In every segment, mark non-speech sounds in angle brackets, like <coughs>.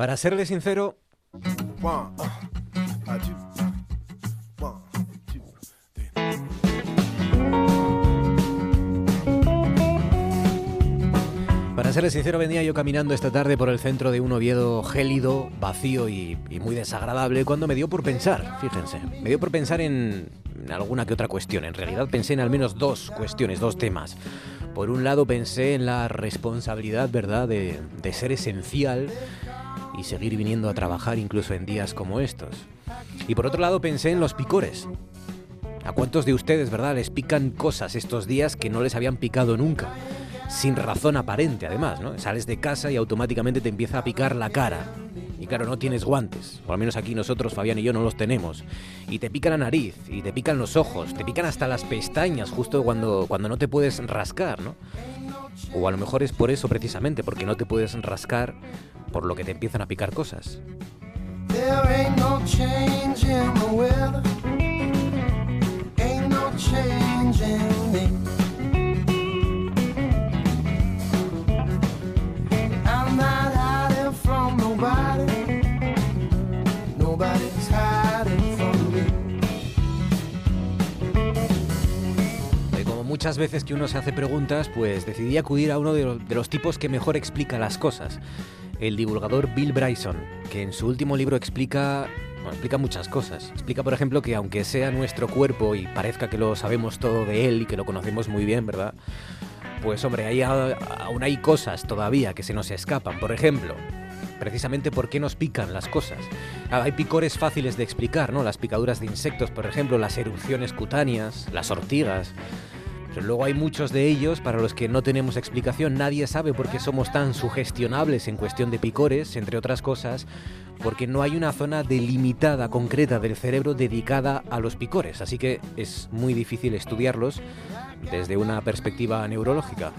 Para serle sincero. Para serle sincero, venía yo caminando esta tarde por el centro de un Oviedo gélido, vacío y, muy desagradable cuando me dio por pensar, fíjense, me dio por pensar en, alguna que otra cuestión. En realidad pensé en al menos dos cuestiones, dos temas. Por un lado pensé en la responsabilidad, ¿verdad?, de ser esencial y seguir viniendo a trabajar incluso en días como estos. Y por otro lado pensé en los picores. ¿A cuántos de ustedes, verdad, les pican cosas estos días que no les habían picado nunca? Sin razón aparente, además, ¿no? Sales de casa y automáticamente te empieza a picar la cara. Y claro, no tienes guantes, o al menos aquí nosotros, Fabián y yo, no los tenemos. Y te pica la nariz, y te pican los ojos, te pican hasta las pestañas justo cuando, cuando no te puedes rascar, ¿no? O a lo mejor es por eso precisamente, porque no te puedes rascar por lo que te empiezan a picar cosas. Muchas veces que uno se hace preguntas, pues decidí acudir a uno de los, tipos que mejor explica las cosas, el divulgador Bill Bryson, que en su último libro explica, explica muchas cosas. Explica, por ejemplo, que aunque sea nuestro cuerpo y parezca que lo sabemos todo de él y que lo conocemos muy bien, ¿verdad? Pues hombre, hay, aún hay cosas todavía que se nos escapan. Por ejemplo, precisamente por qué nos pican las cosas. Ah, Hay picores fáciles de explicar, ¿no? Las picaduras de insectos, por ejemplo, las erupciones cutáneas, las ortigas. Pero luego hay muchos de ellos para los que no tenemos explicación. Nadie sabe por qué somos tan sugestionables en cuestión de picores, entre otras cosas, porque no hay una zona delimitada, concreta del cerebro dedicada a los picores. Así que es muy difícil estudiarlos desde una perspectiva neurológica.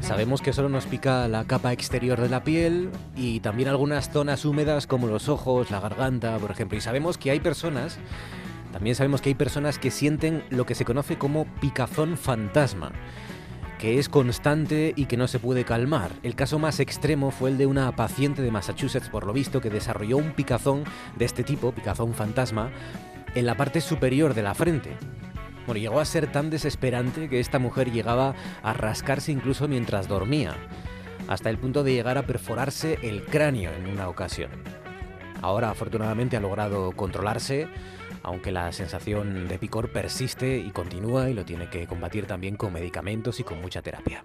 Sabemos que solo nos pica la capa exterior de la piel y también algunas zonas húmedas como los ojos, la garganta, por ejemplo. Y sabemos que hay personas, también sabemos que hay personas que sienten lo que se conoce como picazón fantasma, que es constante y que no se puede calmar. El caso más extremo fue el de una paciente de Massachusetts, por lo visto, que desarrolló un picazón de este tipo, picazón fantasma, en la parte superior de la frente. Bueno, llegó a ser tan desesperante que esta mujer llegaba a rascarse incluso mientras dormía, hasta el punto de llegar a perforarse el cráneo en una ocasión. Ahora afortunadamente ha logrado controlarse, aunque la sensación de picor persiste y continúa y lo tiene que combatir también con medicamentos y con mucha terapia.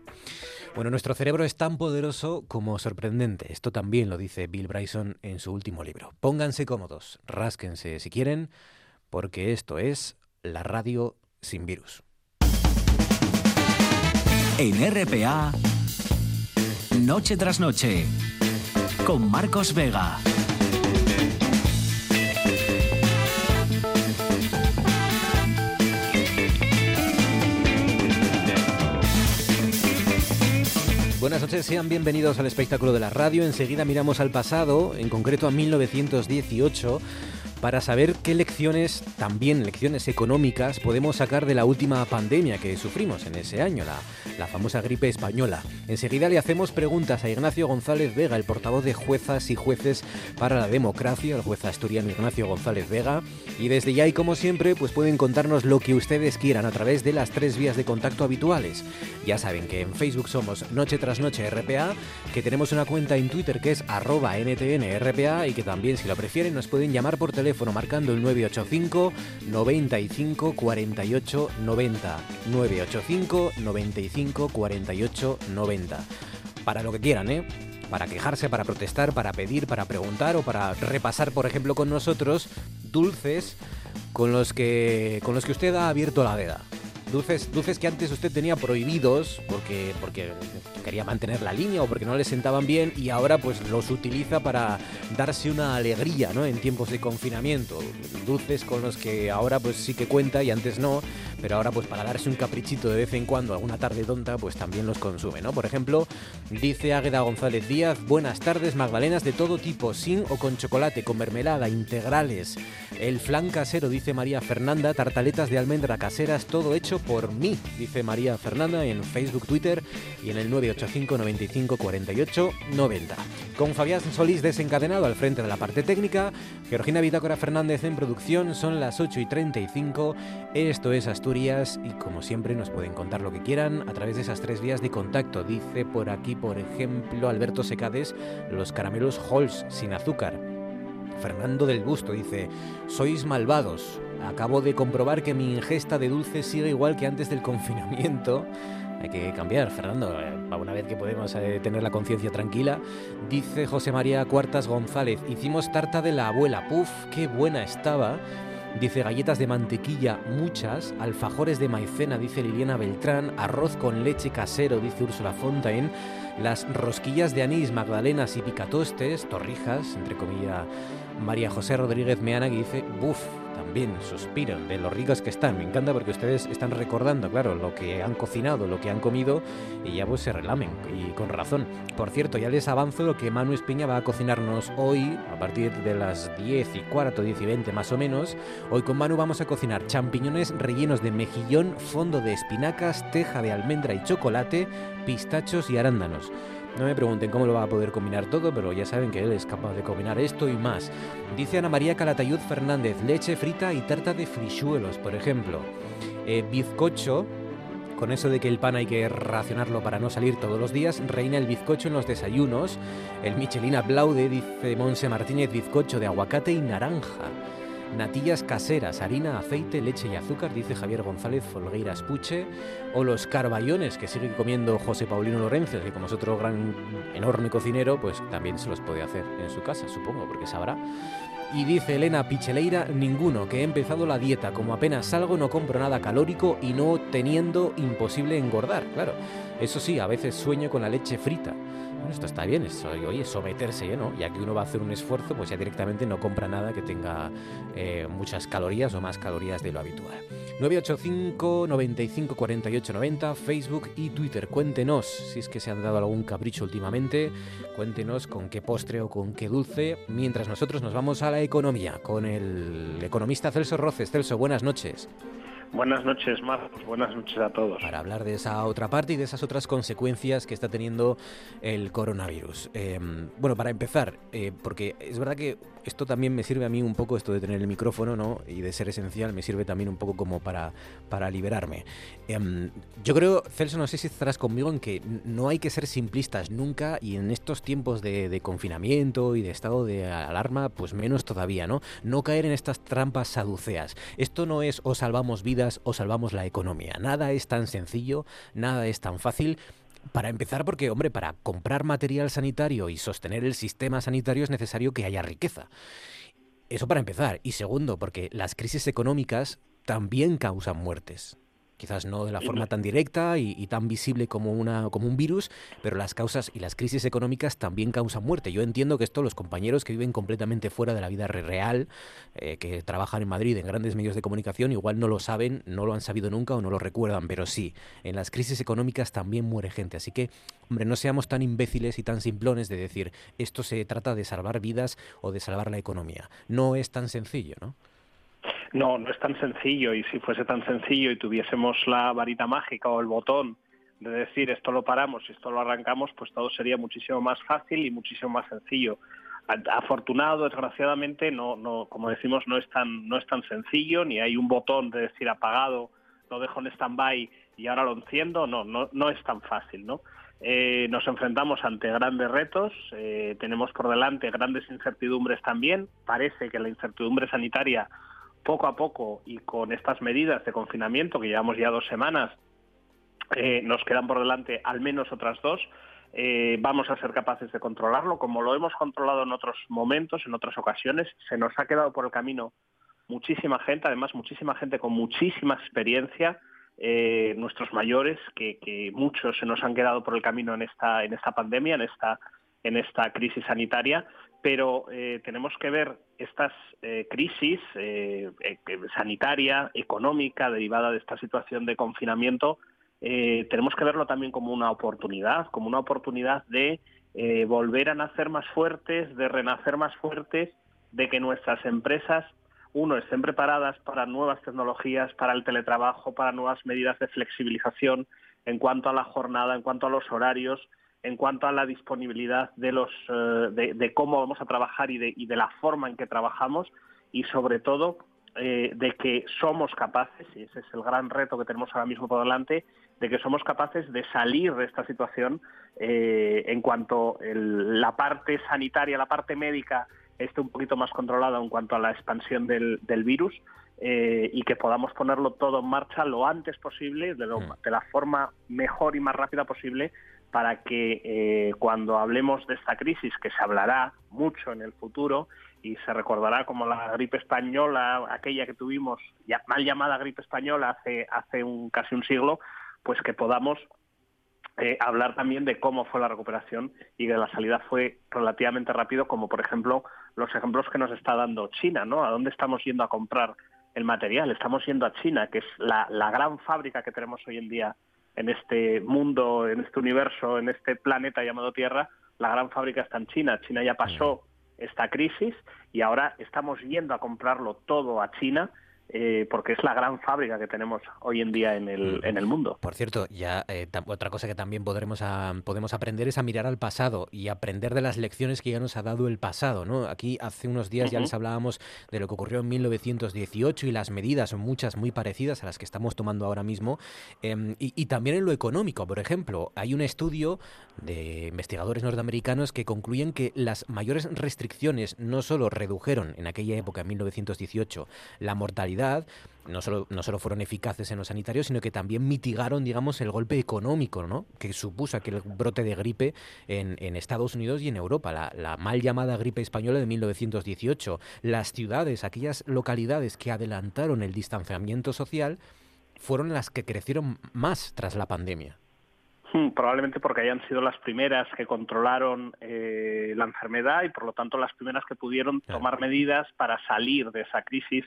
Bueno, nuestro cerebro es tan poderoso como sorprendente. Esto también lo dice Bill Bryson en su último libro. Pónganse cómodos, rásquense si quieren, porque esto es la radio sin virus. En RPA, Noche tras Noche, con Marcos Vega. Buenas noches, sean bienvenidos al espectáculo de la radio. Enseguida miramos al pasado, en concreto a 1918, para saber qué lecciones, también lecciones económicas, podemos sacar de la última pandemia que sufrimos en ese año, la, la famosa gripe española. Enseguida le hacemos preguntas a Ignacio González Vega, el portavoz de juezas y jueces para la democracia, el juez asturiano Ignacio González Vega. Y desde ya y como siempre, pues pueden contarnos lo que ustedes quieran a través de las tres vías de contacto habituales. Ya saben que en Facebook somos Noche tras Noche RPA, que tenemos una cuenta en Twitter que es arroba NTNRPA y que también, si lo prefieren, nos pueden llamar por teléfono marcando el 985 95 48 90. 985 95 48 90. Para lo que quieran, ¿eh? Para quejarse, para protestar, para pedir, para preguntar o para repasar, por ejemplo, con nosotros dulces con los que con los que usted ha abierto la veda. Dulces, dulces que antes usted tenía prohibidos porque, porque quería mantener la línea o porque no le sentaban bien y ahora pues los utiliza para darse una alegría ¿no? en tiempos de confinamiento. Dulces con los que ahora pues sí que cuenta y antes no, pero ahora pues para darse un caprichito de vez en cuando, alguna tarde tonta, pues también los consume, ¿no? Por ejemplo, dice Águeda González Díaz, buenas tardes, magdalenas de todo tipo, sin o con chocolate, con mermelada, integrales, el flan casero, dice María Fernanda, tartaletas de almendra caseras, todo hecho por mí, dice María Fernanda en Facebook, Twitter y en el 985 95 48 90. Con Fabián Solís desencadenado al frente de la parte técnica, Georgina Bitácora Fernández en producción, son las 8 y 35, esto es Asturias y como siempre nos pueden contar lo que quieran a través de esas tres vías de contacto. Dice por aquí, por ejemplo, Alberto Secades, los caramelos Halls sin azúcar. Fernando del Busto dice, sois malvados. Acabo de comprobar que mi ingesta de dulces sigue igual que antes del confinamiento. Hay que cambiar, Fernando, eh, una vez que podemos eh, tener la conciencia tranquila. Dice José María Cuartas González, hicimos tarta de la abuela, puf, qué buena estaba. Dice galletas de mantequilla, muchas, alfajores de maicena, dice Liliana Beltrán, arroz con leche casero, dice Úrsula Fontaine, las rosquillas de anís, magdalenas y picatostes, torrijas, entre comillas, María José Rodríguez Meana, que dice, buf, también suspiran de lo ricas que están. Me encanta porque ustedes están recordando, claro, lo que han cocinado, lo que han comido y ya pues se relamen y con razón. Por cierto, ya les avanzo lo que Manu Espiña va a cocinarnos hoy a partir de las 10 y cuarto, 10 y 20 más o menos. Hoy con Manu vamos a cocinar champiñones rellenos de mejillón, fondo de espinacas, teja de almendra y chocolate, pistachos y arándanos. No me pregunten cómo lo va a poder combinar todo, pero ya saben que él es capaz de combinar esto y más. Dice Ana María Calatayud Fernández, leche frita y tarta de frisuelos, por ejemplo. Eh, bizcocho, con eso de que el pan hay que racionarlo para no salir todos los días, reina el bizcocho en los desayunos. El Michelin aplaude, dice Monse Martínez, bizcocho de aguacate y naranja. Natillas caseras, harina, aceite, leche y azúcar, dice Javier González Folgueiras Puche. O los carballones que sigue comiendo José Paulino Lorenzo, que como es otro gran, enorme cocinero, pues también se los puede hacer en su casa, supongo, porque sabrá. Y dice Elena Picheleira, ninguno, que he empezado la dieta, como apenas salgo no compro nada calórico y no teniendo imposible engordar, claro. Eso sí, a veces sueño con la leche frita. Esto está bien, es, oye, someterse, ¿no? Ya que uno va a hacer un esfuerzo, pues ya directamente no compra nada que tenga eh, muchas calorías o más calorías de lo habitual. 985 95 48 90, Facebook y Twitter. Cuéntenos si es que se han dado algún capricho últimamente. Cuéntenos con qué postre o con qué dulce. Mientras nosotros nos vamos a la economía con el economista Celso Roces. Celso, buenas noches. Buenas noches, Marcos. Buenas noches a todos. Para hablar de esa otra parte y de esas otras consecuencias que está teniendo el coronavirus. Eh, bueno, para empezar, eh, porque es verdad que esto también me sirve a mí un poco, esto de tener el micrófono, ¿no? Y de ser esencial, me sirve también un poco como para, para liberarme. Eh, yo creo, Celso, no sé si estarás conmigo en que no hay que ser simplistas nunca y en estos tiempos de, de confinamiento y de estado de alarma, pues menos todavía, ¿no? No caer en estas trampas saduceas. Esto no es o salvamos vidas o salvamos la economía. Nada es tan sencillo, nada es tan fácil. Para empezar, porque, hombre, para comprar material sanitario y sostener el sistema sanitario es necesario que haya riqueza. Eso para empezar. Y segundo, porque las crisis económicas también causan muertes. Quizás no de la forma tan directa y, y, tan visible como, una, como un virus, pero las causas y las crisis económicas también causan muerte. Yo entiendo que esto los compañeros que viven completamente fuera de la vida real, eh, que trabajan en Madrid en grandes medios de comunicación, igual no lo saben, no lo han sabido nunca o no lo recuerdan, pero sí, en las crisis económicas también muere gente. Así que, hombre, no seamos tan imbéciles y tan simplones de decir esto se trata de salvar vidas o de salvar la economía. No es tan sencillo, ¿no? No, no es tan sencillo y si fuese tan sencillo y tuviésemos la varita mágica o el botón de decir esto lo paramos y esto lo arrancamos, pues todo sería muchísimo más fácil y muchísimo más sencillo. Afortunado, desgraciadamente, no, no, como decimos, no es tan, no es tan sencillo, ni hay un botón de decir apagado, lo dejo en stand-by y ahora lo enciendo, no, no, no es tan fácil, ¿no? Eh, nos enfrentamos ante grandes retos, eh, tenemos por delante grandes incertidumbres también, parece que la incertidumbre sanitaria poco a poco y con estas medidas de confinamiento que llevamos ya dos semanas, eh, nos quedan por delante al menos otras dos. Eh, vamos a ser capaces de controlarlo, como lo hemos controlado en otros momentos, en otras ocasiones. Se nos ha quedado por el camino muchísima gente, además muchísima gente con muchísima experiencia, eh, nuestros mayores, que, que, muchos se nos han quedado por el camino en esta, en esta pandemia, en esta, en esta crisis sanitaria, pero eh, tenemos que ver estas eh, crisis eh, sanitaria, económica, derivada de esta situación de confinamiento, tenemos que verlo también como una oportunidad, como una oportunidad de volver a nacer más fuertes, de renacer más fuertes, de que nuestras empresas, uno, estén preparadas para nuevas tecnologías, para el teletrabajo, para nuevas medidas de flexibilización en cuanto a la jornada, en cuanto a los horarios, en cuanto a la disponibilidad de, los, eh, de, de cómo vamos a trabajar y de, y de la forma en que trabajamos y sobre todo eh, de que somos capaces, y ese es el gran reto que tenemos ahora mismo por delante, de que somos capaces de salir de esta situación eh, en cuanto el- la parte sanitaria, la parte médica esté un poquito más controlada en cuanto a la expansión del, del virus eh, y que podamos ponerlo todo en marcha lo antes posible, de, lo- Mm. de la forma mejor y más rápida posible, para que eh, cuando hablemos de esta crisis, que se hablará mucho en el futuro y se recordará como la gripe española, aquella que tuvimos, mal llamada gripe española hace, hace un, casi un siglo, pues que podamos eh, hablar también de cómo fue la recuperación y que la salida fue relativamente rápido, como por ejemplo los ejemplos que nos está dando China, ¿no? ¿A dónde estamos yendo a comprar el material? Estamos yendo a China, que es la, la gran fábrica que tenemos hoy en día en este mundo, en este universo, en este planeta llamado Tierra. La gran fábrica está en China. China ya pasó esta crisis y ahora estamos yendo a comprarlo todo a China eh, porque es la gran fábrica que tenemos hoy en día en el, en el mundo. Por cierto, ya eh, otra cosa que también podremos a- podemos aprender es a mirar al pasado y aprender de las lecciones que ya nos ha dado el pasado, ¿no? Aquí hace unos días ya les hablábamos de lo que ocurrió en 1918 y las medidas son muchas muy parecidas a las que estamos tomando ahora mismo em, y, y también en lo económico, por ejemplo, hay un estudio de investigadores norteamericanos que concluyen que las mayores restricciones no solo redujeron en aquella época, en 1918, la mortalidad, no solo, no solo fueron eficaces en lo sanitario, sino que también mitigaron, digamos, el golpe económico, ¿no? Que supuso aquel brote de gripe en, en Estados Unidos y en Europa, la, la mal llamada gripe española de 1918. Las ciudades, aquellas localidades que adelantaron el distanciamiento social, fueron las que crecieron más tras la pandemia. Hmm, Probablemente porque hayan sido las primeras que controlaron eh, la enfermedad y por lo tanto las primeras que pudieron Claro. tomar medidas para salir de esa crisis,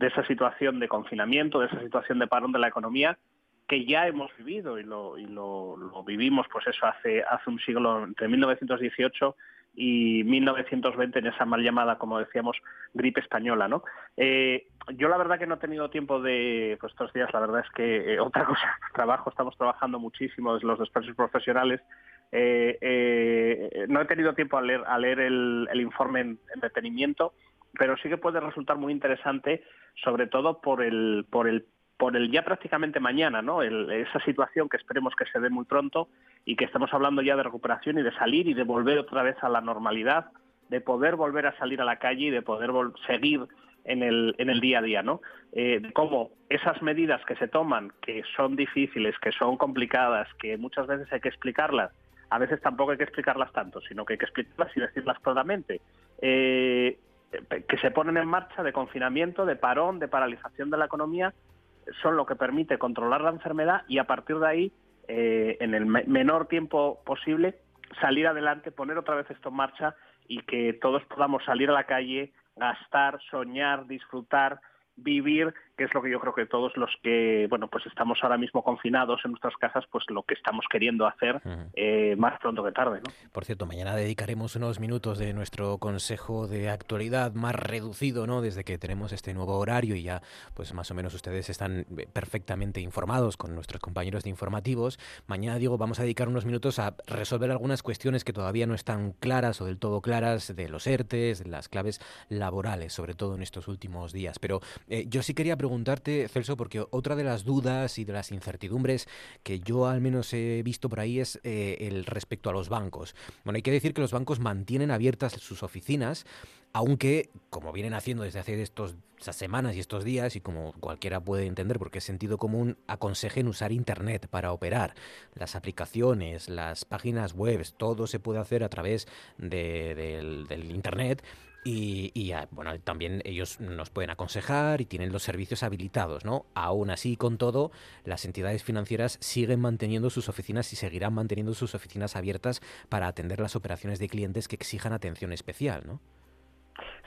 de esa situación de confinamiento, de esa situación de parón de la economía que ya hemos vivido y lo, y lo, vivimos pues eso hace, hace un siglo, entre 1918 y 1920 en esa mal llamada, como decíamos, gripe española, ¿no? Eh, yo la verdad que no he tenido tiempo de, pues estos días la verdad es que eh, otra cosa, <laughs> trabajo, estamos trabajando muchísimo desde los despachos profesionales, eh, eh, no he tenido tiempo a leer, a leer el, el informe en, en detenimiento, pero sí que puede resultar muy interesante, sobre todo por el, por el por el ya prácticamente mañana, ¿no? El- esa situación que esperemos que se dé muy pronto y que estamos hablando ya de recuperación y de salir y de volver otra vez a la normalidad, de poder volver a salir a la calle y de poder seguir en el, en el día a día, ¿no? Eh, cómo esas medidas que se toman, que son difíciles, que son complicadas, que muchas veces hay que explicarlas, a veces tampoco hay que explicarlas tanto, sino que hay que explicarlas y decirlas claramente. Eh, que se ponen en marcha de confinamiento, de parón, de paralización de la economía, son lo que permite controlar la enfermedad y a partir de ahí, eh, en el me- menor tiempo posible, salir adelante, poner otra vez esto en marcha y que todos podamos salir a la calle, gastar, soñar, disfrutar, vivir, que es lo que yo creo que todos los que, bueno, pues estamos ahora mismo confinados en nuestras casas, pues lo que estamos queriendo hacer eh, más pronto que tarde, ¿no? Por cierto, mañana dedicaremos unos minutos de nuestro consejo de actualidad más reducido, ¿no? Desde que tenemos este nuevo horario y ya, pues más o menos ustedes están eh, perfectamente informados con nuestros compañeros de informativos. Mañana, digo, vamos a dedicar unos minutos a resolver algunas cuestiones que todavía no están claras o del todo claras de los ERTES, de las claves laborales, sobre todo en estos últimos días. Pero eh, yo sí quería preguntarte, Celso, porque otra de las dudas y de las incertidumbres que yo al menos he visto por ahí es eh, el respecto a los bancos. Bueno, hay que decir que los bancos mantienen abiertas sus oficinas, aunque, como vienen haciendo desde hace estos, estas semanas y estos días, y como cualquiera puede entender porque es sentido común, aconsejen usar Internet para operar. Las aplicaciones, las páginas web, todo se puede hacer a través de- del, del Internet Y, y, bueno, también ellos nos pueden aconsejar y tienen los servicios habilitados, ¿no? Aún así, con todo, las entidades financieras siguen manteniendo sus oficinas y seguirán manteniendo sus oficinas abiertas para atender las operaciones de clientes que exijan atención especial, ¿no?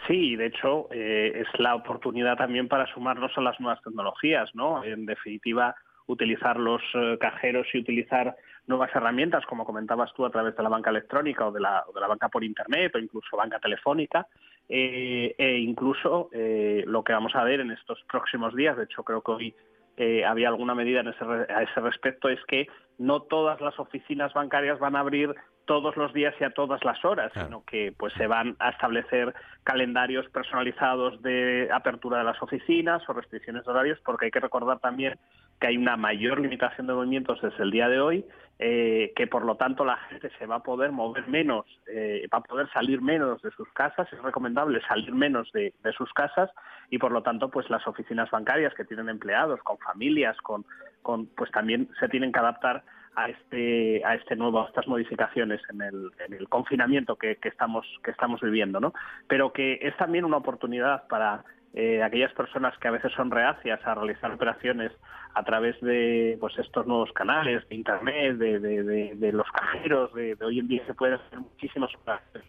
Sí, de hecho, eh, es la oportunidad también para sumarnos a las nuevas tecnologías, ¿no? En definitiva, utilizar los eh, cajeros y utilizar nuevas herramientas, como comentabas tú, a través de la banca electrónica o de la, o de la banca por Internet o incluso banca telefónica, eh, e incluso eh, lo que vamos a ver en estos próximos días, de hecho creo que hoy eh, había alguna medida en ese, a ese respecto, es que no todas las oficinas bancarias van a abrir todos los días y a todas las horas, Claro. sino que pues se van a establecer calendarios personalizados de apertura de las oficinas o restricciones de horarios, porque hay que recordar también que hay una mayor limitación de movimientos desde el día de hoy, eh, que por lo tanto la gente se va a poder mover menos, eh, va a poder salir menos de sus casas, es recomendable salir menos de, sus casas y por lo tanto pues las oficinas bancarias que tienen empleados, con familias, con, con pues también se tienen que adaptar a este a este nuevo a estas modificaciones en el, en el confinamiento que, que estamos que estamos viviendo no pero que es también una oportunidad para eh, aquellas personas que a veces son reacias a realizar operaciones a través de pues estos nuevos canales de internet de, de, de, de los cajeros de, hoy en día se pueden hacer muchísimas operaciones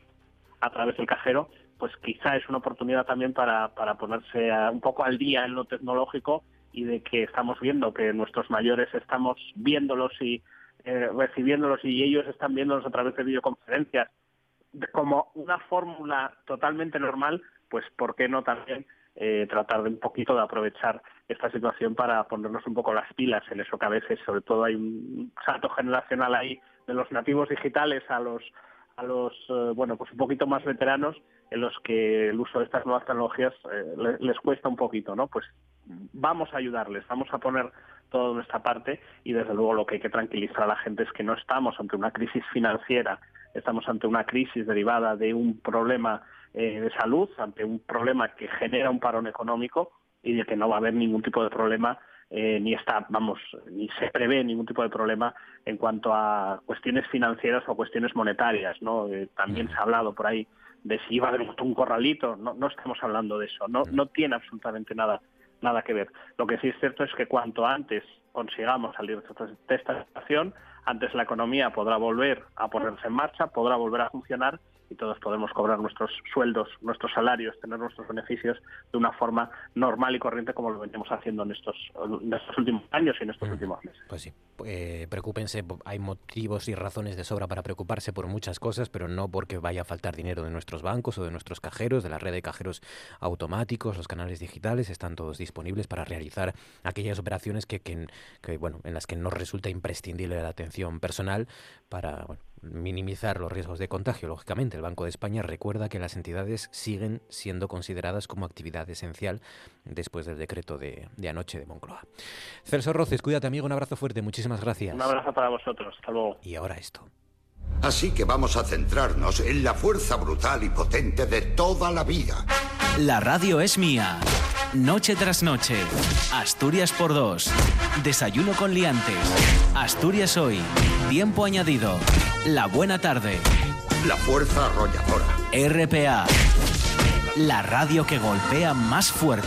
a través del cajero pues quizá es una oportunidad también para, para ponerse a- un poco al día en lo tecnológico y de que estamos viendo que nuestros mayores estamos viéndolos y eh, recibiéndolos y ellos están viéndolos a través de videoconferencias de- como una fórmula totalmente normal, pues ¿por qué no también eh, tratar de un poquito de aprovechar esta situación para ponernos un poco las pilas en eso que a veces, sobre todo, hay un salto generacional ahí de los nativos digitales a los a los eh, bueno pues un poquito más veteranos en los que el uso de estas nuevas tecnologías eh, le- les cuesta un poquito, ¿no? Pues vamos a ayudarles, vamos a poner toda nuestra parte y desde luego lo que hay que tranquilizar a la gente es que no estamos ante una crisis financiera, estamos ante una crisis derivada de un problema eh, de salud, ante un problema que genera un parón económico y de que no va a haber ningún tipo de problema eh, ni está, vamos, ni se prevé ningún tipo de problema en cuanto a cuestiones financieras o cuestiones monetarias, ¿no? Eh, también se ha hablado por ahí de si iba a haber un corralito, no, no estamos hablando de eso, no, no tiene absolutamente nada nada que ver. Lo que sí es cierto es que cuanto antes consigamos salir de esta- situación, antes la economía podrá volver a ponerse en marcha, podrá volver a funcionar y todos podremos cobrar nuestros sueldos, nuestros salarios, tener nuestros beneficios de una forma normal y corriente como lo venimos haciendo en estos, en estos últimos años y en estos últimos meses. Pues sí, eh, preocúpense, hay motivos y razones de sobra para preocuparse por muchas cosas, pero no porque vaya a faltar dinero de nuestros bancos o de nuestros cajeros, de la red de cajeros automáticos, los canales digitales, están todos disponibles para realizar aquellas operaciones que, que- que, bueno, en las que no resulta imprescindible la atención personal para bueno, minimizar los riesgos de contagio. Lógicamente, el Banco de España recuerda que las entidades siguen siendo consideradas como actividad esencial después del decreto de, de anoche de Moncloa. Celso Roces, cuídate amigo, un abrazo fuerte, muchísimas gracias. Un abrazo para vosotros, hasta luego. Y ahora esto. Así que vamos a centrarnos en la fuerza brutal y potente de toda la vida. La radio es mía. Noche tras noche. Asturias por dos. Desayuno con liantes. Asturias hoy. Tiempo añadido. La buena tarde. La fuerza arrolladora. RPA. La radio que golpea más fuerte.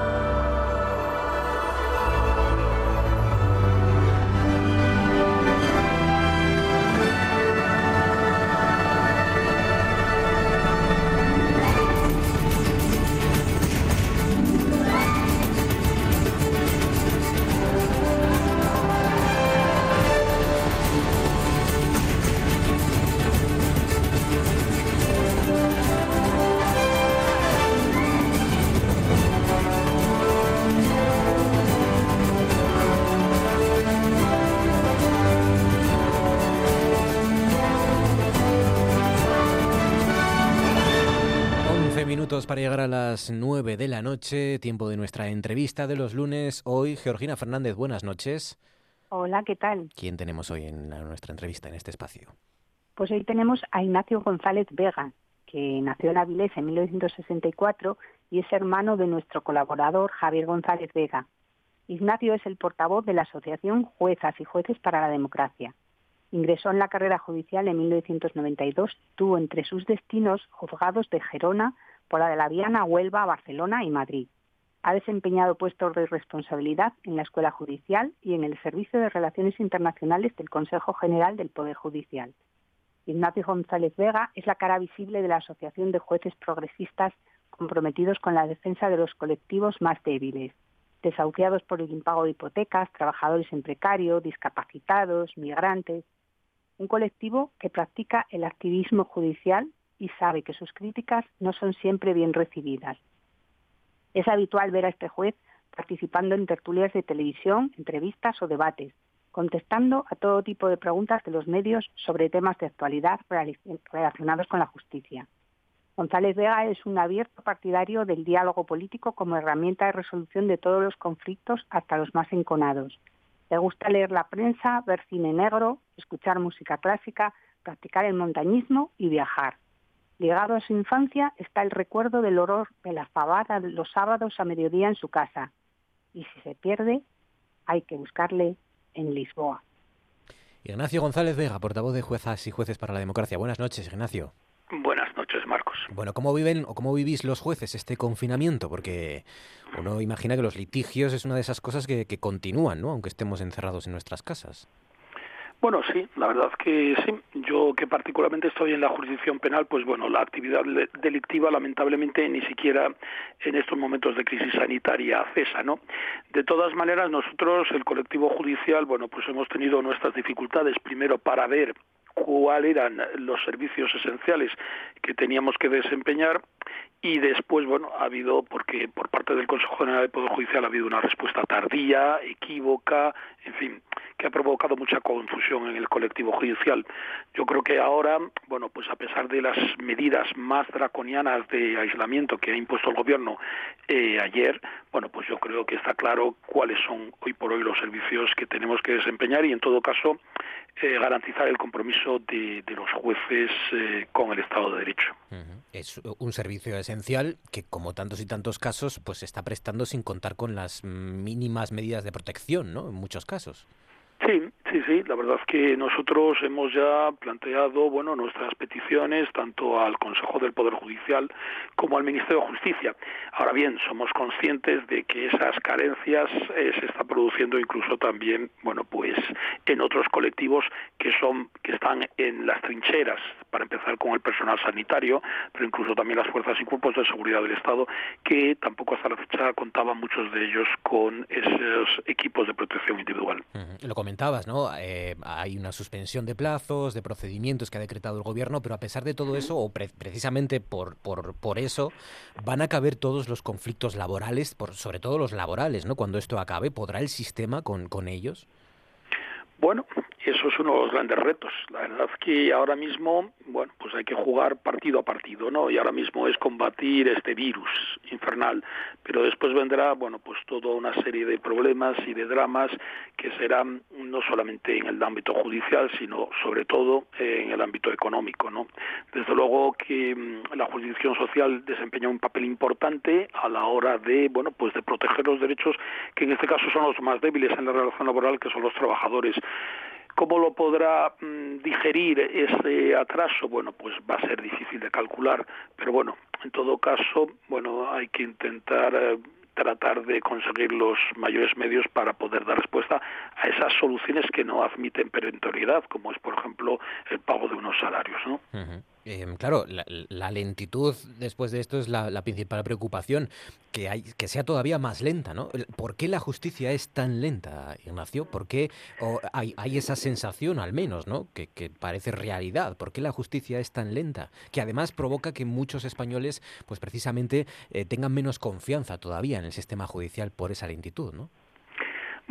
Para llegar a las 9 de la noche, tiempo de nuestra entrevista de los lunes. Hoy, Georgina Fernández, buenas noches. Hola, ¿qué tal? ¿Quién tenemos hoy en la- nuestra entrevista en este espacio? Pues hoy tenemos a Ignacio González Vega, que nació en Avilés en 1964 y es hermano de nuestro colaborador Javier González Vega. Ignacio es el portavoz de la Asociación Juezas y Jueces para la Democracia. Ingresó en la carrera judicial en 1992, tuvo entre sus destinos juzgados de Gerona, Pola de la Viana, Huelva, Barcelona y Madrid. Ha desempeñado puestos de responsabilidad en la Escuela Judicial y en el Servicio de Relaciones Internacionales del Consejo General del Poder Judicial. Ignacio González Vega es la cara visible de la Asociación de Jueces Progresistas comprometidos con la defensa de los colectivos más débiles, desahuciados por el impago de hipotecas, trabajadores en precario, discapacitados, migrantes. Un colectivo que practica el activismo judicial y sabe que sus críticas no son siempre bien recibidas. Es habitual ver a este juez participando en tertulias de televisión, entrevistas o debates, contestando a todo tipo de preguntas de los medios sobre temas de actualidad relacionados con la justicia. González Vega es un abierto partidario del diálogo político como herramienta de resolución de todos los conflictos hasta los más enconados. Le gusta leer la prensa, ver cine negro, escuchar música clásica, practicar el montañismo y viajar. Ligado a su infancia está el recuerdo del horror de la fabada los sábados a mediodía en su casa. Y si se pierde, hay que buscarle en Lisboa. Ignacio González Vega, portavoz de Juezas y Jueces para la Democracia. Buenas noches, Ignacio. Buenas noches, Marcos. Bueno, ¿cómo viven o cómo vivís los jueces este confinamiento? Porque uno imagina que los litigios es una de esas cosas que, que continúan, ¿no? Aunque estemos encerrados en nuestras casas. Bueno, sí, la verdad que sí. Yo que particularmente estoy en la jurisdicción penal, pues bueno, la actividad delictiva lamentablemente ni siquiera en estos momentos de crisis sanitaria cesa, ¿no? De todas maneras, nosotros, el colectivo judicial, bueno, pues hemos tenido nuestras dificultades primero para ver cuáles eran los servicios esenciales que teníamos que desempeñar y después, bueno, ha habido, porque por parte del Consejo General del Poder Judicial ha habido una respuesta tardía, equívoca, en fin, que ha provocado mucha confusión en el colectivo judicial. Yo creo que ahora, bueno, pues a pesar de las medidas más draconianas de aislamiento que ha impuesto el gobierno eh, ayer, bueno, pues yo creo que está claro cuáles son hoy por hoy los servicios que tenemos que desempeñar y en todo caso eh, garantizar el compromiso de, de los jueces eh, con el Estado de Derecho. Es un servicio esencial que, como tantos y tantos casos, pues se está prestando sin contar con las mínimas medidas de protección, ¿no? En muchos casos. Sí, sí, sí. La verdad es que nosotros hemos ya planteado, bueno, nuestras peticiones tanto al Consejo del Poder Judicial como al Ministerio de Justicia. Ahora bien, somos conscientes de que esas carencias eh, se está produciendo incluso también, bueno, pues en otros colectivos que son que están en las trincheras, para empezar con el personal sanitario, pero incluso también las fuerzas y cuerpos de seguridad del Estado, que tampoco hasta la fecha contaban muchos de ellos con esos equipos de protección individual. Ujú. Lo comentabas, ¿no? Eh, hay una suspensión de plazos, de procedimientos que ha decretado el gobierno, pero a pesar de todo eso, o pre- precisamente por, por, por eso, van a caber todos los conflictos laborales, por, sobre todo los laborales, ¿no? Cuando esto acabe, ¿podrá el sistema con, con ellos? Bueno, eso es uno de los grandes retos. La verdad que ahora mismo, bueno, pues hay que jugar partido a partido, ¿no? Y ahora mismo es combatir este virus infernal, pero después vendrá, bueno, pues toda una serie de problemas y de dramas que serán no solamente en el ámbito judicial, sino sobre todo en el ámbito económico, ¿no? Desde luego que mm, la jurisdicción social desempeña un papel importante a la hora de, bueno, pues de proteger los derechos que en este caso son los más débiles en la relación laboral, que son los trabajadores. ¿Cómo lo podrá mm, digerir ese atraso? Bueno, pues va a ser difícil de calcular, pero bueno, en todo caso, bueno, hay que intentar eh, tratar de conseguir los mayores medios para poder dar respuesta a esas soluciones que no admiten perentoriedad, como es, por ejemplo, el pago de unos salarios, ¿no? Eh, claro, la, lentitud después de esto es la, principal preocupación, que, hay, que sea todavía más lenta, ¿no? ¿Por qué la justicia es tan lenta, Ignacio? ¿Por qué hay, esa sensación, al menos, ¿no? Que, que parece realidad. ¿Por qué la justicia es tan lenta? Que además provoca que muchos españoles, pues precisamente, eh, tengan menos confianza todavía en el sistema judicial por esa lentitud, ¿no?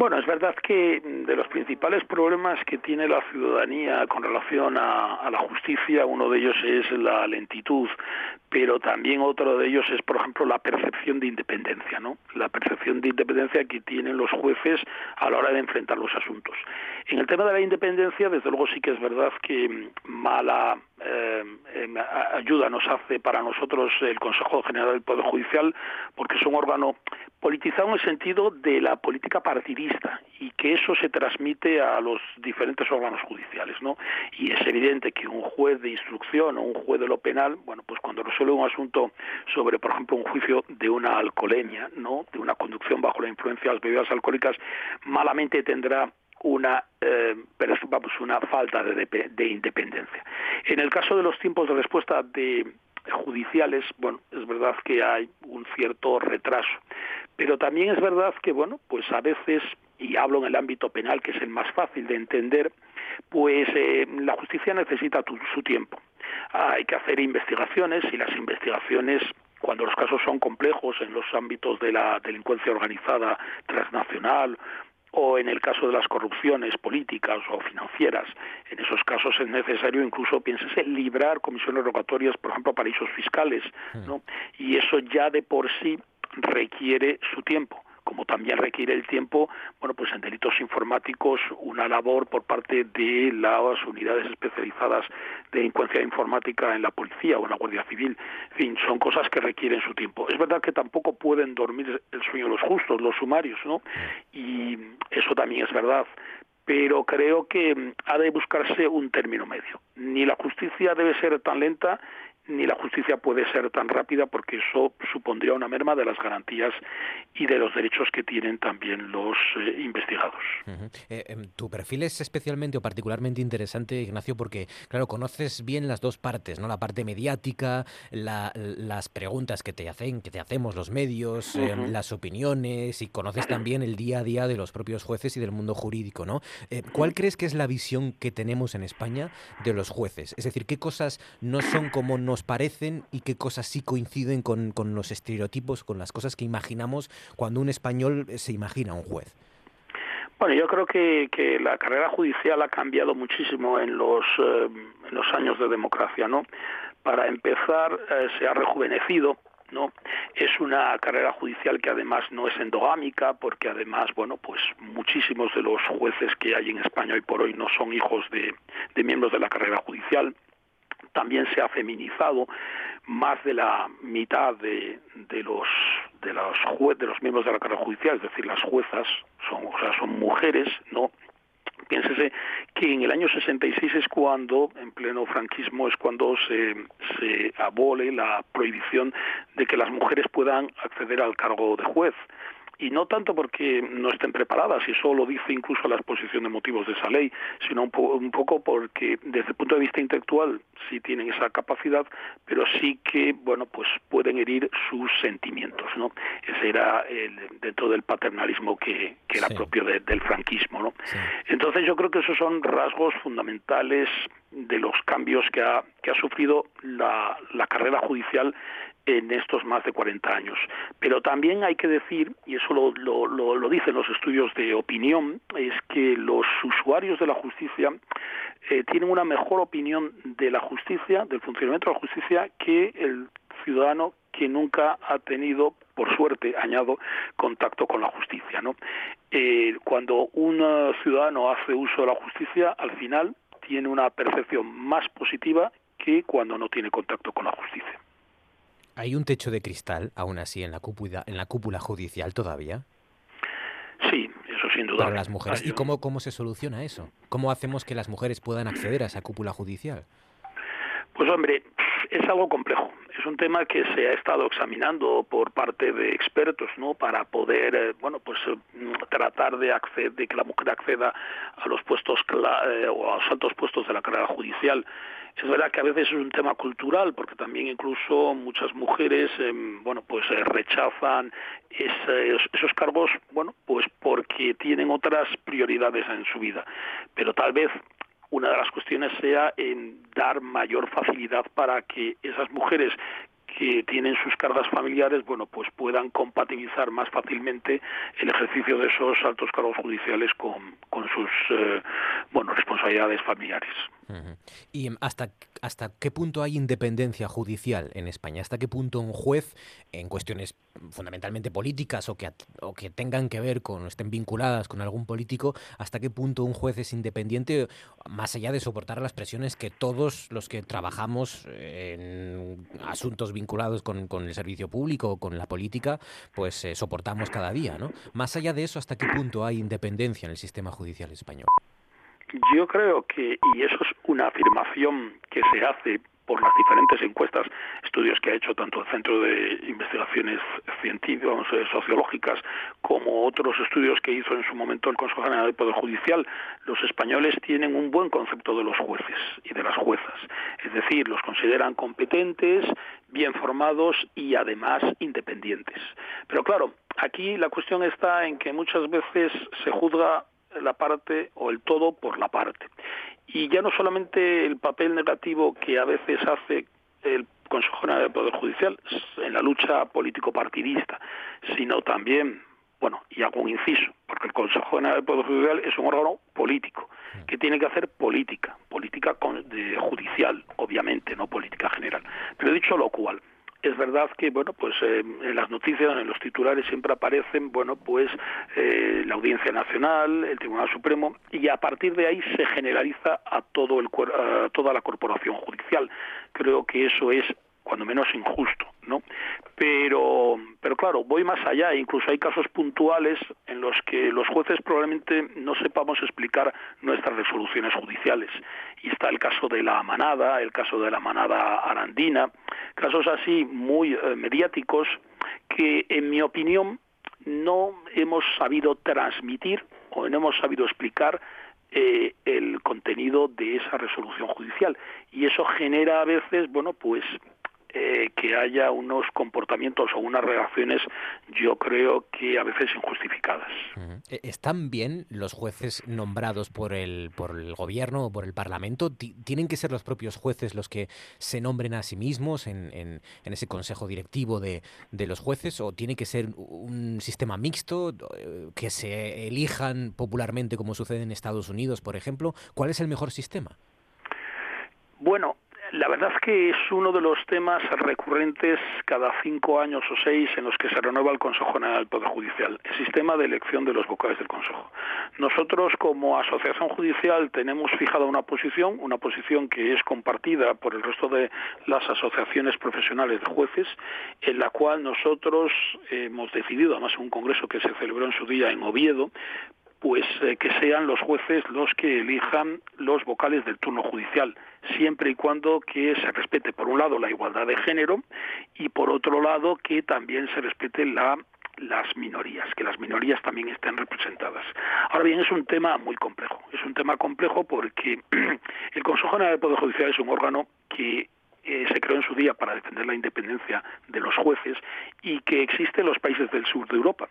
Bueno, es verdad que de los principales problemas que tiene la ciudadanía con relación a, a, la justicia, uno de ellos es la lentitud, pero también otro de ellos es, por ejemplo, la percepción de independencia, ¿no? La percepción de independencia que tienen los jueces a la hora de enfrentar los asuntos. En el tema de la independencia, desde luego sí que es verdad que mala eh, ayuda nos hace para nosotros el Consejo General del Poder Judicial, porque es un órgano politizado en el sentido de la política partidista y que eso se transmite a los diferentes órganos judiciales, ¿no? Y es evidente que un juez de instrucción o un juez de lo penal, bueno, pues cuando resuelve un asunto sobre, por ejemplo, un juicio de una alcoholemia, ¿no? De una conducción bajo la influencia de las bebidas alcohólicas, malamente tendrá una, eh, vamos, una falta de, de, independencia. En el caso de los tiempos de respuesta de judiciales, bueno, es verdad que hay un cierto retraso, pero también es verdad que, bueno, pues a veces, y hablo en el ámbito penal, que es el más fácil de entender, pues eh, la justicia necesita su tiempo. hay que hacer investigaciones y las investigaciones cuando los casos son complejos en los ámbitos de la delincuencia organizada transnacional o en el caso de las corrupciones políticas o financieras. En esos casos es necesario incluso, piénsese, librar comisiones rogatorias, por ejemplo, a paraísos fiscales, ¿no? Hmm. Y eso ya de por sí requiere su tiempo como también requiere el tiempo, bueno, pues en delitos informáticos una labor por parte de las unidades especializadas de delincuencia informática en la policía o en la Guardia Civil. En fin, son cosas que requieren su tiempo. Es verdad que tampoco pueden dormir el sueño los justos, los sumarios, ¿no? Y eso también es verdad pero creo que ha de buscarse un término medio. Ni la justicia debe ser tan lenta ni la justicia puede ser tan rápida porque eso supondría una merma de las garantías y de los derechos que tienen también los eh, investigados. Eh, em, tu perfil es especialmente o particularmente interesante, Ignacio, porque, claro, conoces bien las dos partes, ¿no? La parte mediática, las preguntas que te hacen, que te hacemos los medios, em, las opiniones y conoces también el día a día de los propios jueces y del mundo jurídico, ¿no? Eh, ¿Cuál crees que es la visión que tenemos en España de los jueces? Es decir, ¿qué cosas no son como nos parecen y qué cosas sí coinciden con, los estereotipos, con las cosas que imaginamos cuando un español se imagina un juez? Bueno, yo creo que, la carrera judicial ha cambiado muchísimo en los, eh, en los años de democracia, ¿no? Para empezar, eh, se ha rejuvenecido, ¿no? Es una carrera judicial que además no es endogámica, porque además, bueno, pues muchísimos de los jueces que hay en España hoy por hoy no son hijos de miembros de la carrera judicial también se ha feminizado más de la mitad de, de los de los jue de los miembros de la carrera judicial, es decir, las juezas son o sea, son mujeres, ¿no? Piénsese que en el año 66 es cuando, en pleno franquismo, es cuando se, se abole la prohibición de que las mujeres puedan acceder al cargo de juez y no tanto porque no estén preparadas, y eso lo dice incluso la exposición de motivos de esa ley, sino un, un, poco porque desde el punto de vista intelectual sí tienen esa capacidad, pero sí que, bueno, pues pueden herir sus sentimientos, ¿no? Ese era el, dentro del paternalismo que, que era sí. propio de, del franquismo, ¿no? Sí. Entonces yo creo que esos son rasgos fundamentales de los cambios que ha, que ha sufrido la, la carrera judicial en estos más de 40 años. Pero también hay que decir, y eso lo, dicen los estudios de opinión, es que los usuarios de la justicia eh, tienen una mejor opinión de la justicia, del funcionamiento de la justicia, que el ciudadano que nunca ha tenido, por suerte, añado, contacto con la justicia. ¿no? Eh, cuando un ciudadano hace uso de la justicia, al final tiene una percepción más positiva que cuando no tiene contacto con la justicia. ¿Hay un techo de cristal, aún así, en la cúpula, en la cúpula judicial todavía? Sí, eso sin duda. Para las mujeres. ¿Y cómo, cómo se soluciona eso? ¿Cómo hacemos que las mujeres puedan acceder a esa cúpula judicial? Pues hombre, es algo complejo. Es un tema que se ha estado examinando por parte de expertos, ¿no? Para poder, eh, bueno, pues eh, tratar de acceder, de que la mujer acceda a los puestos eh, o a los altos puestos de la carrera judicial. Es verdad que a veces es un tema cultural, porque también incluso muchas mujeres, eh, bueno, pues eh, rechazan esos, cargos, bueno, pues porque tienen otras prioridades en su vida. Pero tal vez una de las cuestiones sea en dar mayor facilidad para que esas mujeres que tienen sus cargas familiares, bueno, pues puedan compatibilizar más fácilmente el ejercicio de esos altos cargos judiciales con, con sus eh, bueno responsabilidades familiares. ¿Y hasta, hasta qué punto hay independencia judicial en España? ¿Hasta qué punto un juez, en cuestiones fundamentalmente políticas o que, o que tengan que ver con, estén vinculadas con algún político, hasta qué punto un juez es independiente, más allá de soportar las presiones que todos los que trabajamos en asuntos vinculados con, con el servicio público o con la política, pues eh, soportamos cada día, ¿no? Más allá de eso, ¿hasta qué punto hay independencia en el sistema judicial español? Yo creo que, y eso es una afirmación que se hace por las diferentes encuestas, estudios que ha hecho tanto el Centro de Investigaciones Científicas, Sociológicas, como otros estudios que hizo en su momento el Consejo General del Poder Judicial, los españoles tienen un buen concepto de los jueces y de las juezas. Es decir, los consideran competentes, bien formados y además independientes. Pero claro, aquí la cuestión está en que muchas veces se juzga la parte o el todo por la parte. Y ya no solamente el papel negativo que a veces hace el Consejo General del Poder Judicial en la lucha político-partidista, sino también, bueno, y hago un inciso, porque el Consejo General del Poder Judicial es un órgano político, que tiene que hacer política, política judicial, obviamente, no política general. Pero dicho lo cual, es verdad que bueno pues eh, en las noticias en los titulares siempre aparecen bueno pues eh, la audiencia nacional el tribunal supremo y a partir de ahí se generaliza a todo el a toda la corporación judicial. Creo que eso es cuando menos injusto, ¿no? Pero, pero claro, voy más allá. Incluso hay casos puntuales en los que los jueces probablemente no sepamos explicar nuestras resoluciones judiciales. Y está el caso de la manada, el caso de la manada arandina, casos así muy eh, mediáticos que, en mi opinión, no hemos sabido transmitir o no hemos sabido explicar eh, el contenido de esa resolución judicial y eso genera a veces bueno pues eh, que haya unos comportamientos o unas reacciones, yo creo que a veces injustificadas. E-, ¿Están bien los jueces nombrados por el, por el gobierno o por el parlamento? ¿Tienen que ser los propios jueces los que se nombren a sí mismos en, en, ese consejo directivo de, de, los jueces? ¿O tiene que ser un sistema mixto eh, que se elijan popularmente como sucede en Estados Unidos, por ejemplo? ¿Cuál es el mejor sistema? Bueno, la verdad es que es uno de los temas recurrentes cada cinco años o seis en los que se renueva el Consejo General del Poder Judicial, el sistema de elección de los vocales del Consejo. Nosotros, como asociación judicial, tenemos fijada una posición, una posición que es compartida por el resto de las asociaciones profesionales de jueces, en la cual nosotros hemos decidido, además un congreso que se celebró en su día en Oviedo, pues eh, que sean los jueces los que elijan los vocales del turno judicial, siempre y cuando que se respete por un lado la igualdad de género y por otro lado que también se respete la las minorías, que las minorías también estén representadas. Ahora bien, es un tema muy complejo. Es un tema complejo porque <clears throat> el Consejo General del Poder Judicial es un órgano que eh, se creó en su día para defender la independencia de los jueces y que existe en los países del sur de Europa.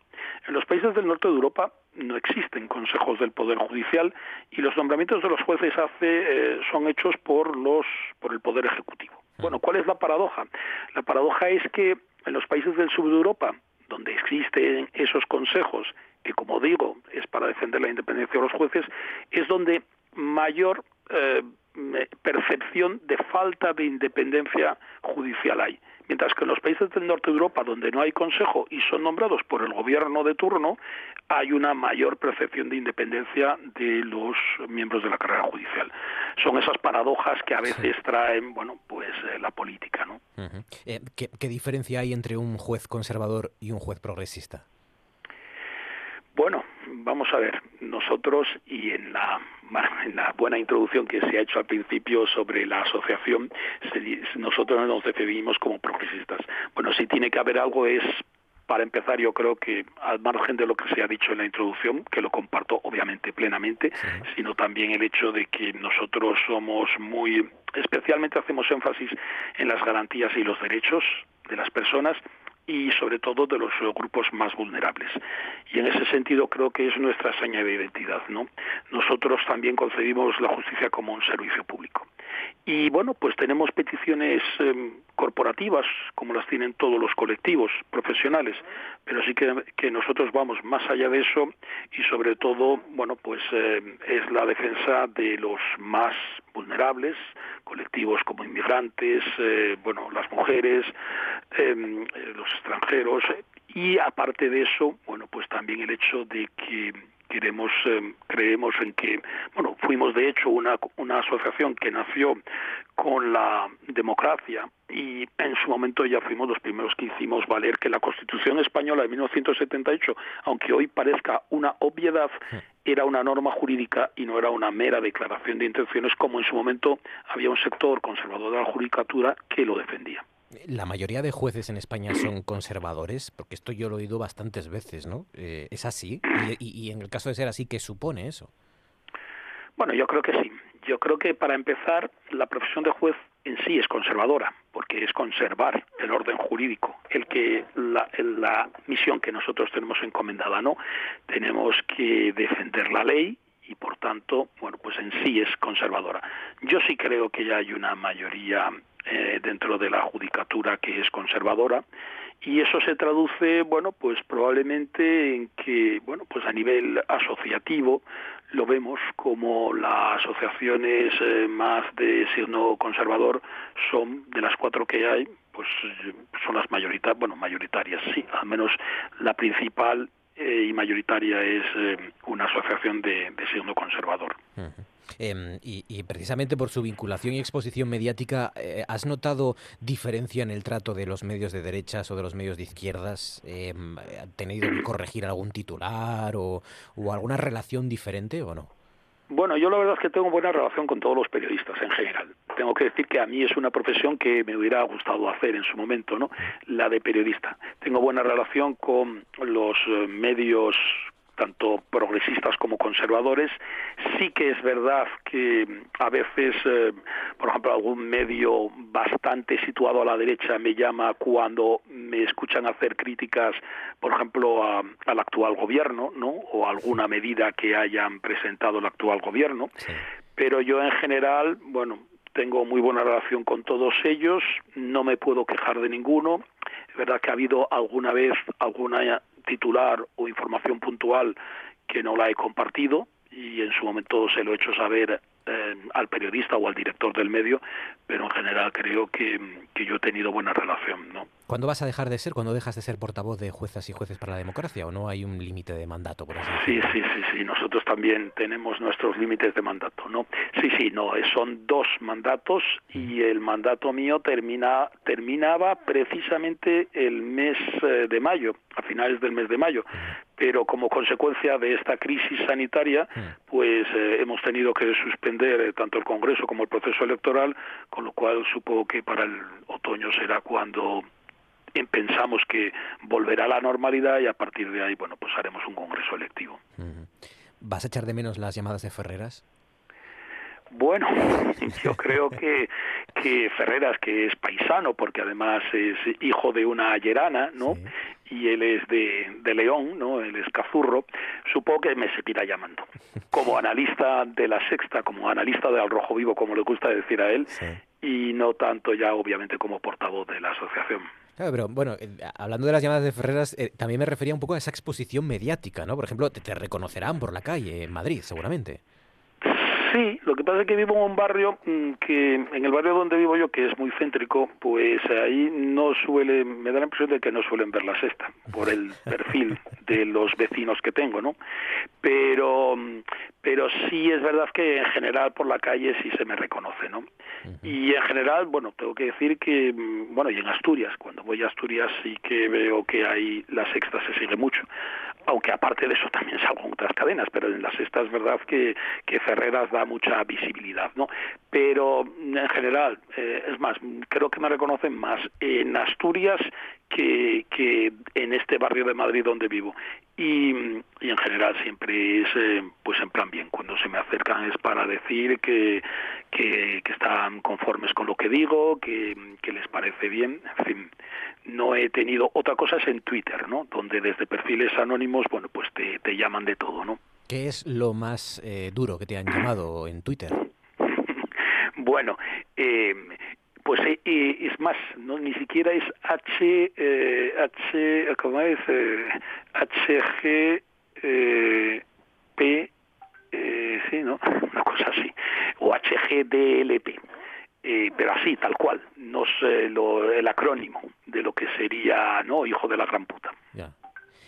En los países del norte de Europa no existen consejos del poder judicial y los nombramientos de los jueces hace, eh, son hechos por los por el poder ejecutivo. Bueno, ¿cuál es la paradoja? La paradoja es que en los países del sur de Europa, donde existen esos consejos, que como digo es para defender la independencia de los jueces, es donde mayor eh, percepción de falta de independencia judicial hay. Mientras que en los países del norte de Europa, donde no hay consejo y son nombrados por el gobierno de turno, hay una mayor percepción de independencia de los miembros de la carrera judicial. Son esas paradojas que a veces traen, bueno, pues eh, la política, ¿no? Eh, ¿Qué diferencia hay entre un juez conservador y un juez progresista? Bueno, vamos a ver, nosotros y en la, en la buena introducción que se ha hecho al principio sobre la asociación, nosotros nos definimos como progresistas. Bueno, si tiene que haber algo es para empezar, yo creo que al margen de lo que se ha dicho en la introducción, que lo comparto obviamente plenamente, sino también el hecho de que nosotros somos muy, especialmente hacemos énfasis en las garantías y los derechos de las personas y sobre todo de los grupos más vulnerables. Y en ese sentido creo que es nuestra seña de identidad. ¿no? Nosotros también concebimos la justicia como un servicio público. Y bueno, pues tenemos peticiones em, corporativas, como las tienen todos los colectivos profesionales, pero sí que, que nosotros vamos más allá de eso y sobre todo, bueno, pues em, es la defensa de los más vulnerables, colectivos como inmigrantes, eh, bueno, las mujeres, em, eh, los extranjeros, y aparte de eso, bueno, pues también el hecho de que queremos eh, creemos en que bueno fuimos de hecho una una asociación que nació con la democracia y en su momento ya fuimos los primeros que hicimos valer que la Constitución española de 1978 aunque hoy parezca una obviedad era una norma jurídica y no era una mera declaración de intenciones como en su momento había un sector conservador de la judicatura que lo defendía la mayoría de jueces en España son conservadores, porque esto yo lo he oído bastantes veces, ¿no? Eh, ¿Es así? Y, en el caso de ser así, ¿qué supone eso? Bueno, yo creo que sí. Yo creo que para empezar, la profesión de juez en sí es conservadora, porque es conservar el orden jurídico, el que la, la misión que nosotros tenemos encomendada, ¿no? Tenemos que defender la ley y por tanto, bueno, pues en sí es conservadora. Yo sí creo que ya hay una mayoría eh, dentro de la judicatura que es conservadora y eso se traduce bueno pues probablemente en que bueno pues a nivel asociativo lo vemos como las asociaciones eh, más de signo conservador son de las cuatro que hay pues son las mayoritarias bueno mayoritarias sí al menos la principal eh, y mayoritaria es una asociación de, de signo conservador. Eh, y, precisamente por su vinculación y exposición mediática, eh, ¿has notado diferencia en el trato de los medios de derechas o de los medios de izquierdas? Eh, ¿Ha tenido que corregir algún titular o, o alguna relación diferente o no? Bueno, yo la verdad es que tengo buena relación con todos los periodistas en general. Tengo que decir que a mí es una profesión que me hubiera gustado hacer en su momento, ¿no? La de periodista. Tengo buena relación con los medios tanto progresistas como conservadores. Sí que es verdad que a veces, eh, por ejemplo, algún medio bastante situado a la derecha me llama cuando me escuchan hacer críticas, por ejemplo, a, al actual gobierno, ¿no? O alguna medida que hayan presentado el actual gobierno. Sí. Pero yo en general, bueno, tengo muy buena relación con todos ellos, no me puedo quejar de ninguno. Es verdad que ha habido alguna vez alguna titular o información puntual que no la he compartido y en su momento se lo he hecho saber eh, al periodista o al director del medio, pero en general creo que, que, yo he tenido buena relación. ¿no? ¿Cuándo vas a dejar de ser? ¿Cuándo dejas de ser portavoz de juezas y jueces para la democracia? ¿O no hay un límite de mandato? Por así sí, sí, sí, sí. Nosotros también tenemos nuestros límites de mandato. ¿no? Sí, sí, no. Son dos mandatos y el mandato mío termina, terminaba precisamente el mes eh, de mayo, a finales del mes de mayo. Pero como consecuencia de esta crisis sanitaria, pues eh, hemos tenido que suspender eh, tanto el Congreso como el proceso electoral, con lo cual supongo que para el otoño será cuando pensamos que volverá a la normalidad y a partir de ahí, bueno, pues haremos un congreso electivo. ¿Vas a echar de menos las llamadas de Ferreras? Bueno, <laughs> yo creo que, que Ferreras, que es paisano, porque además es hijo de una llerana, ¿no? Sí. Y él es de, de, León, ¿no? Él es cazurro, supongo que me seguirá llamando. <laughs> Como analista de la sexta, como analista de Al Rojo Vivo, como le gusta decir a él, sí. y no tanto ya, obviamente, como portavoz de la asociación. Claro, pero bueno, eh, hablando de las llamadas de Ferreras, eh, también me refería un poco a esa exposición mediática, ¿no? Por ejemplo, te, te reconocerán por la calle en Madrid, seguramente. Sí, lo que pasa es que vivo en un barrio mmm, que, en el barrio donde vivo yo, que es muy céntrico, pues ahí no suele, me da la impresión de que no suelen ver la sexta, por el perfil de los vecinos que tengo, ¿no? Pero, pero sí es verdad que en general por la calle sí se me reconoce, ¿no? Y en general, bueno, tengo que decir que, bueno, y en Asturias, cuando voy a Asturias sí que veo que ahí la sexta se sigue mucho aunque aparte de eso también salgo en otras cadenas, pero en la sexta es verdad que, que Ferreras da mucha visibilidad, ¿no? Pero en general, eh, es más, creo que me reconocen más en Asturias que, que en este barrio de Madrid donde vivo. Y, y en general siempre es eh, pues en plan bien, cuando se me acercan es para decir que, que, que están conformes con lo que digo, que, que les parece bien, en fin no he tenido otra cosa es en Twitter, ¿no? Donde desde perfiles anónimos, bueno, pues te, te llaman de todo, ¿no? ¿Qué es lo más eh, duro que te han llamado en Twitter? <laughs> Bueno, eh, pues eh, es más, no ni siquiera es H, eh, H, ¿cómo es? Eh, HG, eh, P, sí, ¿no? <laughs> Una cosa así, o HGDLP. Eh, pero así, tal cual, no eh, lo- el acrónimo de lo que sería, ¿no? Hijo de la gran puta. Ya.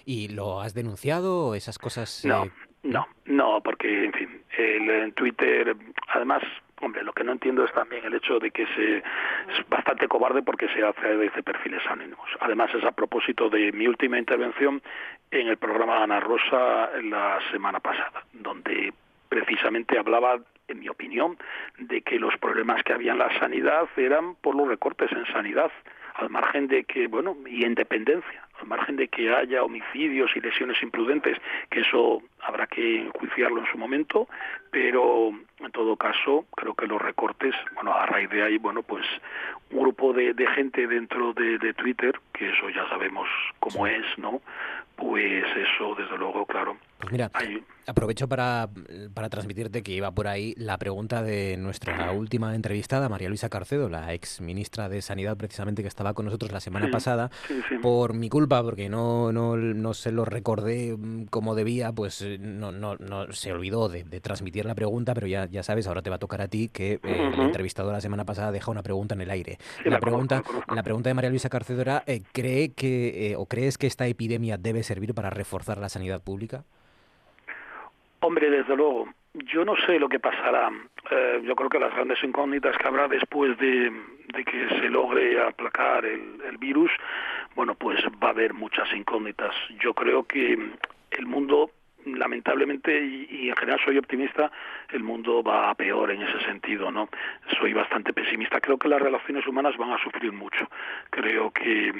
¿Y lo has denunciado? ¿Esas cosas...? No, eh, no, no, porque, en fin, el, en Twitter, además, hombre, lo que no entiendo es también el hecho de que se es bastante cobarde porque se hace de perfiles anónimos. Además, es a propósito de mi última intervención en el programa Ana Rosa la semana pasada, donde precisamente hablaba, en mi opinión, de que los problemas que había en la sanidad eran por los recortes en sanidad, al margen de que, bueno, y en dependencia, al margen de que haya homicidios y lesiones imprudentes, que eso habrá que enjuiciarlo en su momento, pero en todo caso creo que los recortes, bueno, a raíz de ahí, bueno, pues un grupo de, de gente dentro de, de Twitter, que eso ya sabemos cómo es, ¿no? Pues eso, desde luego, claro. Pues mira, aprovecho para, para transmitirte que iba por ahí la pregunta de nuestra última entrevistada, María Luisa Carcedo, la ex ministra de Sanidad, precisamente que estaba con nosotros la semana Sí, pasada. Por mi culpa, porque no, no, no se lo recordé mm, como debía, pues eh, no, no, no se olvidó de, de transmitir la pregunta, pero ya, ya sabes, ahora te va a tocar a ti que eh, el entrevistado la semana pasada deja una pregunta en el aire. Sí, la, pregunta, conozco. la pregunta de María Luisa Carcedo era, eh, ¿cree que, eh, o crees que esta epidemia debe servir para reforzar la sanidad pública? Hombre, desde luego, yo no sé lo que pasará. Eh, yo creo que las grandes incógnitas que habrá después de, que se logre aplacar el, el virus, bueno, pues va a haber muchas incógnitas. Yo creo que el mundo, lamentablemente, y en general soy optimista, el mundo va a peor en ese sentido, ¿no? Soy bastante pesimista. Creo que las relaciones humanas van a sufrir mucho. Creo que,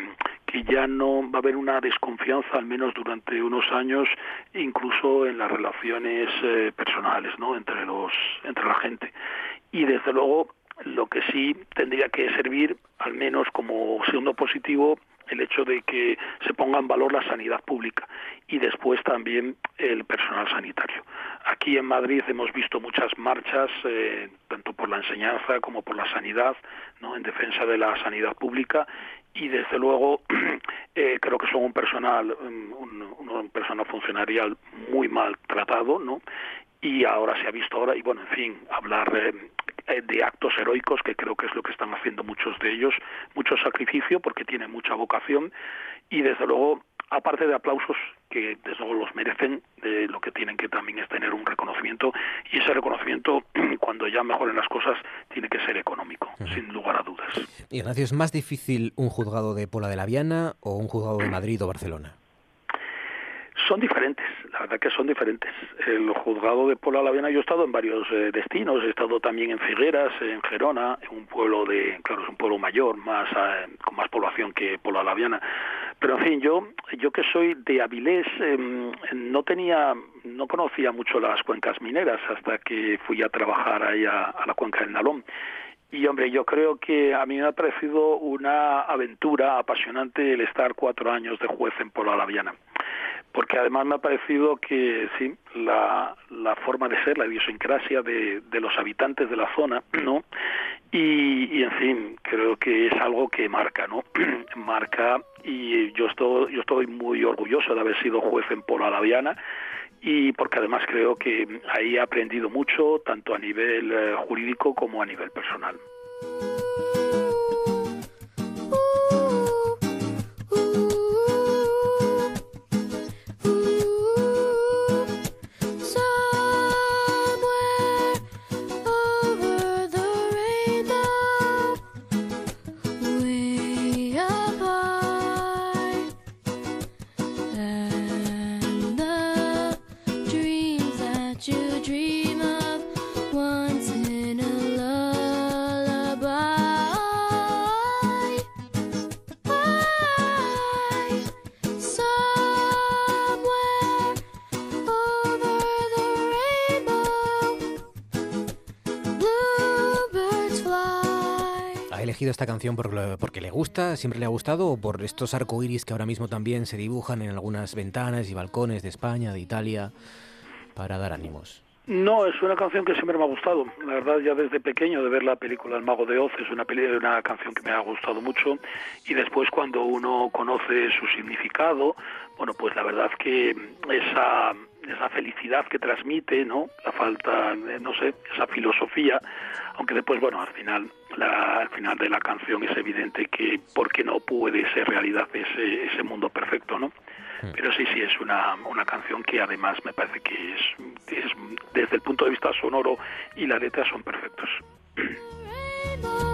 que ya no va a haber una desconfianza, al menos durante unos años, incluso en las relaciones eh, personales, ¿no? Entre los, entre la gente. Y desde luego, lo que sí tendría que servir, al menos como segundo positivo, el hecho de que se ponga en valor la sanidad pública y después también el personal sanitario. Aquí en Madrid hemos visto muchas marchas, eh, tanto por la enseñanza como por la sanidad, ¿no? en defensa de la sanidad pública y desde luego <clears throat> eh, creo que son un personal, un, un, un personal funcionarial muy mal tratado, ¿no? Y ahora se ha visto ahora y bueno en fin hablar eh, de actos heroicos que creo que es lo que están haciendo muchos de ellos mucho sacrificio porque tienen mucha vocación y desde luego aparte de aplausos que desde luego los merecen eh, lo que tienen que también es tener un reconocimiento y ese reconocimiento <clears throat> cuando ya mejoren las cosas tiene que ser económico uh -huh. sin lugar a dudas Ignacio ¿es más difícil un juzgado de Pola de la Viana o un juzgado de <clears throat> Madrid o Barcelona? Son diferentes, la verdad que son diferentes. El juzgado de Pola la Viana, yo he estado en varios eh, destinos, he estado también en Figueras, en Gerona, en un pueblo de, claro, es un pueblo mayor, más eh, con más población que Pola la Viana. Pero en fin, yo, yo que soy de Avilés, eh, no tenía, no conocía mucho las cuencas mineras hasta que fui a trabajar ahí a, la cuenca del Nalón. Y hombre, yo creo que a mí me ha parecido una aventura apasionante el estar cuatro años de juez en Pola la Viana porque además me ha parecido que sí la, la forma de ser la idiosincrasia de, de los habitantes de la zona <clears throat> no y, y, en fin creo que es algo que marca no <clears throat> marca y yo estoy yo estoy muy orgulloso de haber sido juez en Pola la Viana y porque además creo que ahí he aprendido mucho tanto a nivel eh, jurídico como a nivel personal esta canción por lo, porque le gusta, siempre le ha gustado, o por estos arcoíris que ahora mismo también se dibujan en algunas ventanas y balcones de España, de Italia, para dar ánimos? No, es una canción que siempre me ha gustado. La verdad, ya desde pequeño de ver la película El Mago de Oz es una, peli una canción que me ha gustado mucho. Y después cuando uno conoce su significado, bueno, pues la verdad que esa esa felicidad que transmite, ¿no? La falta, no sé, esa filosofía, aunque después, bueno, al final, la, al final de la canción es evidente que porque no puede ser realidad ese, ese mundo perfecto, ¿no? Pero sí, sí, es una, una canción que además me parece que es, es, desde el punto de vista sonoro y la letra son perfectos. <clears throat>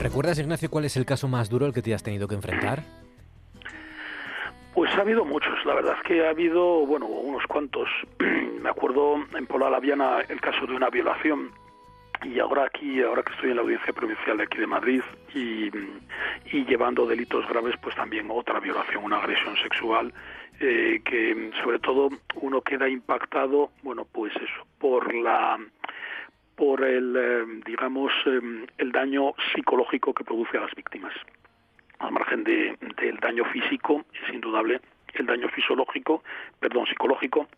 ¿Recuerdas, Ignacio, cuál es el caso más duro al que te has tenido que enfrentar? Pues ha habido muchos, la verdad es que ha habido, bueno, unos cuantos. <clears throat> Me acuerdo en Pola Laviana el caso de una violación y ahora aquí, ahora que estoy en la audiencia provincial de aquí de Madrid y, y llevando delitos graves, pues también otra violación, una agresión sexual, eh, que sobre todo uno queda impactado, bueno, pues eso, por la por el, eh, digamos, eh, el daño psicológico que produce a las víctimas. Al margen de, del daño físico, es indudable el daño fisiológico, perdón, psicológico,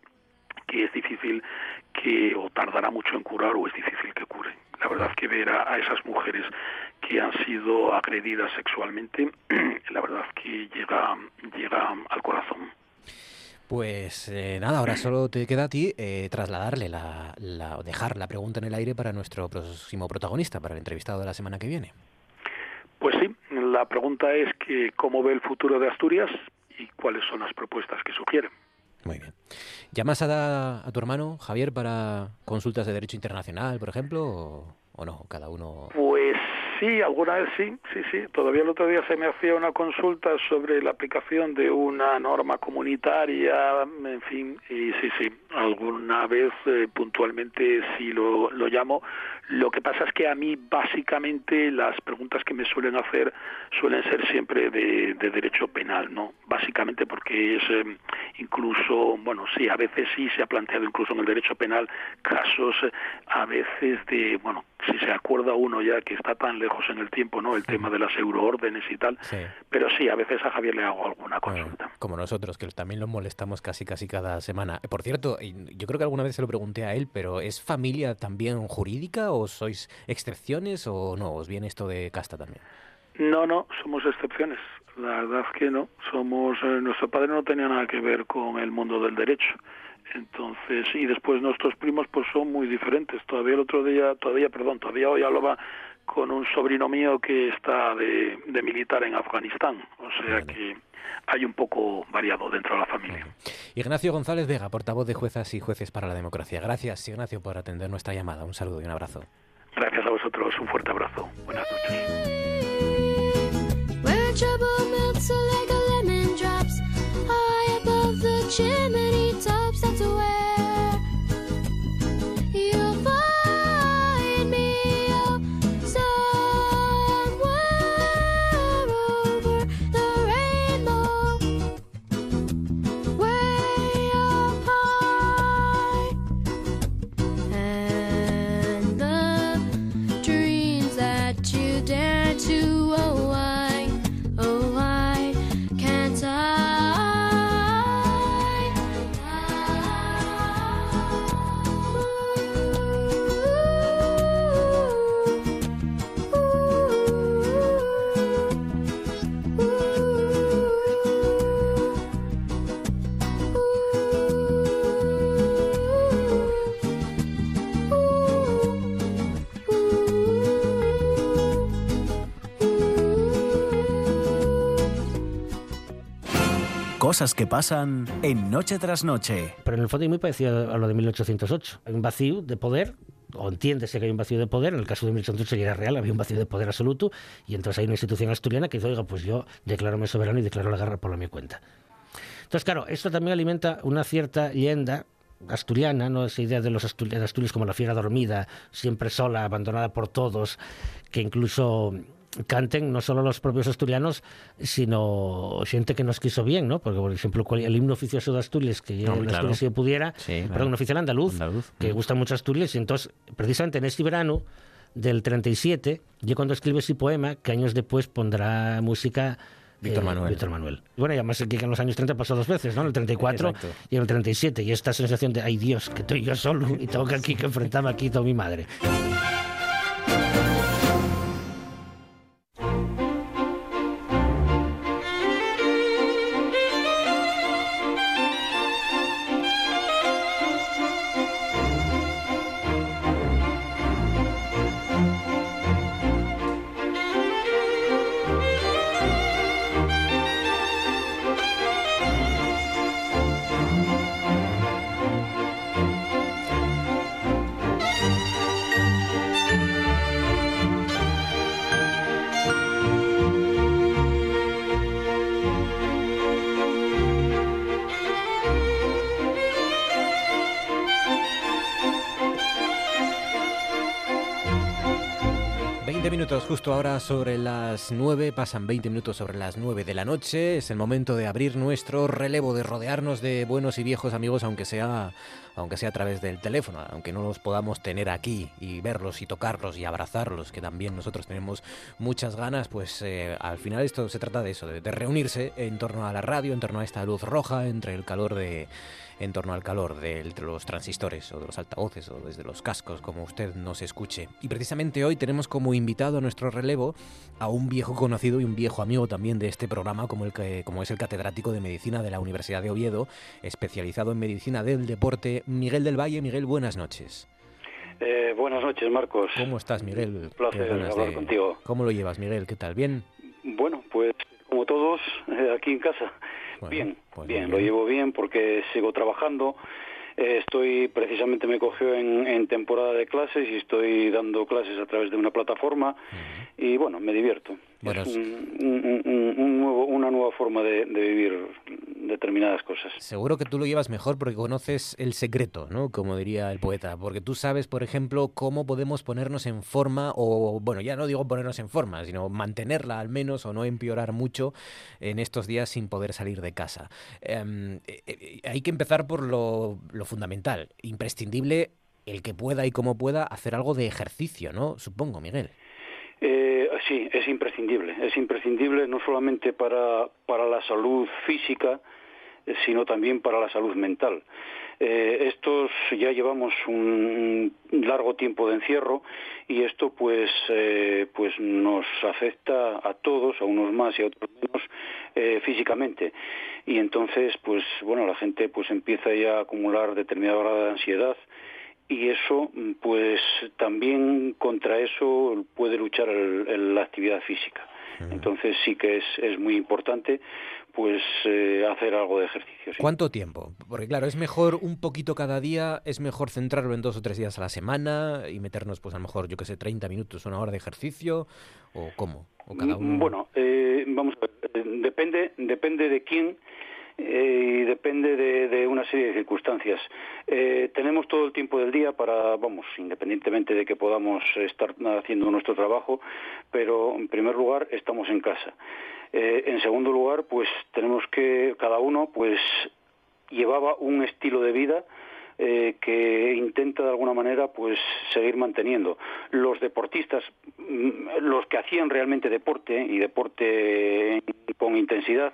que es difícil que o tardará mucho en curar o es difícil que cure. La verdad que ver a, a esas mujeres que han sido agredidas sexualmente, <clears throat> la verdad que llega, llega al corazón. Pues eh, nada, ahora solo te queda a ti eh, trasladarle la, la, dejar la pregunta en el aire para nuestro próximo protagonista, para el entrevistado de la semana que viene. Pues sí, la pregunta es que cómo ve el futuro de Asturias y cuáles son las propuestas que sugiere. Muy bien. ¿Llamas a, a tu hermano, Javier, para consultas de derecho internacional, por ejemplo, o, o no? Cada uno... Pues sí, alguna vez sí, sí, sí. Todavía el otro día se me hacía una consulta sobre la aplicación de una norma comunitaria, en fin, y sí, sí, alguna vez eh, puntualmente sí lo, lo llamo. Lo que pasa es que a mí básicamente las preguntas que me suelen hacer suelen ser siempre de, de derecho penal, ¿no? Básicamente porque es eh, incluso, bueno, sí, a veces sí se ha planteado incluso en el derecho penal casos eh, a veces de, bueno, si se acuerda uno ya que está tan lejos en el tiempo, ¿no? El tema de las euroórdenes y tal. Sí. Pero sí, a veces a Javier le hago alguna consulta. Bueno, como nosotros, que también lo molestamos casi casi cada semana. Por cierto, yo creo que alguna vez se lo pregunté a él, pero ¿es familia también jurídica o sois excepciones o no? ¿Os viene esto de casta también? No, no, somos excepciones. La verdad es que no. Somos eh, nuestro padre no tenía nada que ver con el mundo del derecho. Entonces, y después nuestros primos pues son muy diferentes. Todavía el otro día, todavía, perdón, todavía hoy hablaba con un sobrino mío que está de, de militar en Afganistán. O sea que hay un poco variado dentro de la familia. Ignacio González Vega, portavoz de Juezas y Jueces para la Democracia. Gracias, Ignacio, por atender nuestra llamada. Un saludo y un abrazo. Gracias a vosotros, un fuerte abrazo. Buenas noches. Cosas que pasan en Noche tras Noche. Pero en el fondo es muy parecido a lo de 1808. Hay un vacío de poder, o entiéndese que hay un vacío de poder, en el caso de 1808 ya era real, había un vacío de poder absoluto, y entonces hay una institución asturiana que dice, oiga, pues yo declaro soberano y declaro la guerra por la mi cuenta. Entonces, claro, esto también alimenta una cierta leyenda asturiana, ¿no? esa idea de los Asturias como la fiera dormida, siempre sola, abandonada por todos, que incluso canten no solo los propios asturianos, sino gente que nos quiso bien, ¿no? Porque, por ejemplo, el himno oficioso de Asturias, que en claro. Asturias si pudiera, Sí, claro. perdón, un oficial andaluz, Andaluz, que mm. gusta mucho Asturias, y entonces, precisamente en este verano del 37, yo cuando escribe ese poema, que años después pondrá música Víctor eh, Manuel. Víctor Manuel. Bueno, y además aquí en los años 30 pasó dos veces, ¿no? En el 34 Exacto. y en el 37. Y esta sensación de, ay Dios, que estoy yo solo y tengo que aquí que enfrentarme aquí toda mi madre. Sobre las 9, pasan 20 minutos sobre las 9 de la noche, es el momento de abrir nuestro relevo, de rodearnos de buenos y viejos amigos, aunque sea, aunque sea a través del teléfono, aunque no los podamos tener aquí y verlos y tocarlos y abrazarlos, que también nosotros tenemos muchas ganas, pues eh, al final esto se trata de eso, de, de reunirse en torno a la radio, en torno a esta luz roja, entre el calor de en torno al calor de, los transistores o de los altavoces o desde los cascos, como usted nos escuche. Y precisamente hoy tenemos como invitado a nuestro relevo a un viejo conocido y un viejo amigo también de este programa, como, el que, como es el catedrático de Medicina de la Universidad de Oviedo, especializado en Medicina del Deporte, Miguel del Valle. Miguel, buenas noches. Eh, buenas noches, Marcos. ¿Cómo estás, Miguel? placer Qué ganas hablar contigo. ¿Cómo lo llevas, Miguel? ¿Qué tal? ¿Bien? Bueno, pues como todos, eh, aquí en casa. Bueno, bien, pues bien, lo llevo bien porque sigo trabajando. Eh, estoy, precisamente me cogió en, en temporada de clases y estoy dando clases a través de una plataforma y bueno, me divierto. Bueno, es un- un- un- un nuevo- una nueva forma de, de vivir determinadas cosas. Seguro que tú lo llevas mejor porque conoces el secreto, ¿no? Como diría el poeta. Porque tú sabes, por ejemplo, cómo podemos ponernos en forma, o bueno, ya no digo ponernos en forma, sino mantenerla al menos o no empeorar mucho en estos días sin poder salir de casa. Em, eh, eh, hay que empezar por lo, lo fundamental, imprescindible el que pueda y como pueda hacer algo de ejercicio, ¿no? Supongo, Miguel. Eh, sí, es imprescindible. Es imprescindible no solamente para, para la salud física, eh, sino también para la salud mental. Eh, estos ya llevamos un largo tiempo de encierro y esto pues eh, pues nos afecta a todos, a unos más y a otros menos físicamente y entonces pues bueno la gente pues empieza ya a acumular determinado grado de ansiedad y eso mm, pues también contra eso puede luchar el- el- la actividad física entonces sí que es, es muy importante pues eh, hacer algo de ejercicio sí. ¿Cuánto tiempo? Porque claro, es mejor un poquito cada día, es mejor centrarlo en dos o tres días a la semana y meternos, pues a lo mejor, yo que sé, 30 minutos, una hora de ejercicio, o cómo, o cada uno. Mm, Bueno, eh, vamos a ver, eh, depende, depende de quién eh, y depende de, una serie de circunstancias. Eh, tenemos todo el tiempo del día para, vamos, independientemente de que podamos estar haciendo nuestro trabajo, pero en primer lugar estamos en casa. Eh, en segundo lugar, pues tenemos que cada uno, pues llevaba un estilo de vida eh, que intenta de alguna manera pues seguir manteniendo. Los deportistas, mm, los que hacían realmente deporte y deporte con intensidad,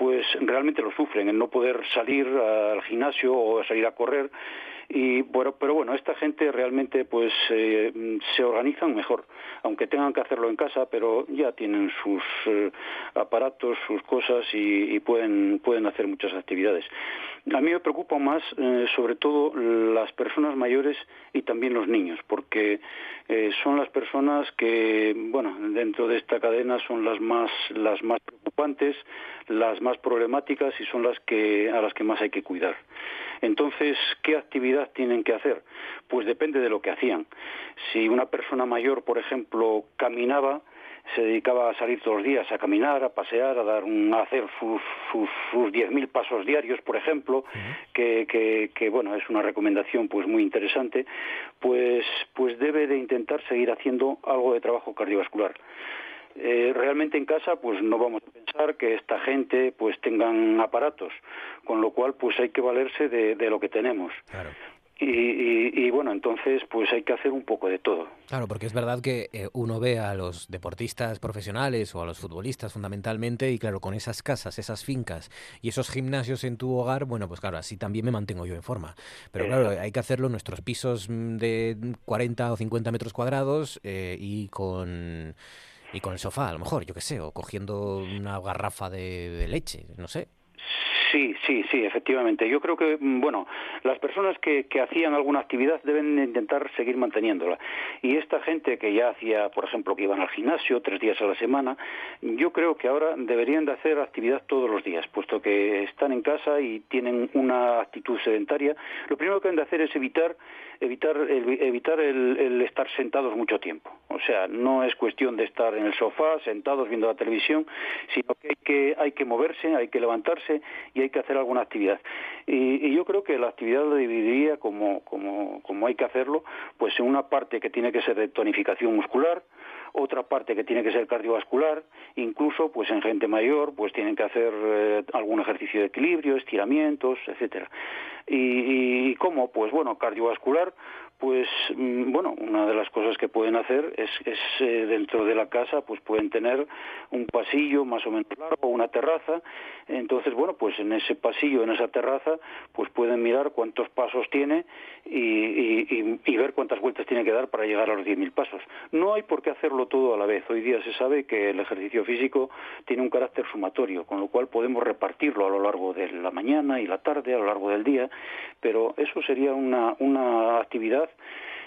pues realmente lo sufren, el no poder salir al gimnasio o salir a correr. Y bueno, pero bueno, esta gente realmente pues eh, se organizan mejor, aunque tengan que hacerlo en casa, pero ya tienen sus eh, aparatos, sus cosas y, y pueden pueden hacer muchas actividades. A mí me preocupa más, eh, sobre todo, las personas mayores y también los niños, porque eh, son las personas que, bueno, dentro de esta cadena son las más las más preocupantes, las más problemáticas y son las que a las que más hay que cuidar. Entonces, ¿qué actividad tienen que hacer? Pues depende de lo que hacían. Si una persona mayor, por ejemplo, caminaba, se dedicaba a salir todos los días a caminar, a pasear, a dar un, a hacer sus sus, sus 10.000 pasos diarios, por ejemplo, que, que, que, bueno es una recomendación pues muy interesante, pues pues debe de intentar seguir haciendo algo de trabajo cardiovascular. Eh, realmente en casa pues no vamos a pensar que esta gente pues tengan aparatos, con lo cual pues hay que valerse de, de lo que tenemos. Claro. Y, y- y, bueno, entonces pues hay que hacer un poco de todo. Claro, porque es verdad que eh, uno ve a los deportistas profesionales o a los futbolistas fundamentalmente y claro, con esas casas, esas fincas y esos gimnasios en tu hogar, bueno, pues claro, así también me mantengo yo en forma. Pero claro, hay que hacerlo en nuestros pisos mm, de 40 o 50 metros cuadrados eh, y con y con el sofá, a lo mejor, yo qué sé, o cogiendo una garrafa de, de leche, no sé. Sí, sí, sí, efectivamente. Yo creo que, mm, bueno, las personas que, que hacían alguna actividad deben intentar seguir manteniéndola. Y esta gente que ya hacía, por ejemplo, que iban al gimnasio tres días a la semana, yo creo que ahora deberían de hacer actividad todos los días, puesto que están en casa y tienen una actitud sedentaria. Lo primero que deben de hacer es evitar evitar evitar el, el estar sentados mucho tiempo. O sea, no es cuestión de estar en el sofá sentados viendo la televisión, sino que hay que hay que moverse, hay que levantarse y hay que hacer alguna actividad. Y, y yo creo que la actividad la dividiría como, como, como hay que hacerlo, pues en una parte que tiene que ser de tonificación muscular, otra parte que tiene que ser cardiovascular, incluso pues en gente mayor pues tienen que hacer eh, algún ejercicio de equilibrio, estiramientos, etcétera. Y, y cómo, pues bueno, cardiovascular, pues mm, bueno, una de las cosas que pueden hacer es, es eh, dentro de la casa, pues pueden tener un pasillo más o menos largo, una terraza. Entonces, bueno, pues en ese pasillo, en esa terraza, pues pueden mirar cuántos pasos tiene y, ver cuántas vueltas tiene que dar para llegar a los 10.000 pasos. No hay por qué hacerlo todo a la vez. Hoy día se sabe que el ejercicio físico tiene un carácter sumatorio, con lo cual podemos repartirlo a lo largo de la mañana y la tarde, a lo largo del día, pero eso sería una, una actividad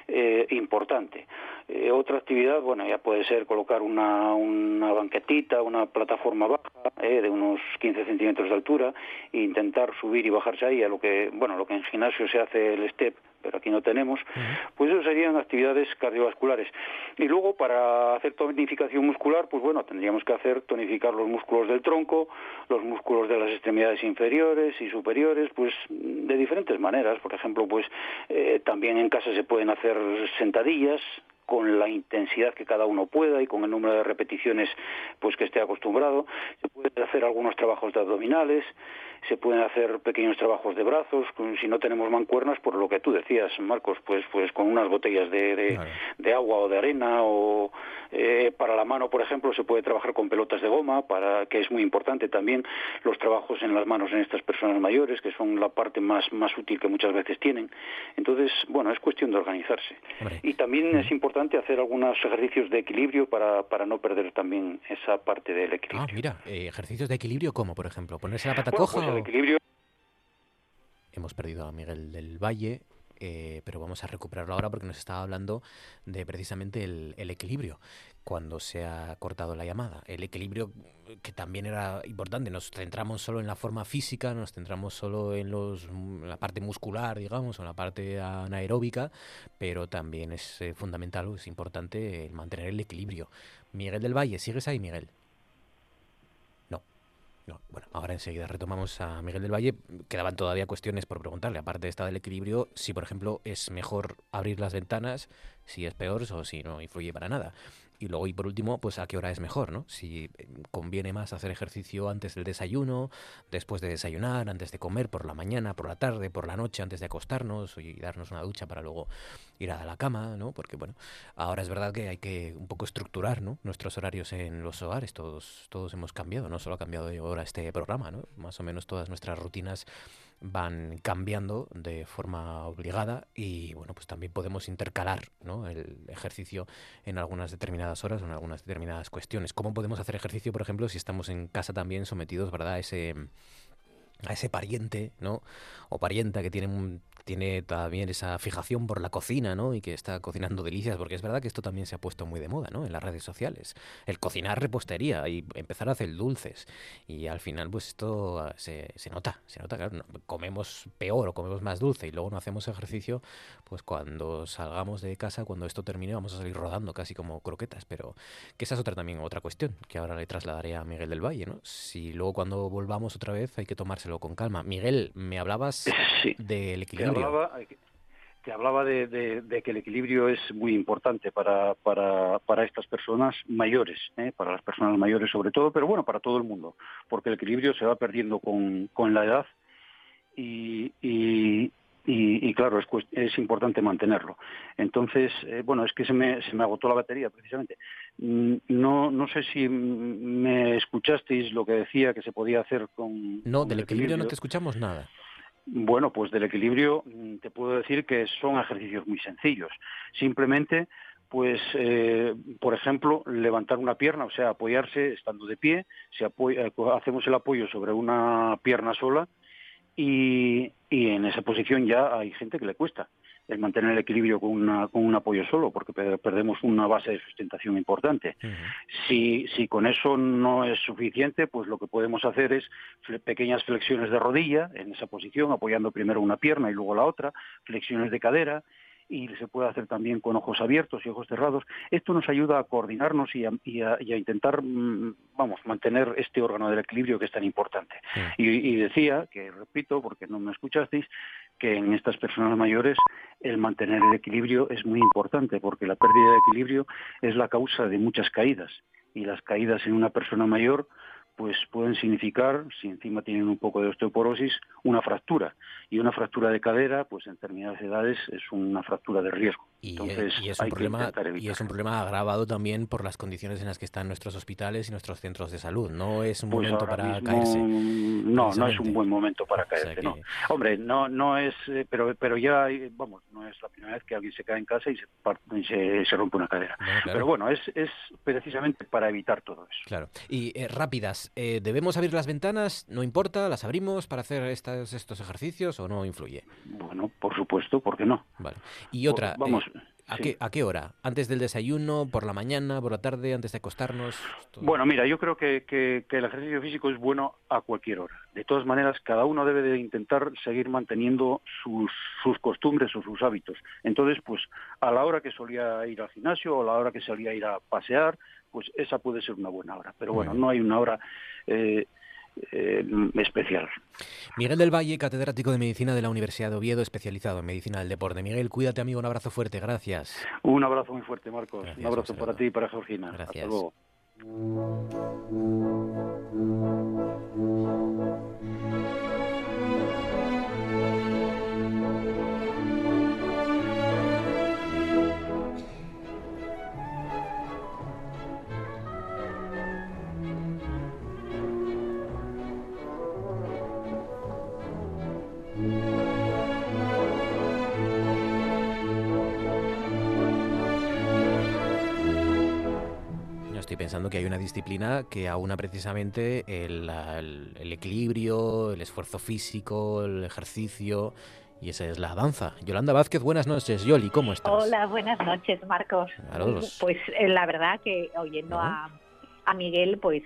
eh, importante. Eh, otra actividad, bueno, ya puede ser colocar una, una banquetita, una plataforma baja eh, de unos 15 centímetros de altura e intentar subir y bajarse ahí a lo que, bueno, lo que en gimnasio se hace el step, pero aquí no tenemos, pues eso serían actividades cardiovasculares. Y luego para hacer tonificación muscular, pues bueno, tendríamos que hacer tonificar los músculos del tronco, los músculos de las extremidades inferiores y superiores, pues de diferentes maneras. Por ejemplo, pues eh, también en casa se pueden hacer sentadillas con la intensidad que cada uno pueda y con el número de repeticiones pues que esté acostumbrado. Se pueden hacer algunos trabajos de abdominales, se pueden hacer pequeños trabajos de brazos, si no tenemos mancuernas, por lo que tú decías, Marcos, pues pues con unas botellas de, de, de agua o de arena o eh, para la mano, por ejemplo, se puede trabajar con pelotas de goma, para que es muy importante también los trabajos en las manos en estas personas mayores, que son la parte más más útil que muchas veces tienen. Entonces, bueno, es cuestión de organizarse. Y también es importante hacer algunos ejercicios de equilibrio para, para no perder también esa parte del equilibrio. Ah, mira, eh, ejercicios de equilibrio, como por ejemplo, ponerse la pata Bueno, coja. pues el o- equilibrio Hemos perdido a Miguel del Valle, eh, pero vamos a recuperarlo ahora porque nos estaba hablando de precisamente el, equilibrio cuando se ha cortado la llamada. El equilibrio eh, que también era importante. Nos centramos solo en la forma física, nos centramos solo en, los, en la parte muscular, digamos, o en la parte anaeróbica, pero también es eh, fundamental, es importante el mantener el equilibrio. Miguel del Valle, ¿sigues ahí, Miguel? No. No, bueno, ahora enseguida retomamos a Miguel del Valle. Quedaban todavía cuestiones por preguntarle, aparte de esta del equilibrio, si por ejemplo es mejor abrir las ventanas, si es peor o si no influye para nada. Y luego, y por último, pues a qué hora es mejor, ¿no? Si eh, conviene más hacer ejercicio antes del desayuno, después de desayunar, antes de comer, por la mañana, por la tarde, por la noche, antes de acostarnos y darnos una ducha para luego ir a la cama, ¿no? Porque, bueno, ahora es verdad que hay que un poco estructurar, ¿no? Nuestros horarios en los hogares, todos, todos hemos cambiado, no solo ha cambiado ahora este programa, ¿no? Más o menos todas nuestras rutinas van cambiando de forma obligada y bueno pues también podemos intercalar ¿no? el ejercicio en algunas determinadas horas o en algunas determinadas cuestiones cómo podemos hacer ejercicio por ejemplo si estamos en casa también sometidos verdad a ese a ese pariente, ¿no? O parienta que tiene tiene también esa fijación por la cocina, ¿no? Y que está cocinando delicias, porque es verdad que esto también se ha puesto muy de moda, ¿no? En las redes sociales. El cocinar repostería y empezar a hacer dulces. Y al final, pues esto ah, se, nota, se nota, claro, comemos peor o comemos más dulce y luego no hacemos ejercicio, pues cuando salgamos de casa, cuando esto termine, vamos a salir rodando casi como croquetas. Pero que esa es otra también otra cuestión que ahora le trasladaré a Miguel del Valle, ¿no? Si luego cuando volvamos otra vez hay que tomárselo con calma. Miguel, me hablabas del Te equilibrio. hablaba, te hablaba de, de- de que el equilibrio es muy importante para, para, para estas personas mayores, ¿eh? para las personas mayores sobre todo, pero bueno, para todo el mundo, porque el equilibrio se va perdiendo con, con la edad y, y, y, y claro, es, es importante mantenerlo. Entonces, eh, bueno, es que se me, se me agotó la batería precisamente. Mm, No, no sé si me escuchasteis lo que decía que se podía hacer con... No, con del el equilibrio no te escuchamos nada. Bueno, pues del equilibrio mm, te puedo decir que son ejercicios muy sencillos. Simplemente, pues, eh, por ejemplo, levantar una pierna, o sea, apoyarse estando de pie, se apoya- eh, hacemos el apoyo sobre una pierna sola y, y en esa posición ya hay gente que le cuesta el mantener el equilibrio con, una, con un apoyo solo, porque per- perdemos una base de sustentación importante. Si, si con eso no es suficiente, pues lo que podemos hacer es fle- pequeñas flexiones de rodilla en esa posición, apoyando primero una pierna y luego la otra, flexiones de cadera, y se puede hacer también con ojos abiertos y ojos cerrados. Esto nos ayuda a coordinarnos y a, y a- y a intentar, mm, vamos, mantener este órgano del equilibrio que es tan importante. Y, y decía, que repito, porque no me escuchasteis, que en estas personas mayores el mantener el equilibrio es muy importante, porque la pérdida de equilibrio es la causa de muchas caídas. Y las caídas en una persona mayor pues pueden significar, si encima tienen un poco de osteoporosis, una fractura. Y una fractura de cadera, pues en determinadas edades es una fractura de riesgo. Y, Entonces y es un hay problema y es un problema agravado también por las condiciones en las que están nuestros hospitales y nuestros centros de salud. No es un Pues momento para mismo, caerse. No, no es un buen momento para caerse, no. Hombre, no, no es, eh, pero, pero ya, vamos, no es la primera vez que alguien se cae en casa y se, y se, se rompe una cadera. claro. Pero bueno, es, es precisamente para evitar todo eso. Claro. Y eh, rápidas, eh, ¿debemos abrir las ventanas? ¿No importa? ¿Las abrimos para hacer estas, estos ejercicios o no influye? Bueno, por supuesto, ¿por qué no? Vale. Y otra, Pues, vamos, eh, ¿a, sí. qué, ¿a qué hora? ¿Antes del desayuno? ¿Por la mañana? ¿Por la tarde? ¿Antes de acostarnos? Bueno, mira, yo creo que, que- que el ejercicio físico es bueno a cualquier hora. De todas maneras, cada uno debe de intentar seguir manteniendo sus, sus costumbres o sus hábitos. Entonces, pues a la hora que solía ir al gimnasio o a la hora que solía ir a pasear, pues esa puede ser una buena hora. Pero bueno, no hay una hora eh, eh, especial. Miguel del Valle, catedrático de Medicina de la Universidad de Oviedo, especializado en Medicina del Deporte. Miguel, cuídate, amigo. Un abrazo fuerte. Gracias. Un abrazo muy fuerte, Marcos. Gracias, un abrazo para ti y para Georgina. Gracias. Hasta luego. Estoy pensando que hay una disciplina que aúna precisamente el, el- el equilibrio, el esfuerzo físico, el ejercicio, y esa es la danza. Yolanda Vázquez, buenas noches. Yoli, ¿cómo estás? Hola, buenas noches, Marcos. Pues eh, la verdad que oyendo a, a Miguel, pues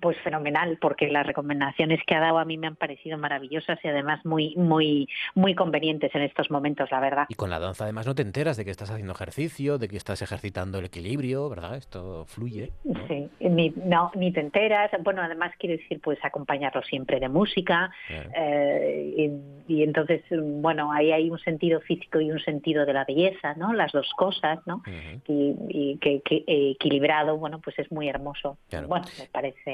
pues fenomenal, porque las recomendaciones que ha dado a mí me han parecido maravillosas y además muy muy muy convenientes en estos momentos, la verdad. Y con la danza además no te enteras de que estás haciendo ejercicio, de que estás ejercitando el equilibrio, ¿verdad? Esto fluye. Sí, ni, no, ni te enteras. Bueno, además quiero decir, pues acompañarlo siempre de música. eh, y, y entonces, bueno, ahí hay un sentido físico y un sentido de la belleza, ¿no? Las dos cosas, ¿no? Y, y que, que, equilibrado, bueno, pues es muy hermoso. Claro. Bueno, me parece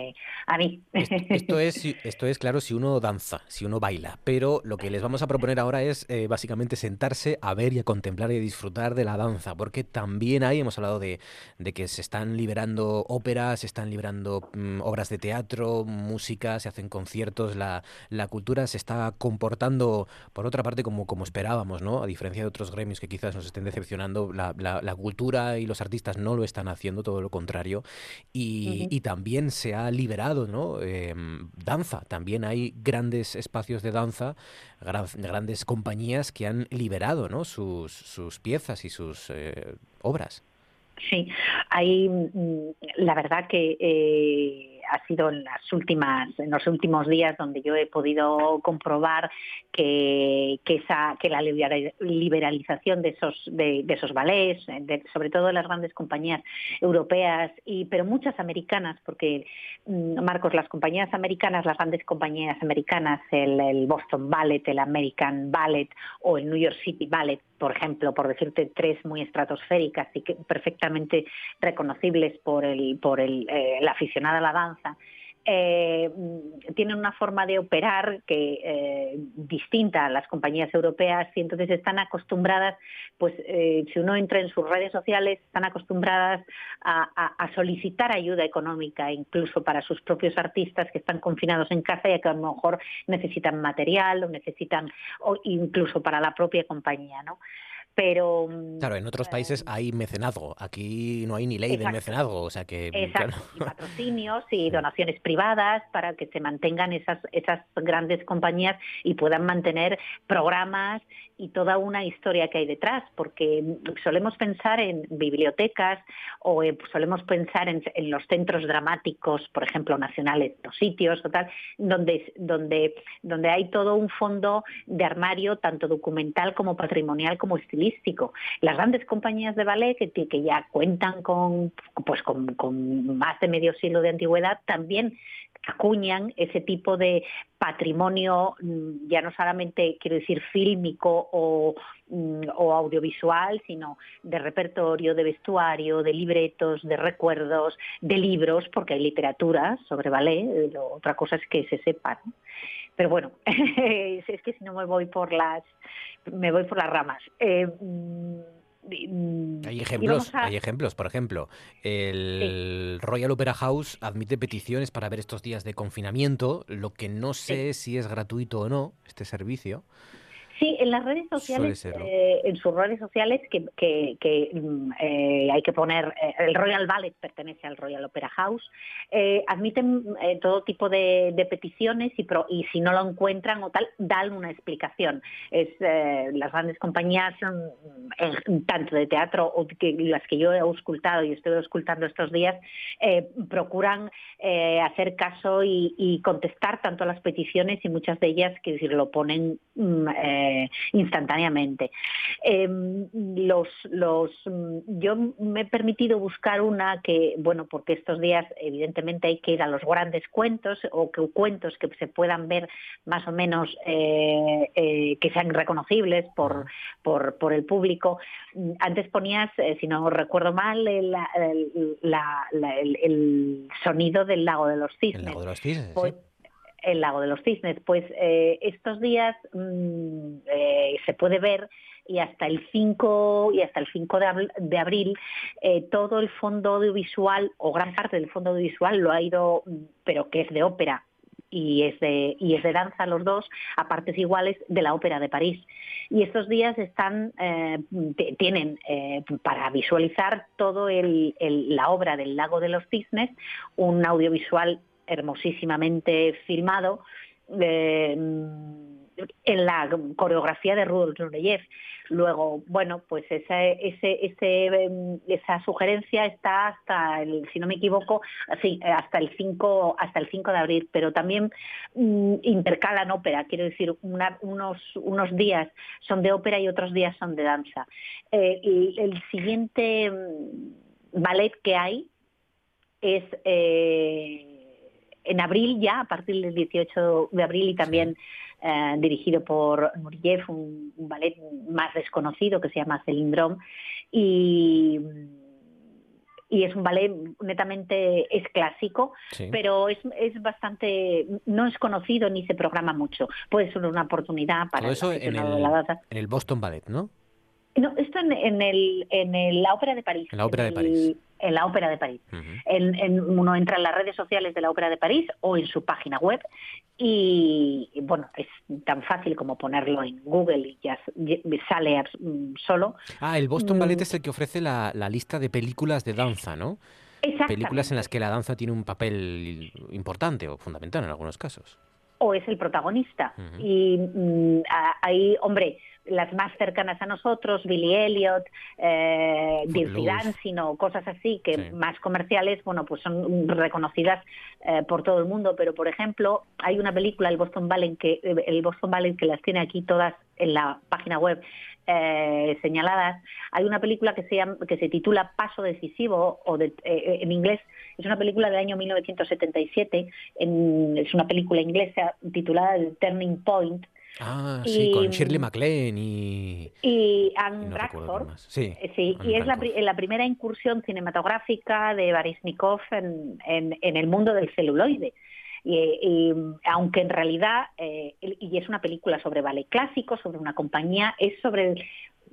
a mí. Esto es, <laughs> esto es claro si uno danza, si uno baila, pero lo que les vamos a proponer ahora es eh, básicamente sentarse a ver y a contemplar y a disfrutar de la danza, porque también ahí hemos hablado de, de que se están liberando óperas, se están liberando mm, obras de teatro, música, se hacen conciertos, la, la cultura se está comportando, por otra parte, como, como esperábamos, ¿no? A diferencia de otros gremios que quizás nos estén decepcionando, la, la- la cultura y los artistas no lo están haciendo, todo lo contrario, y, y también se ha liberado, ¿no? Eh, danza, también hay grandes espacios de danza, gran- grandes compañías que han liberado, ¿no? Sus, sus piezas y sus eh, obras. Sí, hay mm, la verdad que eh, ha sido en las últimas, en los últimos días donde yo he podido comprobar que, que esa, que la libera- liberalización de esos, de, esos de- sobre todo de las grandes compañías europeas y pero muchas americanas, porque mm, Marcos, las compañías americanas, las grandes compañías americanas, el, Boston Ballet, el American Ballet o el New York City Ballet, por ejemplo, por decirte tres muy estratosféricas y que perfectamente reconocibles por el, por el, eh, aficionado a la danza, eh, mm, tienen una forma de operar que eh, distinta a las compañías europeas y entonces están acostumbradas, pues eh, si uno entra en sus redes sociales, están acostumbradas a, solicitar ayuda económica, incluso para sus propios artistas que están confinados en casa y que a lo mejor necesitan material o necesitan, o incluso para la propia compañía, ¿no? Pero Claro, en otros países hay mecenazgo. Aquí no hay ni ley Exacto. mecenazgo. O sea que. Exacto, claro. y patrocinios <laughs> y donaciones privadas para que se mantengan esas, esas grandes compañías y puedan mantener programas y toda una historia que hay detrás, porque solemos pensar en bibliotecas o eh, solemos pensar en, en los centros dramáticos, por ejemplo, nacionales, los sitios o tal, donde, donde, donde hay todo un fondo de armario, tanto documental como patrimonial como estilístico. Las grandes compañías de ballet que, ya cuentan con, pues con, más de medio siglo de antigüedad también acuñan ese tipo de patrimonio mm, ya no solamente quiero decir fílmico o, mm, o audiovisual, sino de repertorio, de vestuario, de libretos, de recuerdos, de libros, porque hay literatura sobre ballet, eh, otra cosa es que se sepa. ¿no? Pero bueno, <laughs> es que si no me voy por las me voy por las ramas. Eh, mm, Hay ejemplos, a- hay ejemplos. Por ejemplo, el Royal Opera House admite peticiones para ver estos días de confinamiento, lo que no sé si es gratuito o no, este servicio. Sí, en las redes sociales, eh, en sus redes sociales que, que- que, mm, eh, hay que poner, eh, el Royal Ballet pertenece al Royal Opera House, eh, admiten todo tipo de, de peticiones y, pro- y si no lo encuentran o tal, dan una explicación. Es, eh, las grandes compañías, mm, tanto de teatro o que, las que yo he auscultado y estoy auscultando estos días, eh, procuran eh, hacer caso y, y contestar tanto a las peticiones y muchas de ellas, que decir, lo ponen mm, eh, instantáneamente. Eh, los, los, mm, yo me he permitido buscar una que, bueno, porque estos días evidentemente hay que ir a los grandes cuentos o que cuentos que se puedan ver más o menos eh, eh, que sean reconocibles por, por, por el público. Antes ponías, eh, si no recuerdo mal, el, el- la- la- el- el sonido del lago de los cisnes. El lago de los cisnes. Pues, sí. El lago de los cisnes. Pues eh, estos días mm, eh, se puede ver y hasta el 5 y hasta el 5 de, abr- de abril eh, todo el fondo audiovisual o gran parte del fondo audiovisual lo ha ido, mm, pero que es de ópera y es de y es de danza los dos a partes iguales de la ópera de París y estos días están eh, tienen eh, para visualizar todo el- el- la obra del lago de los cisnes un audiovisual hermosísimamente filmado eh, en la coreografía de Rudolf Nureyev. Luego, bueno, pues esa, esa sugerencia está hasta el, si no me equivoco, hasta el 5, hasta el 5 de abril, pero también mm, intercalan ópera, quiero decir, unos, unos días son de ópera y otros días son de danza. Eh, el, el siguiente mm, ballet que hay es eh, en abril ya, a partir del 18 de abril y también eh, dirigido por Nureyev, un, un ballet más desconocido que se llama Celindrome y y es un ballet netamente es clásico, Sí. pero es, es bastante no es conocido ni se programa mucho. Puede ser una oportunidad para Todo el eso en el, la en el Boston Ballet, ¿no? No, esto en, en el, en el- la Ópera de París. En la Ópera de el- París. En la Ópera de París. En- en- uno entra en las redes sociales de la Ópera de París o en su página web y, y, bueno, es tan fácil como ponerlo en Google y ya sale mm, solo. Ah, el Boston Mm. Ballet es el que ofrece la, la lista de películas de danza, ¿no? Películas en las que la danza tiene un papel importante o fundamental en algunos casos. o es el protagonista. Y mm, a- ahí, hombre, las más cercanas a nosotros, Billy Elliot, eh, Dirty. Dancing o cosas así, que más comerciales, bueno, pues son reconocidas eh, por todo el mundo. Pero, por ejemplo, hay una película, el Boston Ballet, que, el Boston Ballet, que las tiene aquí todas en la página web eh, señaladas. Hay una película que se, llama, que se titula Paso Decisivo, o de- eh, en inglés, es una película del año 1977, en- es una película inglesa titulada The Turning Point, Ah, Y- sí, con Shirley MacLaine y... y Anne no Bradford. Sí, Eh, Sí, Anne y es la, primera incursión cinematográfica de Baryshnikov en, en, en el mundo del celuloide, Y, y, aunque en realidad, eh, y es una película sobre ballet clásico, sobre una compañía, es sobre el,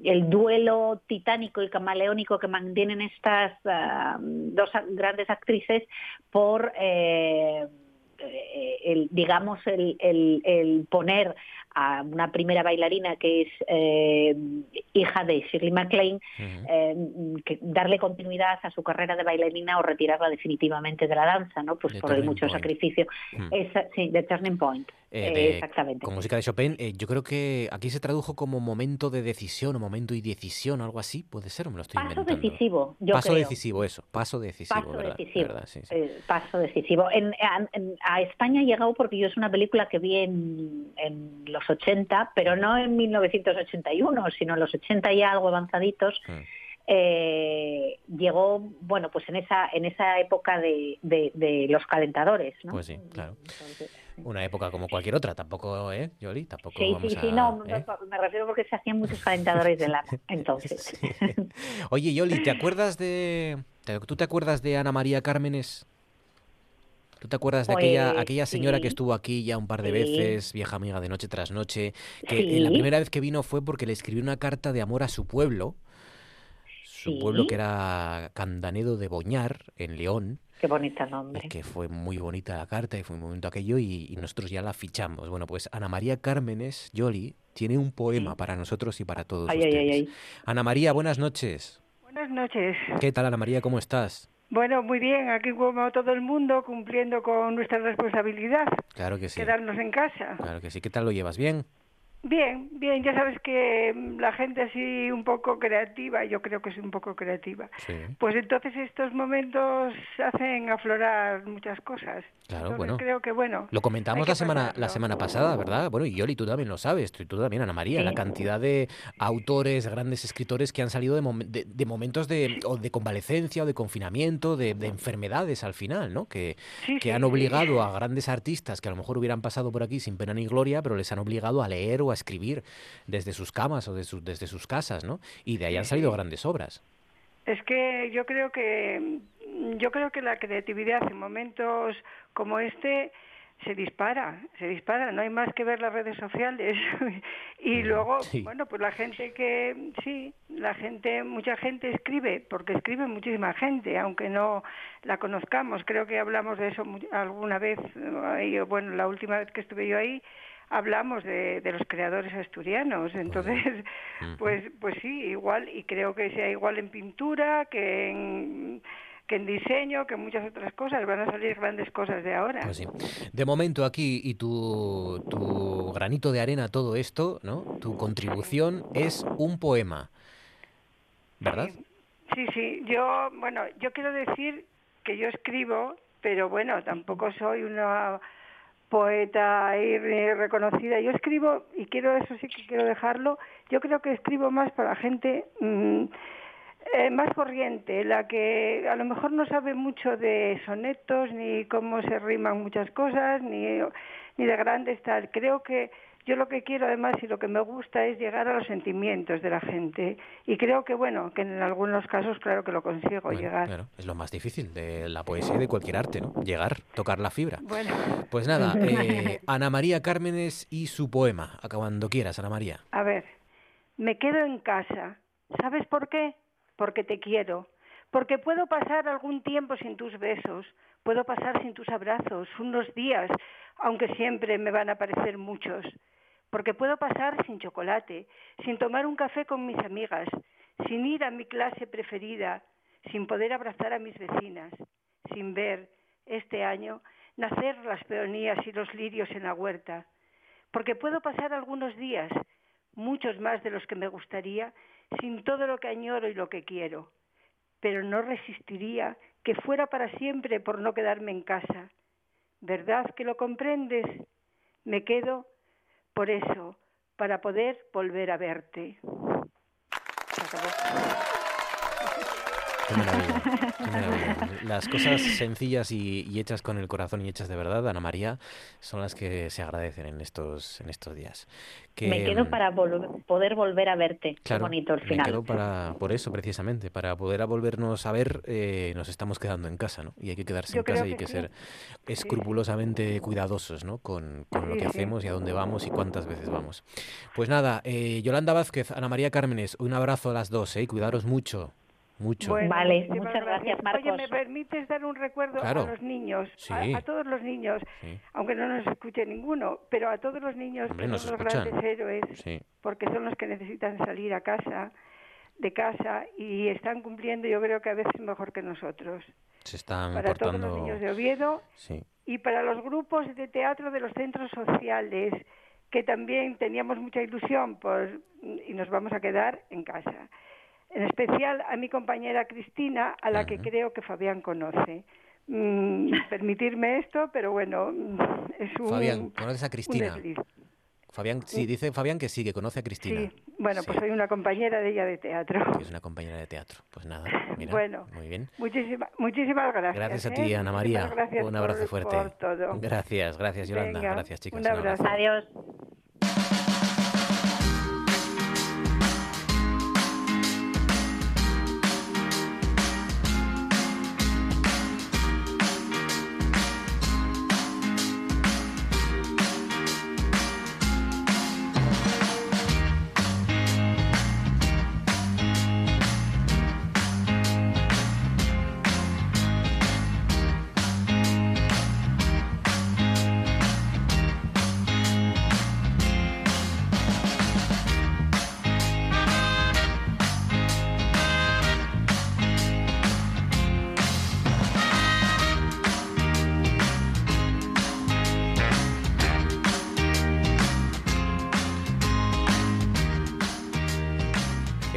el duelo titánico y camaleónico que mantienen estas ah, dos grandes actrices por, eh, eh, el, digamos, el, el- el poner a una primera bailarina que es eh, hija de Shirley MacLaine, eh, que darle continuidad a su carrera de bailarina o retirarla definitivamente de la danza, ¿no? Pues The por el mucho Point. sacrificio. Esa- sí, The Turning Point. Eh, Eh, de- exactamente. Con música de Chopin, yo creo que aquí se tradujo como momento de decisión o momento y decisión o algo así, puede ser, o me lo estoy Paso inventando. decisivo, yo paso creo. decisivo, eso, paso decisivo, Paso ¿verdad? decisivo. ¿verdad? Sí, sí. Paso decisivo. En, a, en- a España ha llegado porque yo es una película que vi en, en los 80, pero no en 1981, sino en los 80 y algo avanzaditos. Mm. Eh, llegó, bueno, pues en esa en esa época de, de- de los calentadores, ¿no? Pues sí, claro. Una época como cualquier otra, tampoco, ¿eh, Yoli? Tampoco Sí, vamos sí, a... sí, no, ¿eh? me- me refiero porque se hacían muchos calentadores de lana, <laughs> entonces. Oye, Yoli, ¿te acuerdas de... ¿Tú te acuerdas de Ana María Cármenes? ¿Tú te acuerdas de aquella, Pues, aquella señora que estuvo aquí ya un par de Sí. veces, vieja amiga de noche tras noche, que Sí. la primera vez que vino fue porque le escribió una carta de amor a su pueblo, su Sí. pueblo que era Candanedo de Boñar, en León, Qué bonito nombre. que fue muy bonita la carta y fue muy bonito aquello y, y nosotros ya la fichamos. Bueno, pues Ana María Cármenes, Yoli, tiene un poema para nosotros y para todos Ay, ay, ustedes. ay, ay. Ana María, buenas noches. Buenas noches. ¿Qué tal, Ana María? ¿Cómo estás? Bueno, muy bien, aquí como todo el mundo, cumpliendo con nuestra responsabilidad, Claro que sí. quedarnos en casa. Claro que sí. ¿Qué tal lo llevas? ¿Bien? Bien, bien, ya sabes que mm, la gente así un poco creativa, yo creo que es un poco creativa, Sí. pues entonces estos momentos hacen aflorar muchas cosas. Claro, Entonces bueno. creo que bueno. Lo comentamos la semana, la semana pasada, ¿verdad? Bueno, y Yoli, tú también lo sabes, tú, tú también, Ana María, Sí. la cantidad de autores, grandes escritores que han salido de, momen- de- de momentos de, o de convalecencia o de confinamiento, de, de enfermedades al final, ¿no? Que, Sí, que han obligado a grandes artistas que a lo mejor hubieran pasado por aquí sin pena ni gloria, pero les han obligado a leer o a escribir desde sus camas o de desde sus casas, ¿no? Y de ahí han salido grandes obras. Es que yo creo que yo creo que la creatividad en momentos como este se dispara, se dispara, no hay más que ver las redes sociales <laughs> y luego, sí. bueno, pues la gente que sí, la gente, mucha gente escribe, porque escribe muchísima gente, aunque no la conozcamos. Creo que hablamos de eso alguna vez, eh, bueno, la última vez que estuve yo ahí hablamos de, de los creadores asturianos, entonces, pues, pues sí, igual, y creo que sea igual en pintura, que en, que en diseño, que en muchas otras cosas, van a salir grandes cosas de ahora. Pues sí. De momento aquí y tu, tu granito de arena a todo esto, ¿no? Tu contribución es un poema, ¿verdad? Sí, sí, yo, bueno, yo quiero decir que yo escribo, pero bueno, tampoco soy una poeta re- reconocida. Yo escribo, y quiero eso sí que quiero dejarlo, yo creo que escribo más para gente mm, eh, más corriente, la que a lo mejor no sabe mucho de sonetos, ni cómo se riman muchas cosas, ni, ni de grandes tal. Creo que yo lo que quiero además y lo que me gusta es llegar a los sentimientos de la gente. Y creo que, bueno, que en algunos casos claro que lo consigo Bueno, llegar. Claro, es lo más difícil de la poesía y de cualquier arte, ¿no? Llegar, tocar la fibra. Bueno, Pues nada, <laughs> eh, Ana María Cármenes y su poema. A Cuando quieras, Ana María. A ver, me quedo en casa. ¿Sabes por qué? Porque te quiero. Porque puedo pasar algún tiempo sin tus besos, puedo pasar sin tus abrazos, unos días, aunque siempre me van a parecer muchos. Porque puedo pasar sin chocolate, sin tomar un café con mis amigas, sin ir a mi clase preferida, sin poder abrazar a mis vecinas, sin ver, este año, nacer las peonías y los lirios en la huerta. Porque puedo pasar algunos días, muchos más de los que me gustaría, sin todo lo que añoro y lo que quiero. Pero no resistiría que fuera para siempre por no quedarme en casa. ¿Verdad que lo comprendes? Me quedo por eso, para poder volver a verte. Qué maravilla, qué maravilla. Las cosas sencillas y, y hechas con el corazón y hechas de verdad, Ana María, son las que se agradecen en estos, en estos días. Que, Me quedo para vol- poder volver a verte. Qué Claro, bonito el me final. quedo para, por eso precisamente, para poder a volvernos a ver, eh, nos estamos quedando en casa, ¿no? Y hay que quedarse Yo en casa y hay que sí. ser escrupulosamente cuidadosos, ¿no? Con, con lo que sí. hacemos y a dónde vamos y cuántas veces vamos. Pues nada, eh, Yolanda Vázquez, Ana María Cármenes, un abrazo a las dos, ¿eh? Cuidaros mucho, mucho. Bueno, Vale, muchísimas muchas gracias, Oye, Marcos. ¿me permites dar un recuerdo Claro. a los niños? Sí. A, a todos los niños, Sí. aunque no nos escuche ninguno, pero a todos los niños Hombre, que son los escuchan. grandes héroes, Sí. porque son los que necesitan salir a casa, de casa, y están cumpliendo, yo creo que a veces mejor que nosotros. Se están Para todos los niños de Oviedo Sí. y para los grupos de teatro de los centros sociales, que también teníamos mucha ilusión por, y nos vamos a quedar en casa. En especial a mi compañera Cristina, a la que creo que Fabián conoce. Mm, <laughs> permitirme esto, pero bueno, mm, es un, Fabián, ¿conoces a un Cristina? Fabián, sí, dice Fabián que sí, que conoce a Cristina. Sí, bueno, pues soy una compañera de ella de teatro. <laughs> es una compañera de teatro. Pues nada, mira, Bueno, muy bien. Muchísima, muchísimas gracias. Gracias a ¿eh? ti, Ana María. gracias Un abrazo por- fuerte. por todo. Gracias, gracias Yolanda. Venga, gracias chicas. un abrazo. Adiós.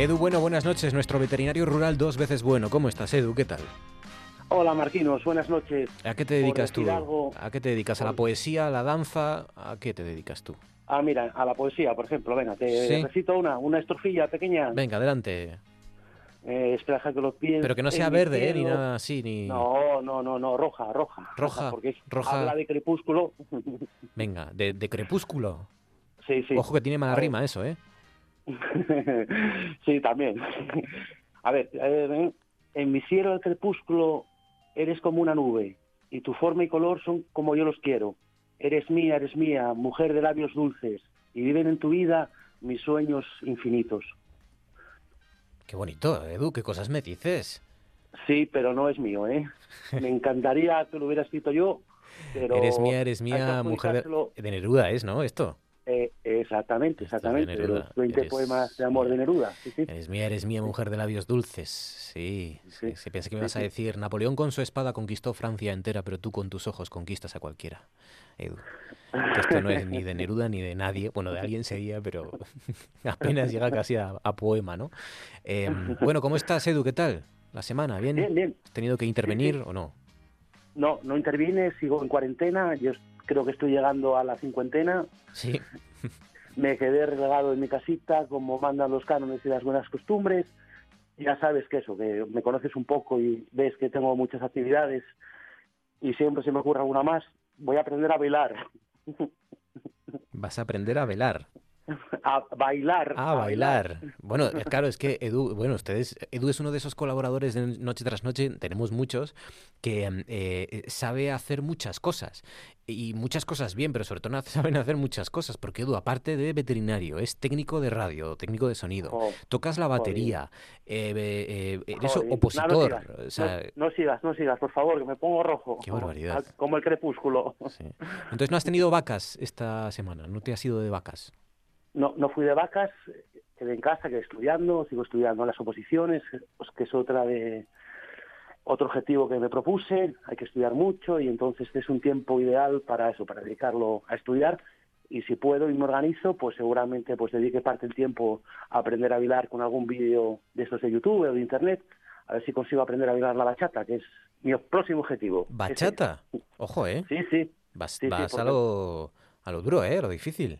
Edu, bueno, buenas noches. Nuestro veterinario rural dos veces bueno. ¿Cómo estás, Edu? ¿Qué tal? Hola Marquinos, buenas noches. ¿A qué te dedicas tú? algo- ¿A qué te dedicas? ¿A la poesía, a la danza? ¿A qué te dedicas tú? Ah, mira, a la poesía, por ejemplo, venga, te Sí. recito una, una estrofilla pequeña. Venga, adelante. Eh, espera que lo piense. Pero que no sea verde, ¿eh? Ni nada así, ni... No, no, no, no, roja, roja. Roja, porque es- roja. habla de crepúsculo. Venga, de, de crepúsculo. sí, sí. Ojo que tiene mala rima eso, ¿eh? <laughs> sí, también. A ver, eh, en mi cielo el crepúsculo eres como una nube y tu forma y color son como yo los quiero. Eres mía, eres mía, mujer de labios dulces y viven en tu vida mis sueños infinitos. Qué bonito, Edu, qué cosas me dices. Sí, pero no es mío, ¿eh? Me encantaría que lo hubiera escrito yo, <laughs> pero... eres mía, eres mía, mujer de, de Neruda, ¿es, no? Esto. Eh, exactamente, exactamente, de Neruda, los 20 eres- poemas de amor de Neruda. Sí, sí. Eres mía, eres mía, mujer de labios dulces. Sí, sí, sí, pensé que me ibas a decir, Napoleón con su espada conquistó Francia entera, pero tú con tus ojos conquistas a cualquiera. Edu. Que esto no es ni de Neruda ni de nadie. Bueno, de alguien sería, pero <laughs> apenas llega casi a, a poema, ¿no? Eh, bueno, ¿cómo estás, Edu? ¿Qué tal? ¿La semana? ¿Bien? Bien, bien. ¿Has tenido que intervenir o no? No, no intervine, sigo en cuarentena, yo creo que estoy llegando a la cincuentena. Sí. <laughs> Me quedé relegado en mi casita, como mandan los cánones y las buenas costumbres. Ya sabes que eso, que me conoces un poco y ves que tengo muchas actividades y siempre se me ocurre alguna más. Voy a aprender a bailar. <laughs> Vas a aprender a velar. <laughs> A bailar. Ah, bailar. <laughs> Bueno, eh, claro, es que Edu, bueno, ustedes, Edu es uno de esos colaboradores de Noche tras Noche, tenemos muchos, que mm, eh, sabe hacer muchas cosas. Y muchas cosas bien, pero sobre todo <laughs> saben hacer muchas cosas, porque Edu, aparte de veterinario, es técnico de radio, técnico de sonido, Jo, tocas la batería, eh, eh, eh, eres Joder, no, no opositor. sigas, o sea, no, no sigas, no sigas, por favor, que me pongo rojo. Qué barbaridad. Como el crepúsculo. entonces no has tenido vacas esta semana, no te has ido de vacas. No, no fui de vacas, quedé en casa, quedé estudiando, sigo estudiando las oposiciones, pues, que es otra de otro objetivo que me propuse, hay que estudiar mucho y entonces es un tiempo ideal para eso, para dedicarlo a estudiar y si puedo y me organizo, pues seguramente pues dedique parte del tiempo a aprender a bailar con algún vídeo de estos de YouTube o de Internet, a ver si consigo aprender a bailar la bachata, que es mi próximo objetivo. ¿Bachata? Ojo, ¿eh? Sí, sí. Vas, Sí, sí, vas a, lo, a lo duro, ¿eh? A lo difícil.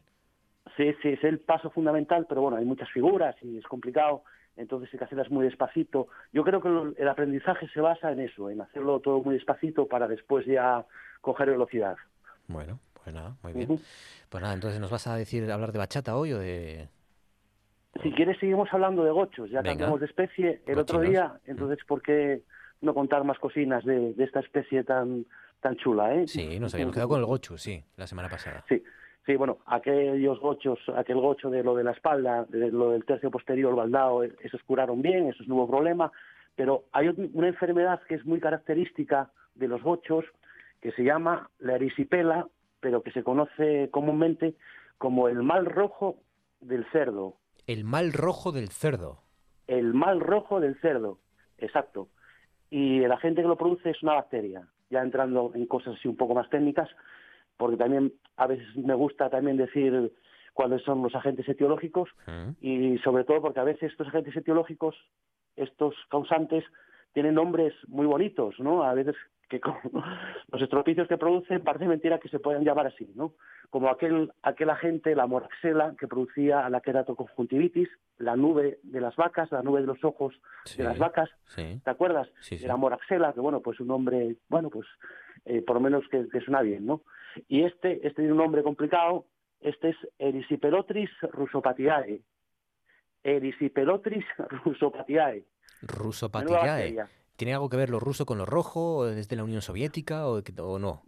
Sí, sí, es el paso fundamental, pero bueno, hay muchas figuras y es complicado. entonces hay que hacerlas muy despacito. Yo creo que lo- el aprendizaje se basa en eso, en hacerlo todo muy despacito para después ya coger velocidad. Bueno, pues nada, muy bien. Pues nada, entonces nos vas a decir hablar de bachata hoy o de... Si quieres seguimos hablando de gochos, ya que Venga. hablamos de especie el otro día, entonces ¿por qué no contar más cocinas de, de esta especie tan tan chula, eh? Sí, nos habíamos quedado con el gochu, sí, la semana pasada. Sí, sí, bueno, aquellos gochos, aquel gocho de lo de la espalda, de lo del tercio posterior baldao, eh, esos curaron bien, esos no hubo problema, pero hay una enfermedad que es muy característica de los gochos, que se llama la erisipela, pero que se conoce comúnmente como el mal rojo del cerdo. El mal rojo del cerdo. El mal rojo del cerdo, exacto. Y el agente que lo produce es una bacteria, ya entrando en cosas así un poco más técnicas, porque también a veces me gusta también decir cuáles son los agentes etiológicos y sobre todo porque a veces estos agentes etiológicos, estos causantes, tienen nombres muy bonitos, ¿no? A veces que con <laughs> los estropicios que producen parece mentira que se puedan llamar así, ¿no? Como aquel, aquel agente, la moraxela, que producía la queratoconjuntivitis, la nube de las vacas, la nube de los ojos Sí, de las vacas, sí. ¿te acuerdas? Sí, la moraxela, que bueno, pues un nombre, bueno, pues eh, por lo menos que, que suena bien, ¿no? Y este, este tiene un nombre complicado, este es Erisipelotris rusopatiae. Erisipelotris rusopatiae. Rusopatiae. ¿Tiene algo que ver lo ruso con lo rojo? ¿O ¿Es de la Unión Soviética o, o no?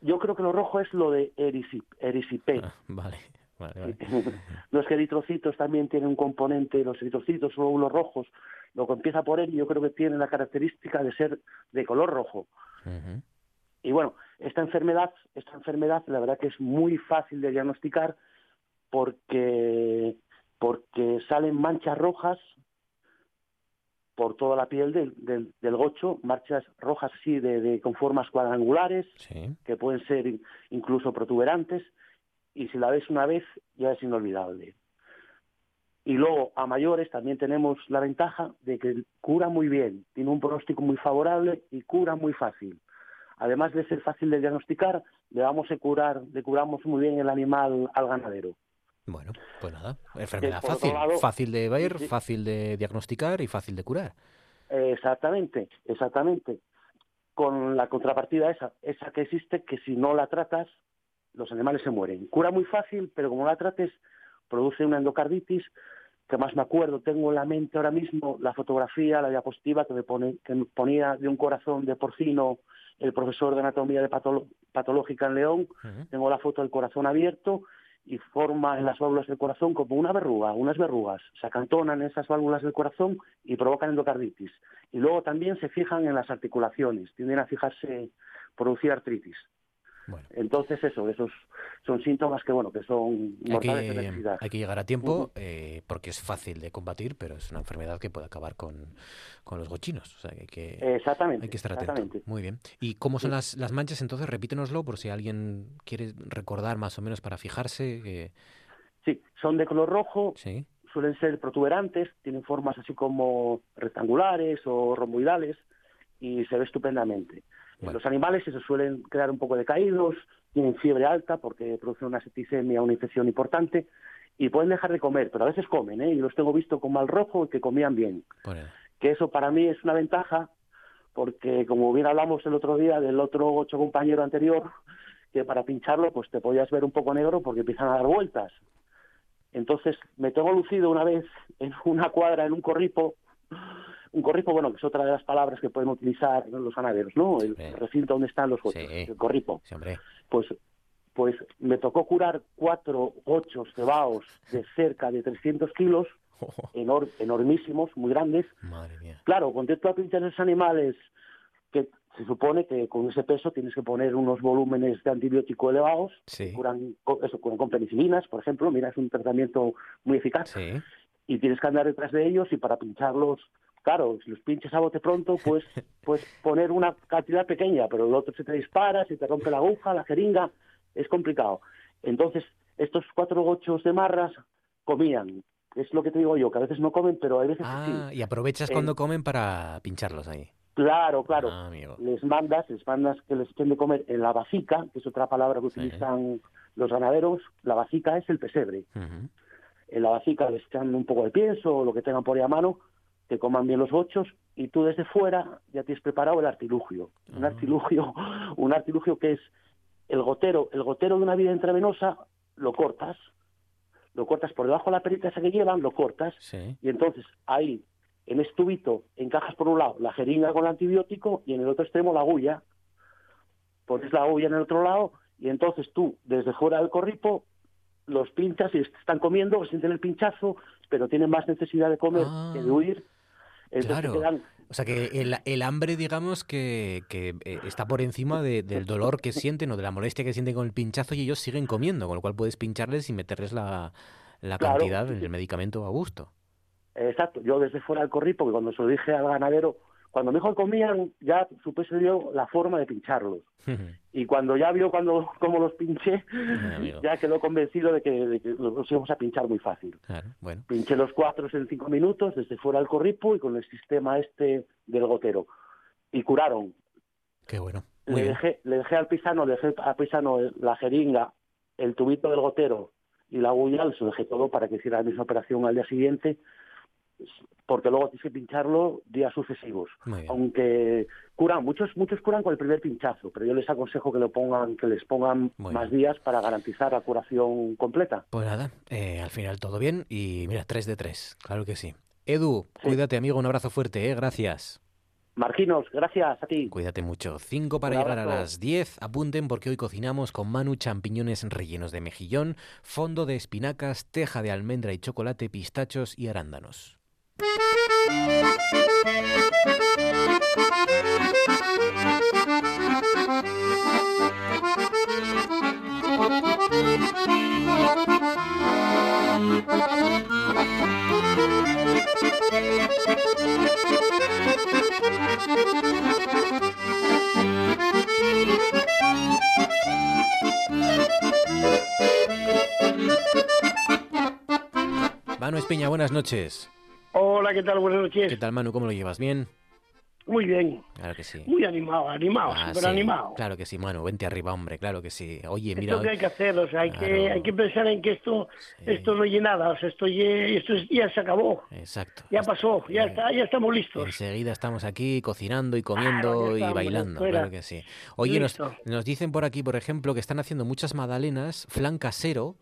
Yo creo que lo rojo es lo de erisip, erisipe. Vale, vale, vale. <laughs> los eritrocitos también tienen un componente, los eritrocitos o glóbulos rojos, lo que empieza por él yo creo que tiene la característica de ser de color rojo. Ujú. Y bueno, esta enfermedad, esta enfermedad la verdad que es muy fácil de diagnosticar porque, porque salen manchas rojas por toda la piel del, del, del gocho, manchas rojas así de, de- con formas cuadrangulares, Sí. que pueden ser in- incluso protuberantes, y si la ves una vez ya es inolvidable. Y luego, a mayores, también tenemos la ventaja de que cura muy bien, tiene un pronóstico muy favorable y cura muy fácil. Además de ser fácil de diagnosticar, le vamos a curar, le curamos muy bien el animal al ganadero. Bueno, pues nada, enfermedad fácil. lado- fácil de ver, Sí, sí. fácil de diagnosticar y fácil de curar. Exactamente, exactamente. Con la contrapartida esa, esa que existe, que si no la tratas, los animales se mueren. Cura muy fácil, pero como la trates, produce una endocarditis, que más me acuerdo, tengo en la mente ahora mismo la fotografía, la diapositiva que me, pone, que me ponía de un corazón de porcino el profesor de anatomía de patolo- patológica en León, tengo la foto del corazón abierto y forma en las válvulas del corazón como una verruga, unas verrugas. Se acantonan esas válvulas del corazón y provocan endocarditis. Y luego también se fijan en las articulaciones, tienden a fijarse, producir artritis. Entonces eso, esos son síntomas que bueno, que son Hay mortales de que, necesidad. hay que llegar a tiempo eh, porque es fácil de combatir, pero es una enfermedad que puede acabar con, con los gochinos. O sea, que hay que, Exactamente, hay que estar atento. Muy bien. ¿Y cómo son Sí. las, las manchas entonces? Repítenoslo por si alguien quiere recordar más o menos para fijarse. que- Sí, son de color rojo, Sí. suelen ser protuberantes, tienen formas así como rectangulares o romboidales y se ve estupendamente. Los animales se suelen quedar un poco decaídos, tienen fiebre alta porque producen una septicemia, una infección importante y pueden dejar de comer, pero a veces comen, ¿eh? y los tengo visto con mal rojo y que comían bien. Que eso para mí es una ventaja porque como bien hablamos el otro día del otro ocho compañero anterior, que para pincharlo pues te podías ver un poco negro porque empiezan a dar vueltas. Entonces me tengo lucido una vez en una cuadra, en un corripo, un corripo, bueno, que es otra de las palabras que pueden utilizar los ganaderos, ¿no? El recinto donde están los gochos, el corripo. Pues, pues me tocó curar cuatro gochos cebaos de cerca de 300 kilos, <laughs> enor- enormísimos, muy grandes. Claro, cuando tú pinchas esos animales que se supone que con ese peso tienes que poner unos volúmenes de antibiótico elevados, que curan, eso, curan con penicilinas, por ejemplo, mira, es un tratamiento muy eficaz. Y tienes que andar detrás de ellos y para pincharlos, claro, si los pinchas a bote pronto, pues, <laughs> pues poner una cantidad pequeña, pero el otro se te dispara, se te rompe la aguja, la jeringa, es complicado. Entonces, estos cuatro gochos de marras comían. Es lo que te digo yo, que a veces no comen, pero hay veces que Ah, sí. y aprovechas Eh, cuando comen para pincharlos ahí. Claro, claro. Ah, amigo. Les mandas, les mandas que les den de comer en la vacica, que es otra palabra que utilizan los ganaderos. La vacica es el pesebre. en la vasica les echan un poco de pienso o lo que tengan por ahí a mano, que coman bien los ochos y tú desde fuera ya tienes preparado el artilugio. Un artilugio, <laughs> un artilugio que es el gotero, el gotero de una vida intravenosa, lo cortas, lo cortas por debajo de la perita esa que llevan, lo cortas, y entonces ahí, en este tubito, encajas por un lado la jeringa con el antibiótico y en el otro extremo la agulla, pones la agulla en el otro lado y entonces tú, desde fuera del corripo, los pinchas y están comiendo, sienten el pinchazo, pero tienen más necesidad de comer que de huir. Claro. quedan O sea que el, el hambre, digamos, que, que, eh, está por encima de- del dolor que sienten o de la molestia que sienten con el pinchazo y ellos siguen comiendo, con lo cual puedes pincharles y meterles la, la Claro. cantidad del medicamento a gusto. Exacto, yo desde fuera del corripo, que cuando se lo dije al ganadero, cuando mejor comían, ya supe se dio la forma de pincharlos. <laughs> Y cuando ya vio cuando cómo los pinché, amigo. ya quedó convencido de que, de que los íbamos a pinchar muy fácil. Claro, bueno. Pinché los cuatro en cinco minutos desde fuera del corripo y con el sistema este del gotero. Y curaron. Qué bueno. Le dejé, le dejé al pisano, le dejé al pisano la jeringa, el tubito del gotero y la agulla, se lo dejé todo para que hiciera la misma operación al día siguiente, porque luego tienes que pincharlo días sucesivos. Aunque curan, muchos muchos curan con el primer pinchazo, pero yo les aconsejo que lo pongan, que les pongan Muy más días para garantizar la curación completa. Pues nada, eh, al final todo bien y mira, 3 de 3, claro que sí. Edu, cuídate amigo, un abrazo fuerte, ¿eh? gracias. Marquinos, gracias a ti. Cuídate mucho. 5 para llegar a las 10. Apunten porque hoy cocinamos con Manu champiñones rellenos de mejillón, fondo de espinacas, teja de almendra y chocolate, pistachos y arándanos. Manu Espiña, buenas noches. Hola, ¿qué tal? Buenas noches. ¿Qué tal Manu? ¿Cómo lo llevas? ¿Bien? Muy bien. Claro que sí. Muy animado, animado, Ah, súper sí, animado. Claro que sí, Manu, vente arriba, hombre, claro que sí. Oye, Es mira, lo que hay que hacer, o sea, hay, que, Claro. hay que pensar en que esto esto no oye nada, o sea, esto, esto es- ya se acabó, exacto. ya pasó, ya está, ya estamos listos. Enseguida estamos aquí cocinando y comiendo ya y bailando, claro que sí. Oye, nos, nos dicen por aquí, por ejemplo, que están haciendo muchas magdalenas, flan casero,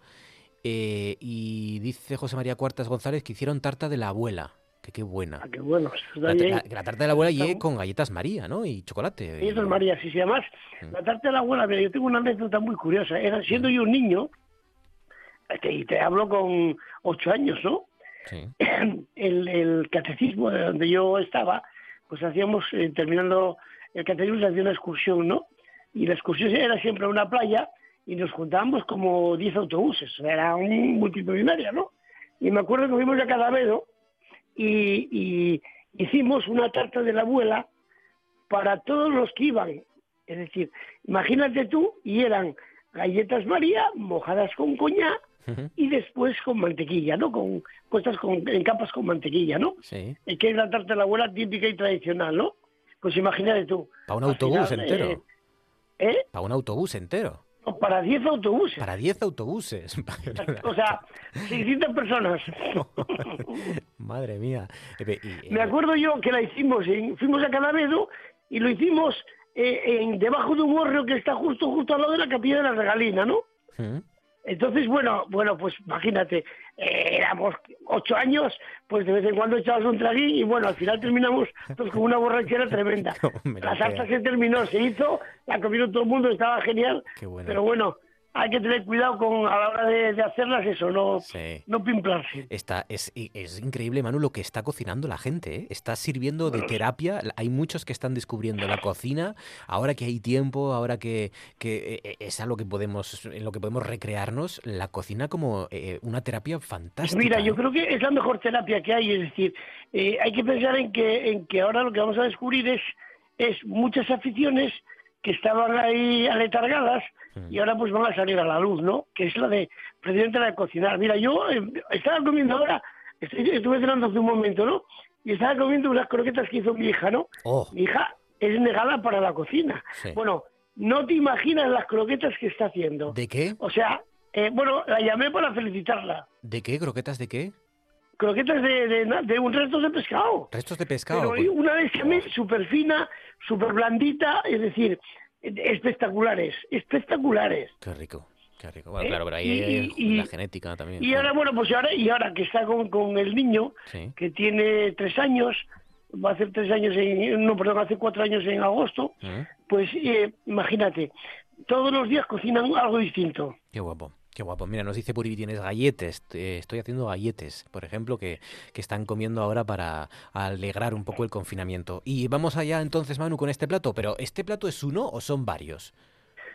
eh, y dice José María Cuartas González que hicieron tarta de la abuela, que qué buena. Ah, qué bueno, La, bien. la- la tarta de la abuela bu- con galletas María, ¿no? Y chocolate. Y eso es María, sí, sí, además, Mm. la tarta de la abuela, mira, yo tengo una anécdota muy curiosa, era siendo yo un niño, y te hablo con ocho años, ¿no? <clears throat> el, el catecismo de donde yo estaba, pues hacíamos, eh, terminando el catecismo, se hacía una excursión, ¿no? Y la excursión era siempre a una playa y nos juntábamos como 10 autobuses, era un multitudinaria, ¿no? Y me acuerdo que fuimos a Cadavedo y, y hicimos una tarta de la abuela para todos los que iban. Es decir, imagínate tú, y eran galletas María mojadas con coñac y después con mantequilla, ¿no? Con puestas con, en capas con mantequilla, ¿no? Sí. Eh, Que es la tarta de la abuela típica y tradicional, ¿no? Pues imagínate tú. Para un al autobús final, entero. eh, ¿Eh? Para un autobús entero. Para 10 autobuses. Para 10 autobuses. <laughs> O sea, 600 personas. <laughs> Madre mía. Eh, y- Me acuerdo yo que la hicimos, en, fuimos a Cadavedo y lo hicimos eh, en, debajo de un hórreo que está justo justo al lado de la capilla de la regalina, ¿no? ¿Mm? Entonces, bueno, bueno, pues imagínate, eh, éramos ocho años, pues de vez en cuando echabas un traguín y bueno, al final terminamos pues con una borrachera <laughs> tremenda. me La creo. se terminó, se hizo, la comieron todo el mundo, estaba genial, bueno. pero bueno, hay que tener cuidado con a la hora de, de hacerlas eso, no, Sí. no pimplarse. Está, es, increíble, Manu, lo que está cocinando la gente. ¿eh? Está sirviendo de terapia. Hay muchos que están descubriendo la cocina. Ahora que hay tiempo, ahora que, que eh, es algo que podemos, en lo que podemos recrearnos, la cocina como eh, una terapia Pues fantástica. mira, yo ¿eh? creo que es la mejor terapia que hay, es decir, eh, hay que pensar en que, en que ahora lo que vamos a descubrir es, es muchas aficiones que estaban ahí aletargadas y ahora pues van a salir a la luz, ¿no? Que es la de, precisamente la de cocinar. Mira, yo eh, estaba comiendo ahora, estoy- estuve cenando hace un momento, ¿no? Y estaba comiendo unas croquetas que hizo mi hija, ¿no? Oh. Mi hija es negada para la cocina. Sí. Bueno, no te imaginas las croquetas que está haciendo. ¿De qué? O sea, Eh, bueno, la llamé para felicitarla. ¿De qué? ¿Croquetas de qué? Croquetas de, de, un resto de pescado. Restos de pescado. Pero una vez que súper fina, súper blandita, es decir, espectaculares, espectaculares. Qué rico, qué rico. Bueno, Eh, claro, pero ahí y- hay y- la genética también. Y ahora, bueno, pues ahora, y ahora que está con, con el niño, Sí. que tiene tres años, va a hacer tres años, en, no, perdón, hace cuatro años en agosto, ¿Eh? pues eh, imagínate, todos los días cocinan algo distinto. Qué guapo. Qué guapo. Mira, nos dice Puri, tienes galletes. Estoy haciendo galletes, por ejemplo, que, que están comiendo ahora para alegrar un poco el confinamiento. Y vamos allá entonces, Manu, con este plato. Pero, ¿este plato es uno o son varios?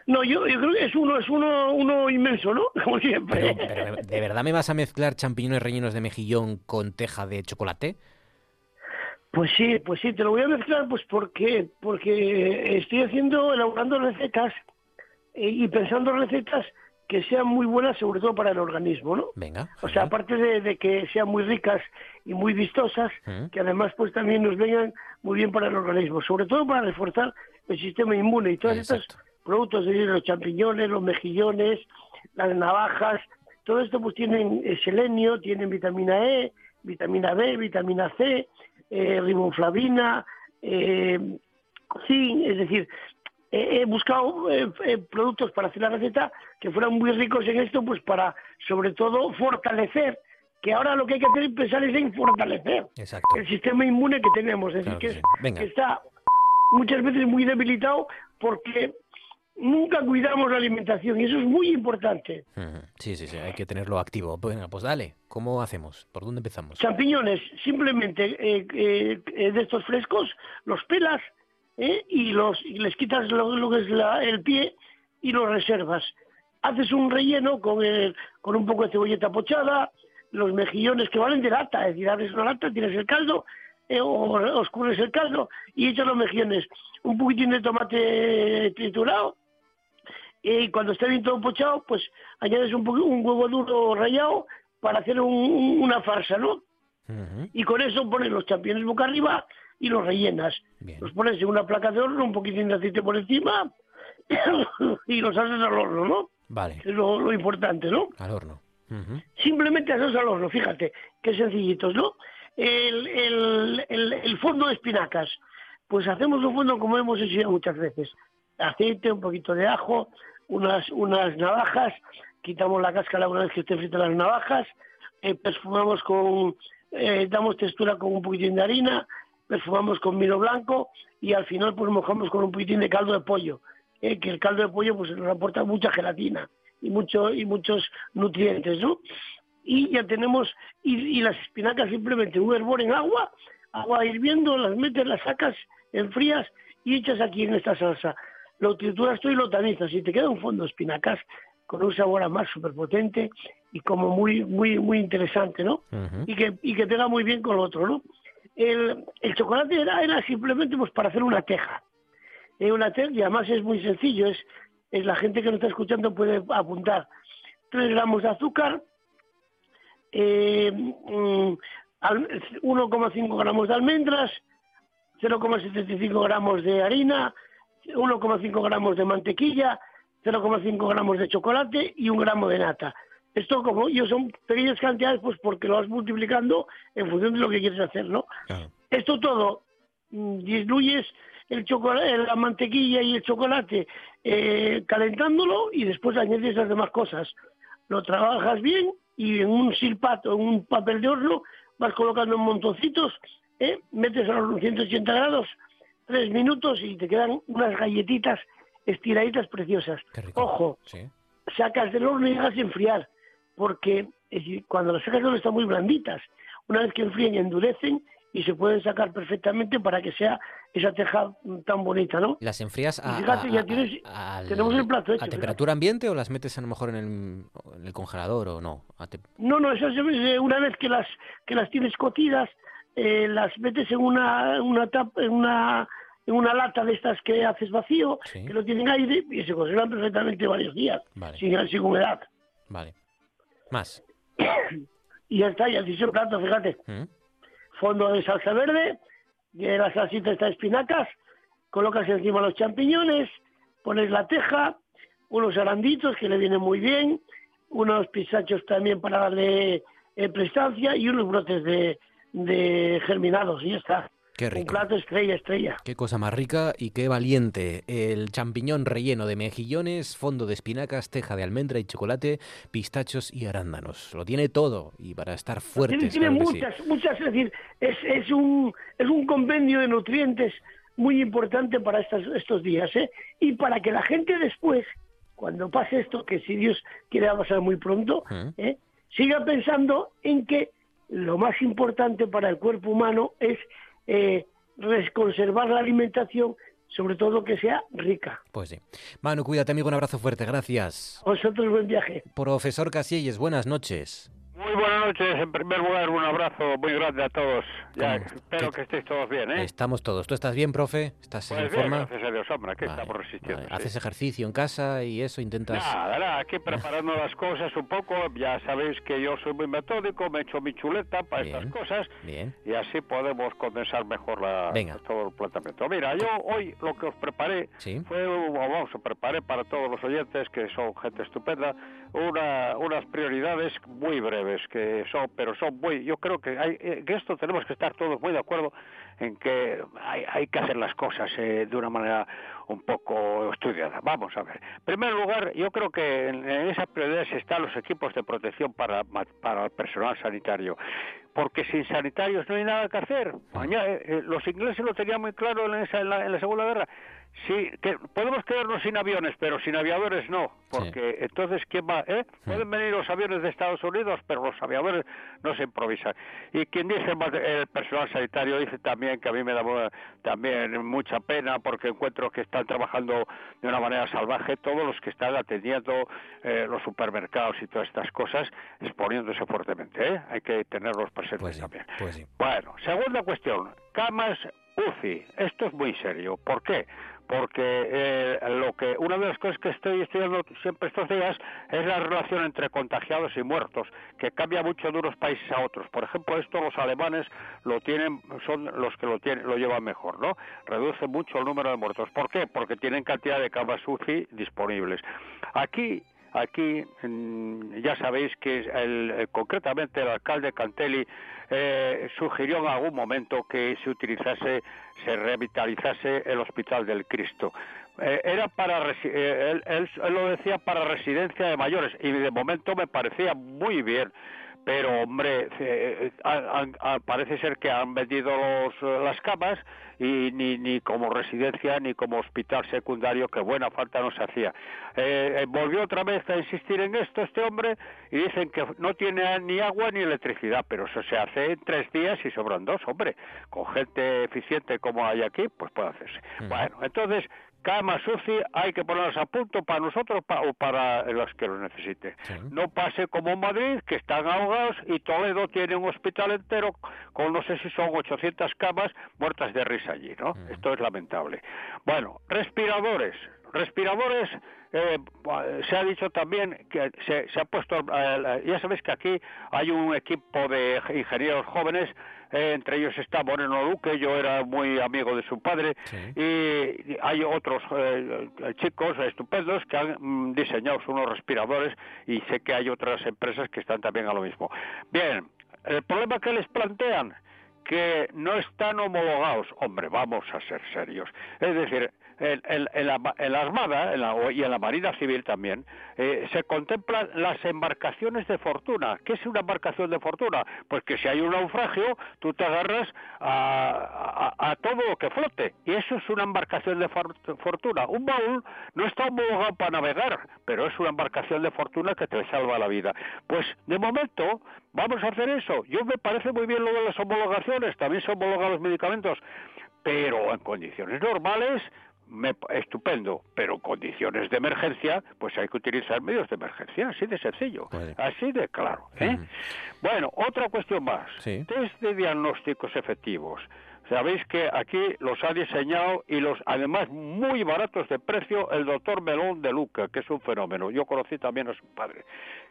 No, yo, yo creo que es uno, es uno, uno inmenso, ¿no? <laughs> Como siempre. Pero, pero, ¿de verdad me vas a mezclar champiñones rellenos de mejillón con teja de chocolate? Pues sí, pues sí, te lo voy a mezclar pues porque porque estoy haciendo, elaborando recetas eh, y pensando recetas que sean muy buenas, sobre todo para el organismo, ¿no? Venga. O sea, aparte de, de que sean muy ricas y muy vistosas, ¿Mm? que además pues también nos vengan muy bien para el organismo, sobre todo para reforzar el sistema inmune y todos estos productos, es decir, los champiñones, los mejillones, las navajas, todo esto pues tienen eh, selenio, tienen vitamina E, vitamina B, vitamina C, eh, riboflavina, eh, zinc, es decir, eh, he buscado eh, eh, productos para hacer la receta que fueran muy ricos en esto, pues para sobre todo fortalecer, que ahora lo que hay que hacer es pensar es en fortalecer Exacto. el sistema inmune que tenemos, es decir, Claro que que, sí. es- que está muchas veces muy debilitado porque nunca cuidamos la alimentación y eso es muy importante. Sí, sí, sí, hay que tenerlo activo. Venga, pues dale, ¿cómo hacemos? ¿Por dónde empezamos? Champiñones, simplemente eh, eh, eh, de estos frescos, los pelas ¿eh? y los y les quitas lo, lo que es la- el pie y los reservas. Haces un relleno con, el- con un poco de cebolleta pochada, los mejillones que valen de lata, es decir, abres una lata, tienes el caldo eh, o, o escurres el caldo y echas los mejillones. Un poquitín de tomate triturado y cuando esté bien todo pochado, pues añades un, un huevo duro rallado para hacer un- un- una farsa, ¿no? Y con eso pones los champiñones boca arriba y los rellenas. Los pones en una placa de horno, un poquitín de aceite por encima <coughs> y los haces al horno, ¿no? Vale, es lo, lo importante, ¿no? al horno. Ujú. Simplemente haces al horno, fíjate, qué sencillitos, ¿no? El, el, el, el fondo de espinacas, pues hacemos un fondo como hemos hecho ya muchas veces. Aceite, un poquito de ajo, unas, unas navajas, quitamos la cáscara una vez que esté fritas las navajas, eh, perfumamos con, eh, damos textura con un poquitín de harina, perfumamos con vino blanco y al final pues mojamos con un poquitín de caldo de pollo, eh, que el caldo de pollo pues nos aporta mucha gelatina y mucho y muchos nutrientes, ¿no? Y ya tenemos y, y las espinacas simplemente un hervor en agua, agua hirviendo, las metes, las sacas, enfrías y echas aquí en esta salsa. Lo trituras tú y lo tamizas y te queda un fondo de espinacas con un sabor a más súper potente y como muy muy muy interesante, ¿no? y que, y que pega muy bien con lo otro, ¿no? El, chocolate era, simplemente pues para hacer una teja. Eh, una teja, y además es muy sencillo, es, es la gente que nos está escuchando puede apuntar 3 gramos de azúcar, eh, mm, al- 1,5 gramos de almendras, 0,75 gramos de harina, 1,5 gramos de mantequilla, 0,5 gramos de chocolate y un gramo de nata. Esto como yo son pequeñas cantidades pues porque lo vas multiplicando en función de lo que quieres hacer, ¿no? Esto todo mm, diluyes el chocolate, la mantequilla y el chocolate eh, calentándolo y después añades las demás cosas. Lo trabajas bien y en un silpato, en un papel de horno, vas colocando en montoncitos, ¿eh? metes a los 180 grados, tres minutos y te quedan unas galletitas estiraditas preciosas. Ojo, sacas del horno y dejas enfriar, porque es decir, cuando las sacas horno están muy blanditas. Una vez que enfríen, endurecen y se pueden sacar perfectamente para que sea esa teja mm, tan bonita, ¿no? ¿Las enfrías a, fíjate, a- ya a- tienes- al- tenemos el plato hecho, a temperatura ambiente o las metes a lo mejor en el, en el congelador o no? A te- No, no, esas eh, una vez que las que las tienes cocidas, eh, las metes en una una tap- en una en una lata de estas que haces vacío, que no tienen aire y se conservan perfectamente varios días, Vale. sin, sin humedad. Vale. Más. <coughs> Y ya está, ya tienes el plato, fíjate. ¿Mm? Fondo de salsa verde, y la salsita está de espinacas, colocas encima los champiñones, pones la teja, unos aranditos que le vienen muy bien, unos pistachos también para darle eh, prestancia y unos brotes de, de germinados y ya está. Qué Un plato estrella, estrella. Qué cosa más rica y qué valiente. El champiñón relleno de mejillones, fondo de espinacas, teja de almendra y chocolate, pistachos y arándanos. Lo tiene todo y para estar Tiene, fuertes. tiene claro que sí. muchas, muchas, es decir, es, es, un, es un compendio de nutrientes muy importante para estas, estos días, ¿eh? Y para que la gente después, cuando pase esto, que si Dios quiere va a pasar muy pronto, ¿eh? siga pensando en que lo más importante para el cuerpo humano es eh, conservar la alimentación, sobre todo que sea rica. Pues sí. Manu, cuídate, amigo. Un abrazo fuerte. Gracias. A vosotros buen viaje. Profesor Casielles, buenas noches. Muy buenas noches. En primer lugar, un abrazo muy grande a todos. Ya, espero que estéis todos bien, ¿eh? Estamos todos. ¿Tú estás bien, profe? ¿Estás Pues en bien, forma? gracias a Dios, hombre, aquí estamos resistiendo. ¿Haces ejercicio en casa y eso? ¿Intentas...? Nada, nada, aquí <laughs> preparando las cosas un poco. Ya sabéis que yo soy muy metódico, me echo mi chuleta para estas cosas Bien. y así podemos condensar mejor la, Venga. todo el planteamiento. Mira, yo hoy lo que os preparé Sí. fue, vamos, preparé para todos los oyentes, que son gente estupenda, una, unas prioridades muy breves, que son, pero son muy, yo creo que hay, eh, que esto tenemos que estar todos muy de acuerdo en que hay, hay que hacer las cosas eh, de una manera un poco estudiada. Vamos a ver. En primer lugar, yo creo que en, en esas prioridades están los equipos de protección para, para el personal sanitario. Porque sin sanitarios no hay nada que hacer. Mañana, eh, eh, los ingleses lo tenían muy claro en, esa- en la, en la Segunda Guerra. Sí, que podemos quedarnos sin aviones, pero sin aviadores no, porque entonces ¿quién va? eh? Pueden venir los aviones de Estados Unidos, pero los aviadores no se improvisan. Y quien dice el personal sanitario dice también que a mí me da también mucha pena porque encuentro que están trabajando de una manera salvaje todos los que están atendiendo eh, los supermercados y todas estas cosas, exponiéndose fuertemente. ¿eh? Hay que tenerlos presentes también. Pues sí. Bueno, segunda cuestión, camas UCI. Esto es muy serio. ¿Por qué? Porque eh, lo que una de las cosas que estoy estudiando siempre estos días es la relación entre contagiados y muertos, que cambia mucho de unos países a otros. Por ejemplo, esto los alemanes lo tienen, son los que lo tienen, lo llevan mejor, ¿no? Reduce mucho el número de muertos. ¿Por qué? Porque tienen cantidad de camas UCI disponibles. Aquí Aquí ya sabéis que el- eh, concretamente el alcalde Cantelli eh, sugirió en algún momento que se utilizase, se revitalizase el Hospital del Cristo. Eh, era para eh, él, él- él lo decía para residencia de mayores y de momento me parecía muy bien pero hombre eh, han- han- parece ser que han vendido los, eh, las camas y ni, ni como residencia ni como hospital secundario que buena falta nos hacía. Eh, eh, volvió otra vez a insistir en esto este hombre y dicen que no tiene ni agua ni electricidad pero eso se hace en tres días y sobran dos hombre. Con gente eficiente como hay aquí pues puede hacerse. Bueno entonces camas UCI hay que ponerlas a punto para nosotros pa- o para los que lo necesiten. No pase como Madrid, que están ahogados, y Toledo tiene un hospital entero con no sé si son 800 camas muertas de risa allí, ¿no? Esto es lamentable. Bueno, respiradores. Respiradores, eh, se ha dicho también que se, se ha puesto, eh, ya sabéis que aquí hay un equipo de ingenieros jóvenes eh, entre ellos está Moreno Duque, yo era muy amigo de su padre, y hay otros eh, chicos estupendos que han mm, diseñado unos respiradores y sé que hay otras empresas que están también a lo mismo. Bien, el problema que les plantean, que no están homologados. Hombre, vamos a ser serios. Es decir, en, en- en la, en la Armada y en la Marina Civil también eh, se contemplan las embarcaciones de fortuna. ¿Qué es una embarcación de fortuna? Pues que si hay un naufragio, tú te agarras a, todo lo que flote. Y eso es una embarcación de for- fortuna. Un baúl no está homologado para navegar, pero es una embarcación de fortuna que te salva la vida. Pues de momento vamos a hacer eso. Yo me parece muy bien lo de las homologaciones, también se homologan los medicamentos, pero en condiciones normales me, estupendo, pero en condiciones de emergencia, pues hay que utilizar medios de emergencia, así de sencillo, así de claro. ¿eh? Bueno, otra cuestión más. Test de diagnósticos efectivos. Sabéis que aquí los ha diseñado y los además muy baratos de precio el doctor Melón de Luca, que es un fenómeno. Yo conocí también a su padre,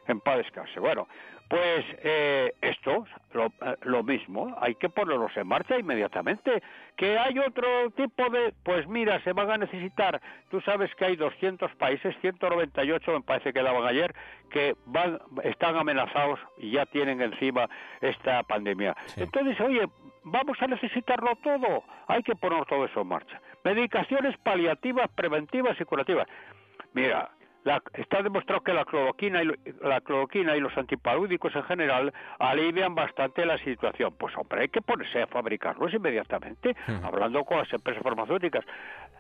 en paz descanse. Bueno, pues eh, esto, lo, eh, lo mismo, hay que ponerlos en marcha inmediatamente. Que hay otro tipo de, pues mira, se van a necesitar, tú sabes que hay 200 países, 198 me parece que daban ayer, que van, están amenazados y ya tienen encima esta pandemia. Entonces, oye, vamos a necesitarlo todo, hay que poner todo eso en marcha. Medicaciones paliativas, preventivas y curativas. Mira, la- está demostrado que la cloroquina, y, la cloroquina y los antipalúdicos en general alivian bastante la situación. Pues hombre, hay que ponerse a fabricarlos inmediatamente, hablando con las empresas farmacéuticas.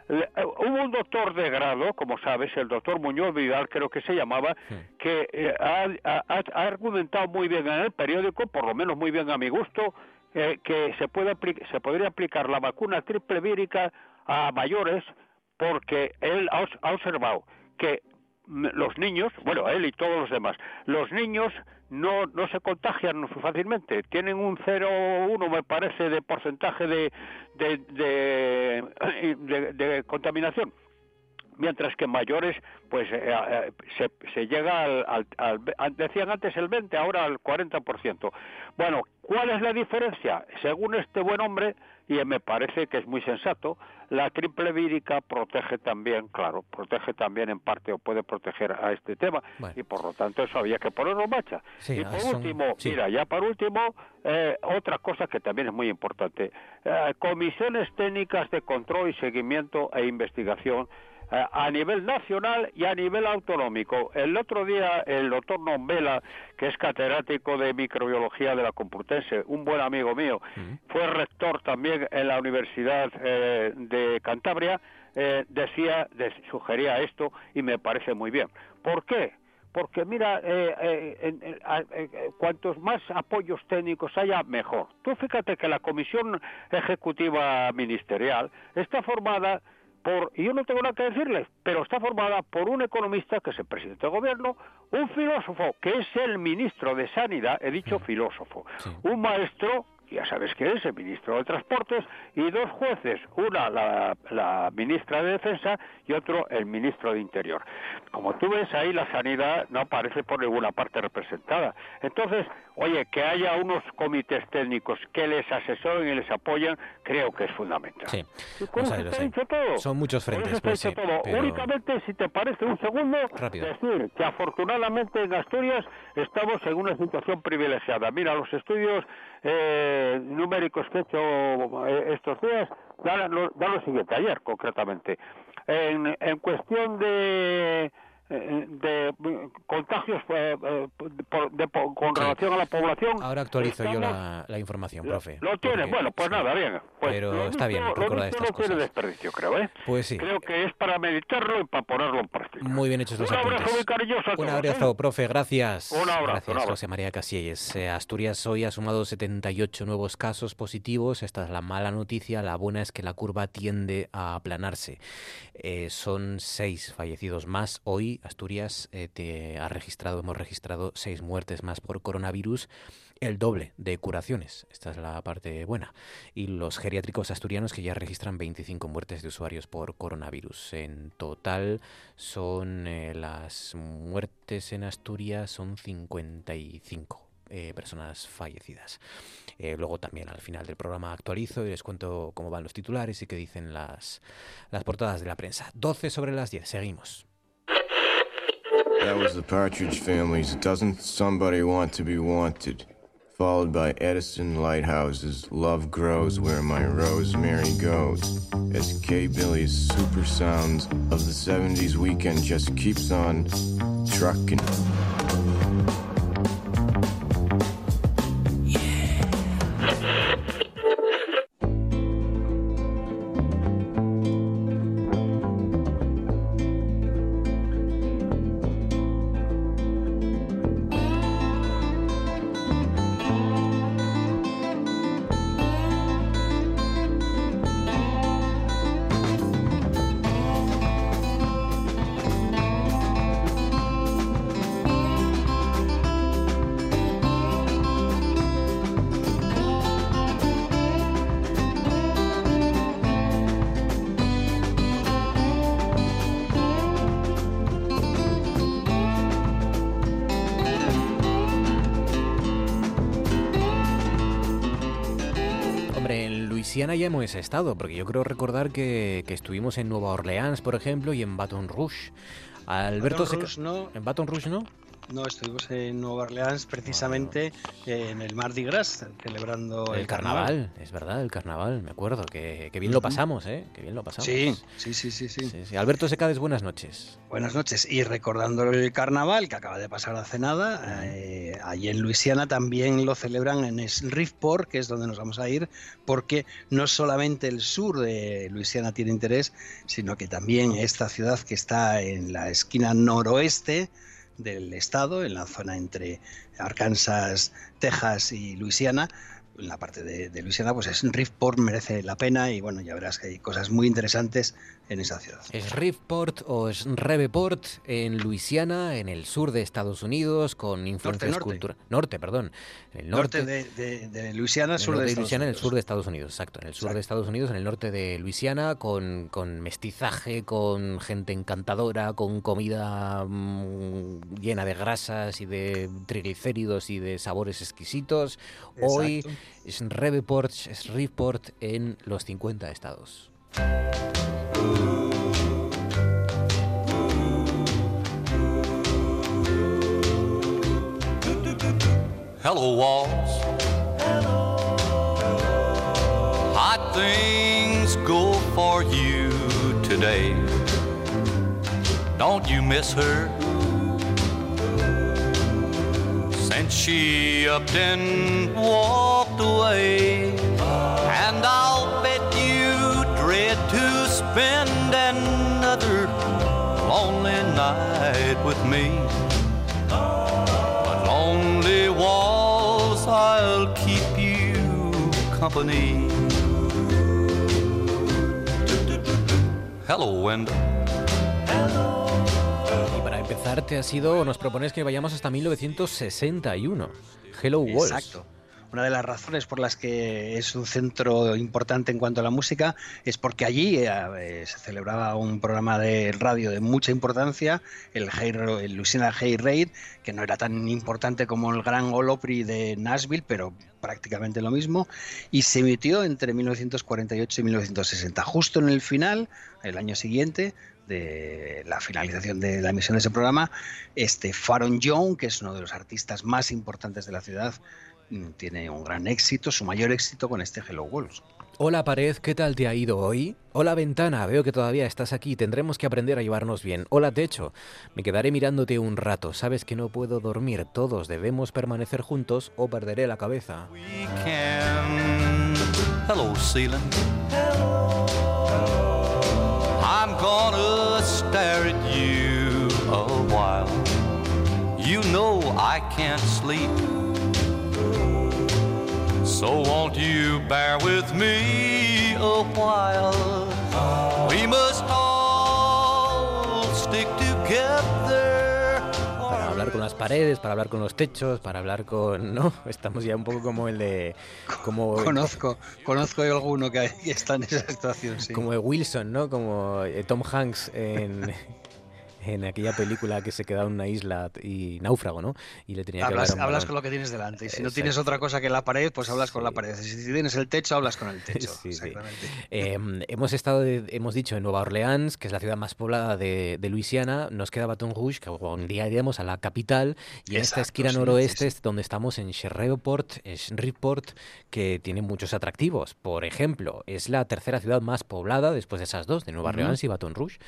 Le- eh, hubo un doctor de grado, como sabes, el doctor Muñoz Vidal, creo que se llamaba, que eh, ha, ha- ha argumentado muy bien en el periódico, por lo menos muy bien a mi gusto, eh, que se, puede se podría aplicar la vacuna triple vírica a mayores porque él ha, observado que los niños, bueno, él y todos los demás, los niños no, no se contagian fácilmente, tienen un 0,1 me parece de porcentaje de, de- de <clears throat> contaminación mientras que en mayores pues eh, eh, se, se llega al, al- al- al- decían antes el 20 ahora al 40% bueno cuál es la diferencia según este buen hombre y me parece que es muy sensato la triple vírica protege también claro protege también en parte o puede proteger a este tema y por lo tanto eso había que ponerlo en marcha. Sí, y por son- último sí. mira ya por último eh, otra cosa que también es muy importante eh, comisiones técnicas de control y seguimiento e investigación eh, a nivel nacional y a nivel autonómico. El otro día el doctor Nombela, que es catedrático de microbiología de la Complutense, un buen amigo mío, fue rector también en la Universidad eh, de Cantabria, eh, decía, de- sugería esto y me parece muy bien. ¿Por qué? Porque mira, eh, eh, eh, cuantos más apoyos técnicos haya, mejor. Tú fíjate que la Comisión Ejecutiva Ministerial está formada por, y yo no tengo nada que decirles, pero está formada por un economista que es el presidente del gobierno, un filósofo que es el ministro de Sanidad, he dicho filósofo, un maestro, ya sabes que es el ministro de Transportes, y dos jueces, una la, la ministra de Defensa y otro el ministro de Interior. Como tú ves ahí la sanidad no aparece por ninguna parte representada. Entonces, oye, que haya unos comités técnicos que les asesoren y les apoyen, creo que es fundamental. Sí, con eso está sé. dicho todo. Son muchos Con eso frentes, está pues sí, dicho todo. pero- Únicamente, si te parece un segundo, Rápido. decir que afortunadamente en Asturias estamos en una situación privilegiada. Mira, los estudios eh, numéricos que he hecho eh, estos días dan lo, dan lo siguiente, ayer concretamente. En, en cuestión de de contagios eh, eh, de- con relación a la población. Ahora actualizo yo la, la información, profe. Lo tiene, bueno, pues nada, bien. Pues Pero lo está bien recordar estas no tiene cosas. desperdicio, creo, ¿eh? Pues sí. Creo que es para meditarlo y para ponerlo en práctica. Muy bien hechos los Un abrazo apuntes. muy cariñoso a Un abrazo, ¿eh? profe, gracias. Un abrazo, Gracias, un abrazo. José María Casillas. Eh, Asturias hoy ha sumado 78 nuevos casos positivos. Esta es la mala noticia. La buena es que la curva tiende a aplanarse. Eh, son seis fallecidos más. Hoy Asturias eh, te ha registrado, hemos registrado seis muertes más por coronavirus el doble de curaciones. Esta es la parte buena. Y los geriátricos asturianos que ya registran 25 muertes de usuarios por coronavirus. En total son eh, las muertes en Asturias son 55 eh, personas fallecidas. Eh, luego también al final del programa actualizo y les cuento cómo van los titulares y qué dicen las, las portadas de la prensa. 12 sobre las 10. Seguimos. That was the Partridge Family's Doesn't Somebody Want to Be Wanted? Followed by Edison Lighthouse's Love Grows Where My Rosemary Goes. As K Billy's super sounds of the 70s weekend just keeps on trucking. Estado, porque yo creo recordar que, que estuvimos en Nueva Orleans, por ejemplo, y en Baton Rouge. Alberto Baton Seca- Rouge no. ¿En Baton Rouge no? No, estuvimos en Nueva Orleans precisamente eh, en el Mardi Gras, celebrando el, El carnaval, es verdad, el carnaval, me acuerdo, que, que bien lo pasamos, ¿eh? Que bien lo pasamos. Sí, sí, sí, sí, sí. Sí, Alberto Secades, buenas noches. Buenas noches. Y recordando el carnaval que acaba de pasar hace nada, eh, allí en Luisiana también lo celebran en Shreveport, que es donde nos vamos a ir, porque no solamente el sur de Luisiana tiene interés, sino que también esta ciudad que está en la esquina noroeste del estado, en la zona entre Arkansas, Texas y Luisiana, en la parte de, de Luisiana, pues es Shreveport, merece la pena y bueno, ya verás que hay cosas muy interesantes en esa ciudad. Es Shreveport o Shreveport en Luisiana, en el sur de Estados Unidos, con influencias culturales. Norte, perdón. En el Norte, norte, de, de- de Luisiana, el sur de de Luisiana, en el Unidos. sur de Estados Unidos, exacto. En el sur de Estados Unidos, en el norte de Luisiana, con, con mestizaje, con gente encantadora, con comida mm, llena de grasas y de triglicéridos y de sabores exquisitos. Hoy es Shreveport, Shreveport en los 50 estados. Hello, walls. Hot things go for you today. Don't you miss her? Since she upped and walked away. And I'll bet dread to spend another lonely night with me. But lonely walls, I'll keep you company. Hello, window. Y para empezar, te ha sido, nos propones que vayamos hasta 1961. Hello Walls. Exacto. Una de las razones por las que es un centro importante en cuanto a la música es porque allí eh, eh, se celebraba un programa de radio de mucha importancia, el, Hey, el Hey Raid, que no era tan importante como el Gran Ole Opry de Nashville, pero prácticamente lo mismo, y se emitió entre 1948 y 1960. Justo en el final, el año siguiente, de la finalización de la emisión de ese programa, este Faron Young, que es uno de los artistas más importantes de la ciudad, tiene un gran éxito, su mayor éxito con este Hello Walls. Hola pared, ¿qué tal te ha ido hoy? Hola ventana, veo que todavía estás aquí, tendremos que aprender a llevarnos bien. Hola techo, me quedaré mirándote un rato, sabes que no puedo dormir, todos debemos permanecer juntos o perderé la cabeza. can. Hello, ceiling. I'm gonna stare at you a while. You know I can't sleep. So won't you bear with me a while? We must all stick together. Para hablar con las paredes, para hablar con los techos, para hablar con... No, estamos ya un poco como el de... Como, Conozco, conozco yo alguno que está en esa situación, sí. Como de Wilson, ¿no? Como eh, Tom Hanks en, en aquella película que se quedaba en una isla y náufrago, ¿no? Y le tenía que Hablas, hablar a un hablas con lo que tienes delante. Y si no Exacto. tienes otra cosa que la pared, pues hablas con la pared. Si tienes el techo, hablas con el <laughs> techo. Sí, sí. Exactamente. Eh, hemos estado, de- hemos dicho, en Nueva Orleans, que es la ciudad más poblada de, de Luisiana. Nos queda Baton Rouge, que un día iremos a la capital. Y en esta esquina sí, noroeste sí, es donde estamos en Shreveport, en Shreveport, que tiene muchos atractivos. Por ejemplo, es la tercera ciudad más poblada después de esas dos, de Nueva. Orleans y Baton Rouge.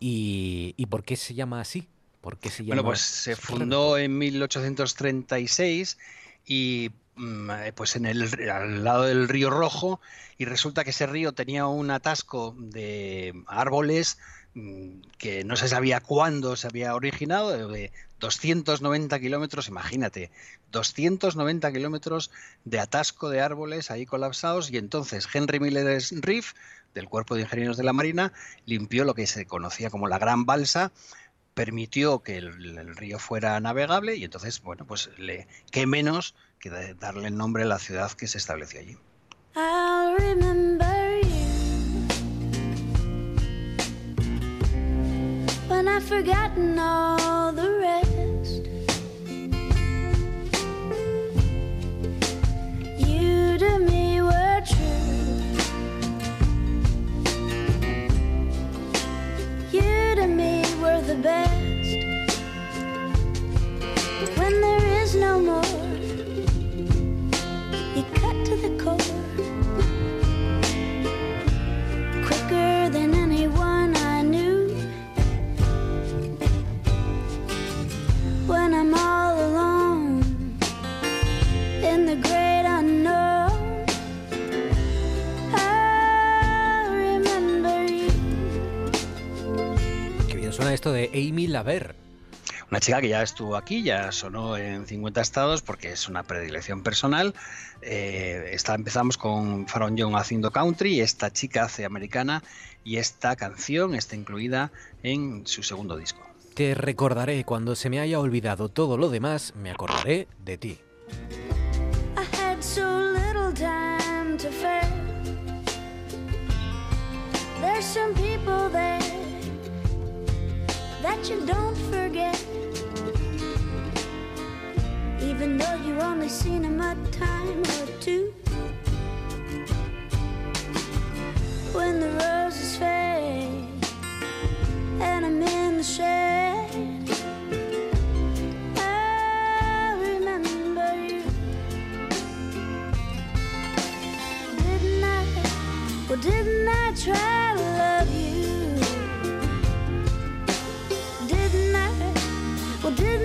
¿Y, y por qué se llama así? ¿Por qué se llama Bueno, pues se fundó en 1836 y mm, eh, pues en el al lado del río Rojo y resulta que ese río tenía un atasco de árboles mm, que no se sabía cuándo se había originado, de 290 kilómetros, imagínate, 290 kilómetros de atasco de árboles ahí colapsados y entonces Henry Miller Reef del Cuerpo de Ingenieros de la Marina limpió lo que se conocía como la Gran Balsa permitió que el, río fuera navegable y entonces, bueno, pues le, qué menos que da- darle el nombre a la ciudad que se estableció allí. The best. When there is no more, you cut to the core. Quicker than anyone I knew. When I'm all suena esto de Amy Laver. Una chica que ya estuvo aquí, ya sonó en 50 estados porque es una predilección personal. Eh, esta, empezamos con Faron Young haciendo country, esta chica hace americana y esta canción está incluida en su segundo disco. Te recordaré cuando se me haya olvidado todo lo demás, me acordaré de ti. I had so little time to fail. There's some people there that you don't forget. Even though you only seen them a time or two. When the roses fade and I'm in the shade. I remember you. Didn't I? Well, didn't I try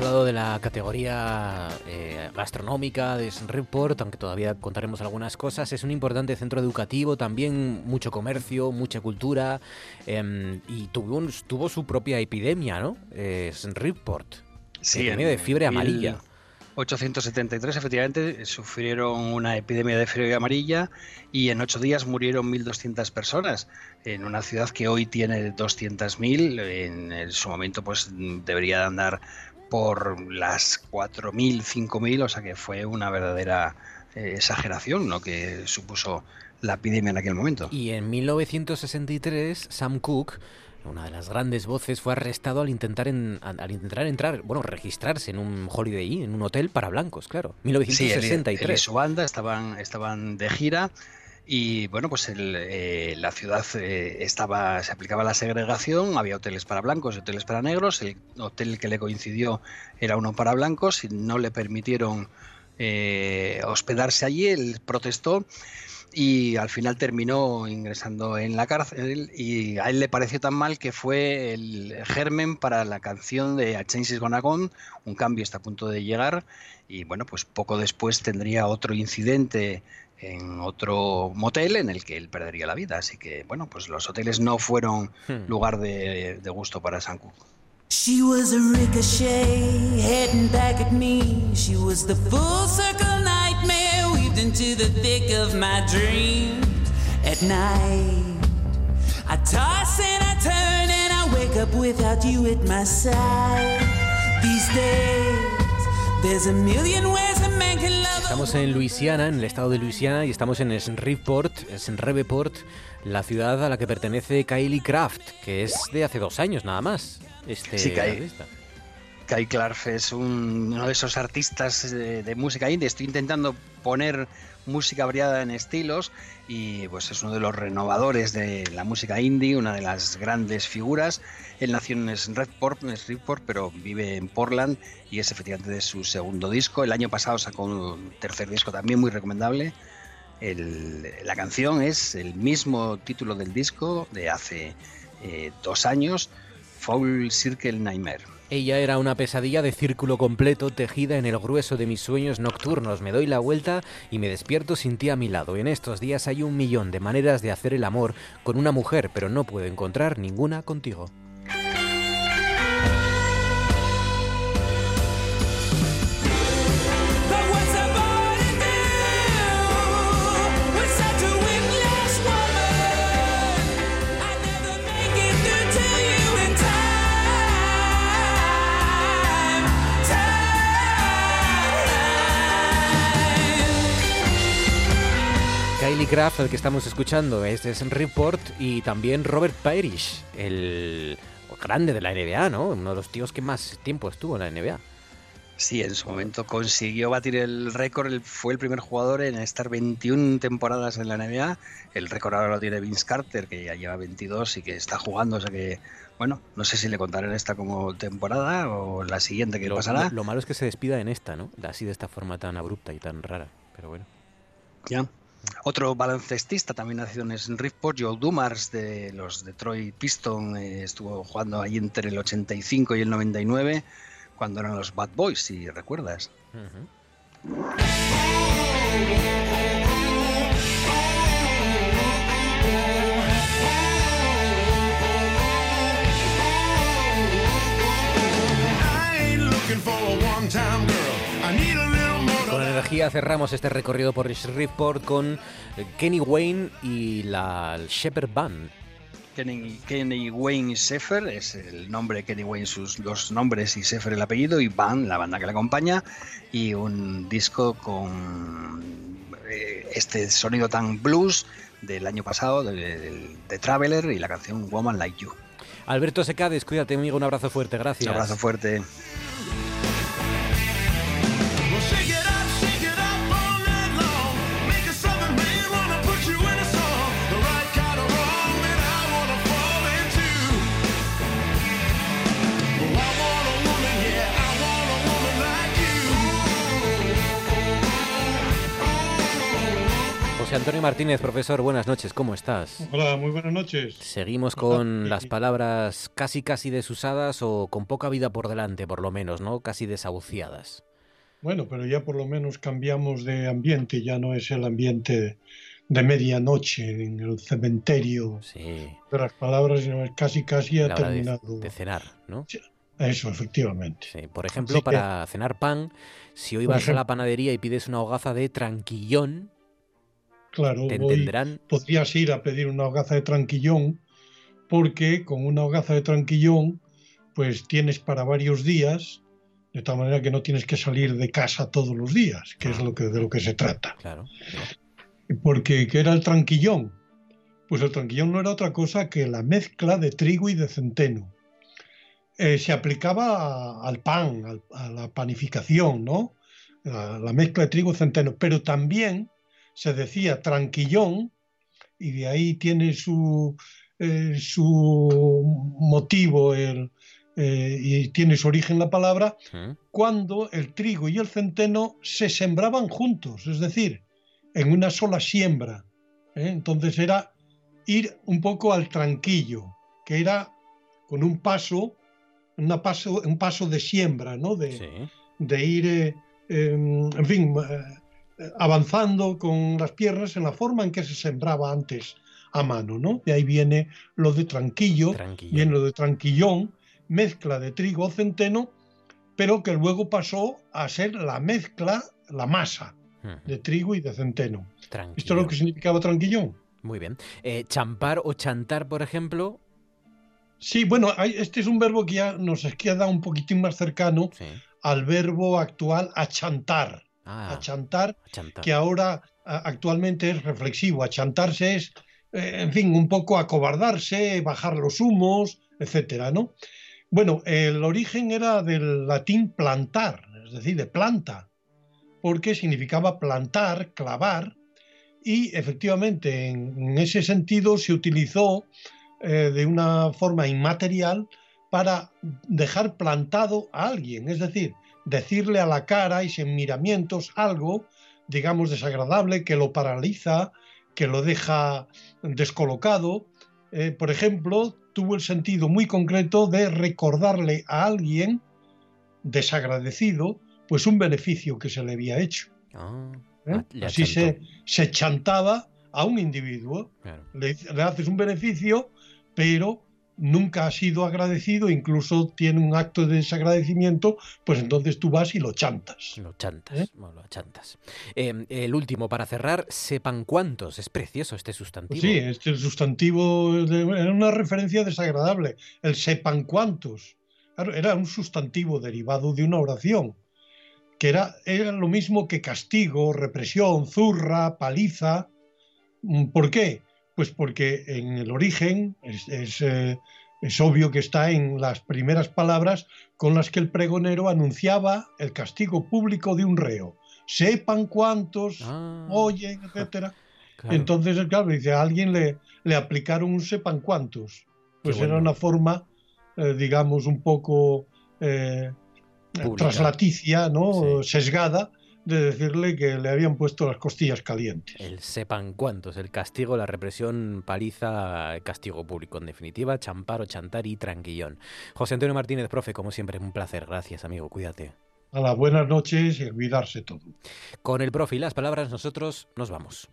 hablado de la categoría eh, gastronómica de Report, aunque todavía contaremos algunas cosas. Es un importante centro educativo, también mucho comercio, mucha cultura, em, y tuvo, un- tuvo su propia epidemia, ¿no? Eh, Report. Epidemia de fiebre amarilla. 873 efectivamente sufrieron una epidemia de fiebre amarilla y en ocho días murieron 1.200 personas en una ciudad que hoy tiene 200.000 en, en su momento pues debería de andar por las 4.000 5.000 o sea que fue una verdadera eh, exageración lo que supuso la epidemia en aquel momento Y en 1963, Sam Cooke, una de las grandes voces, fue arrestado al intentar, en- al intentar entrar, bueno, registrarse en un Holiday Inn, en un hotel para blancos, claro. Sí, él, él y 1963. su banda estaban, estaban de gira y bueno, pues el, eh, la ciudad eh, estaba, se aplicaba la segregación, había hoteles para blancos y hoteles para negros, el hotel que le coincidió era uno para blancos y no le permitieron eh, hospedarse allí, él protestó y al final terminó ingresando en la cárcel y a él le pareció tan mal que fue el germen para la canción de A Change is Gone, un cambio está a punto de llegar y bueno, pues poco después tendría otro incidente en otro motel en el que él perdería la vida, así que bueno, pues los hoteles no fueron Hmm. lugar de, de gusto para Cooke. She was a ricochet heading back at me. She was the full circle nightmare weaved into the thick of my dreams. At night, I toss and I turn and I wake up without you at my side. These days, Estamos en Luisiana, en el estado de Luisiana, y estamos en Shreveport, Shreveport, la ciudad a la que pertenece Kylie Craft, que es de hace dos años nada más. Este Sí, artista. Kai Clark es un- uno de esos artistas de, de música indie. Estoy intentando poner música variada en estilos y pues es uno de los renovadores de la música indie, una de las grandes figuras. Él nació en Shreveport, en Shreveport, pero vive en Portland y es efectivamente de su segundo disco. El año pasado sacó un tercer disco también muy recomendable. La canción es el mismo título del disco de hace eh, dos años, Foul Circle Nightmare. Ella era una pesadilla de círculo completo tejida en el grueso de mis sueños nocturnos. Me doy la vuelta y me despierto sin ti a mi lado. En estos días hay un millón de maneras de hacer el amor con una mujer, pero no puedo encontrar ninguna contigo. Riley Kraft, el que estamos escuchando, este es Report, y también Robert Parrish, el grande de la NBA, ¿no? Uno de los tíos que más tiempo estuvo en la NBA. Sí, en su momento consiguió batir el récord, fue el primer jugador en estar 21 temporadas en la NBA. El récord ahora lo tiene Vince Carter, que ya lleva 22 y que está jugando, o sea que, bueno, no sé si le contarán esta como temporada o la siguiente que Lo, pasará. lo- lo malo es que se despida en esta, ¿no? Así de esta forma tan abrupta y tan rara, pero bueno. Ya. Otro baloncestista también nacido en Shreveport, Joe Dumars de los Detroit Pistons, eh, estuvo jugando ahí entre el 85 y el 99, cuando eran los Bad Boys, si recuerdas. Girl. Energía cerramos este recorrido por Shreveport con Kenny Wayne y la Shepherd Band. Kenny, Kenny Wayne Sheffer es el nombre, Kenny Wayne sus dos nombres y Sheffer el apellido y Band, la banda que le acompaña y un disco con eh, este sonido tan blues del año pasado de, de- de Traveler y la canción Woman Like You. Alberto Secades, cuídate amigo, un abrazo fuerte, gracias. Un abrazo fuerte. José Antonio Martínez, profesor, buenas noches, ¿cómo estás? Hola, muy buenas noches. Seguimos con las palabras casi casi desusadas o con poca vida por delante, por lo menos, ¿no? Casi desahuciadas. Bueno, pero ya por lo menos cambiamos de ambiente, ya no es el ambiente de medianoche en el cementerio Sí, de las palabras, sino es casi casi ha la de, terminado. de cenar, ¿no? Eso, efectivamente. Sí, por ejemplo, para cenar pan, si hoy vas a la panadería y pides una hogaza de tranquillón, Claro, te hoy entenderán. podrías ir a pedir una hogaza de tranquillón, porque con una hogaza de tranquillón, pues tienes para varios días, de tal manera que no tienes que salir de casa todos los días, que es lo que, de lo que se trata. Claro. Porque, ¿qué era el tranquillón? Pues el tranquillón no era otra cosa que la mezcla de trigo y de centeno. Eh, se aplicaba a- al pan, al- a la panificación, ¿no? La, la mezcla de trigo y centeno. Pero también se decía tranquillón, y de ahí tiene su, eh, su motivo el, eh, y tiene su origen la palabra, cuando el trigo y el centeno se sembraban juntos, es decir, en una sola siembra. ¿eh? Entonces era ir un poco al tranquillo, que era con un paso, una paso un paso de siembra, ¿no? De, de ir, em, en fin, avanzando con las piernas en la forma en que se sembraba antes a mano, ¿no? De ahí viene lo de tranquillo, viene lo de tranquillón, mezcla de trigo o centeno, pero que luego pasó a ser la mezcla, la masa de trigo y de centeno. Esto es lo que significaba tranquillón. Muy bien. Eh, champar o chantar, por ejemplo, Sí, bueno, hay- este es un verbo que ya nos queda un poquitín más cercano al verbo actual achantar. Ah, achantar, achantar. que ahora actualmente es reflexivo. Achantarse es, eh, en fin, un poco acobardarse, bajar los humos, etcétera, ¿no? Bueno, el origen era del latín plantar, es decir, de planta, porque significaba plantar, clavar, y efectivamente en, en ese sentido se utilizó eh, de una forma inmaterial para dejar plantado a alguien, es decir, decirle a la cara y sin miramientos algo, digamos, desagradable, que lo paraliza, que lo deja descolocado. Eh, por ejemplo, tuvo el sentido muy concreto de recordarle a alguien desagradecido, pues un beneficio que se le había hecho. Ah, ¿eh? le Así se, se chantaba a un individuo. Le, le haces un beneficio, pero nunca ha sido agradecido, incluso tiene un acto de desagradecimiento, pues entonces tú vas y lo chantas. Lo chantas, bueno, lo chantas. Eh, el último, para cerrar, sepan cuántos. Es precioso este sustantivo. Sí, este sustantivo era una referencia desagradable. El sepan cuántos. Claro, era un sustantivo derivado de una oración, que era, era lo mismo que castigo, represión, zurra, paliza. ¿Por qué? Pues porque en el origen es, es, eh, es obvio que está en las primeras palabras con las que el pregonero anunciaba el castigo público de un reo. Sepan cuántos oyen, etcétera. <laughs> Claro. Entonces, claro, dice, a alguien le, le aplicaron un sepan cuántos. Pues era una forma, eh, digamos, un poco eh, traslaticia, ¿no? Sesgada, de decirle que le habían puesto las costillas calientes. El sepan cuántos, el castigo, la represión, paliza, castigo público, en definitiva, champaro, chantar y tranquillón. José Antonio Martínez, profe, como siempre, un placer. Gracias, amigo, cuídate. A las buenas noches y olvidarse todo. Con el profe y las palabras, nosotros nos vamos.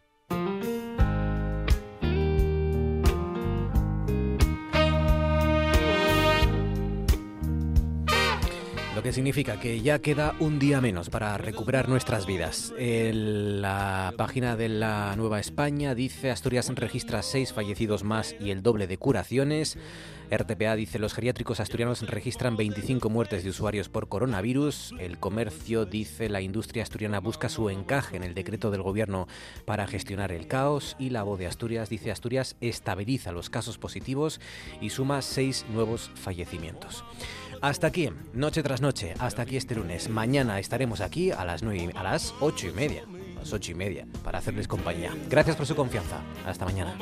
Lo que significa que ya queda un día menos para recuperar nuestras vidas. La página de la Nueva España dice Asturias registra seis fallecidos más y el doble de curaciones. RTPA dice los geriátricos asturianos registran 25 muertes de usuarios por coronavirus. El comercio dice la industria asturiana busca su encaje en el decreto del gobierno para gestionar el caos. Y la voz de Asturias dice Asturias estabiliza los casos positivos y suma seis nuevos fallecimientos. Hasta aquí, noche tras noche, hasta aquí este lunes. Mañana estaremos aquí a las, nueve y- a las ocho y media, a las ocho y media, para hacerles compañía. Gracias por su confianza. Hasta mañana.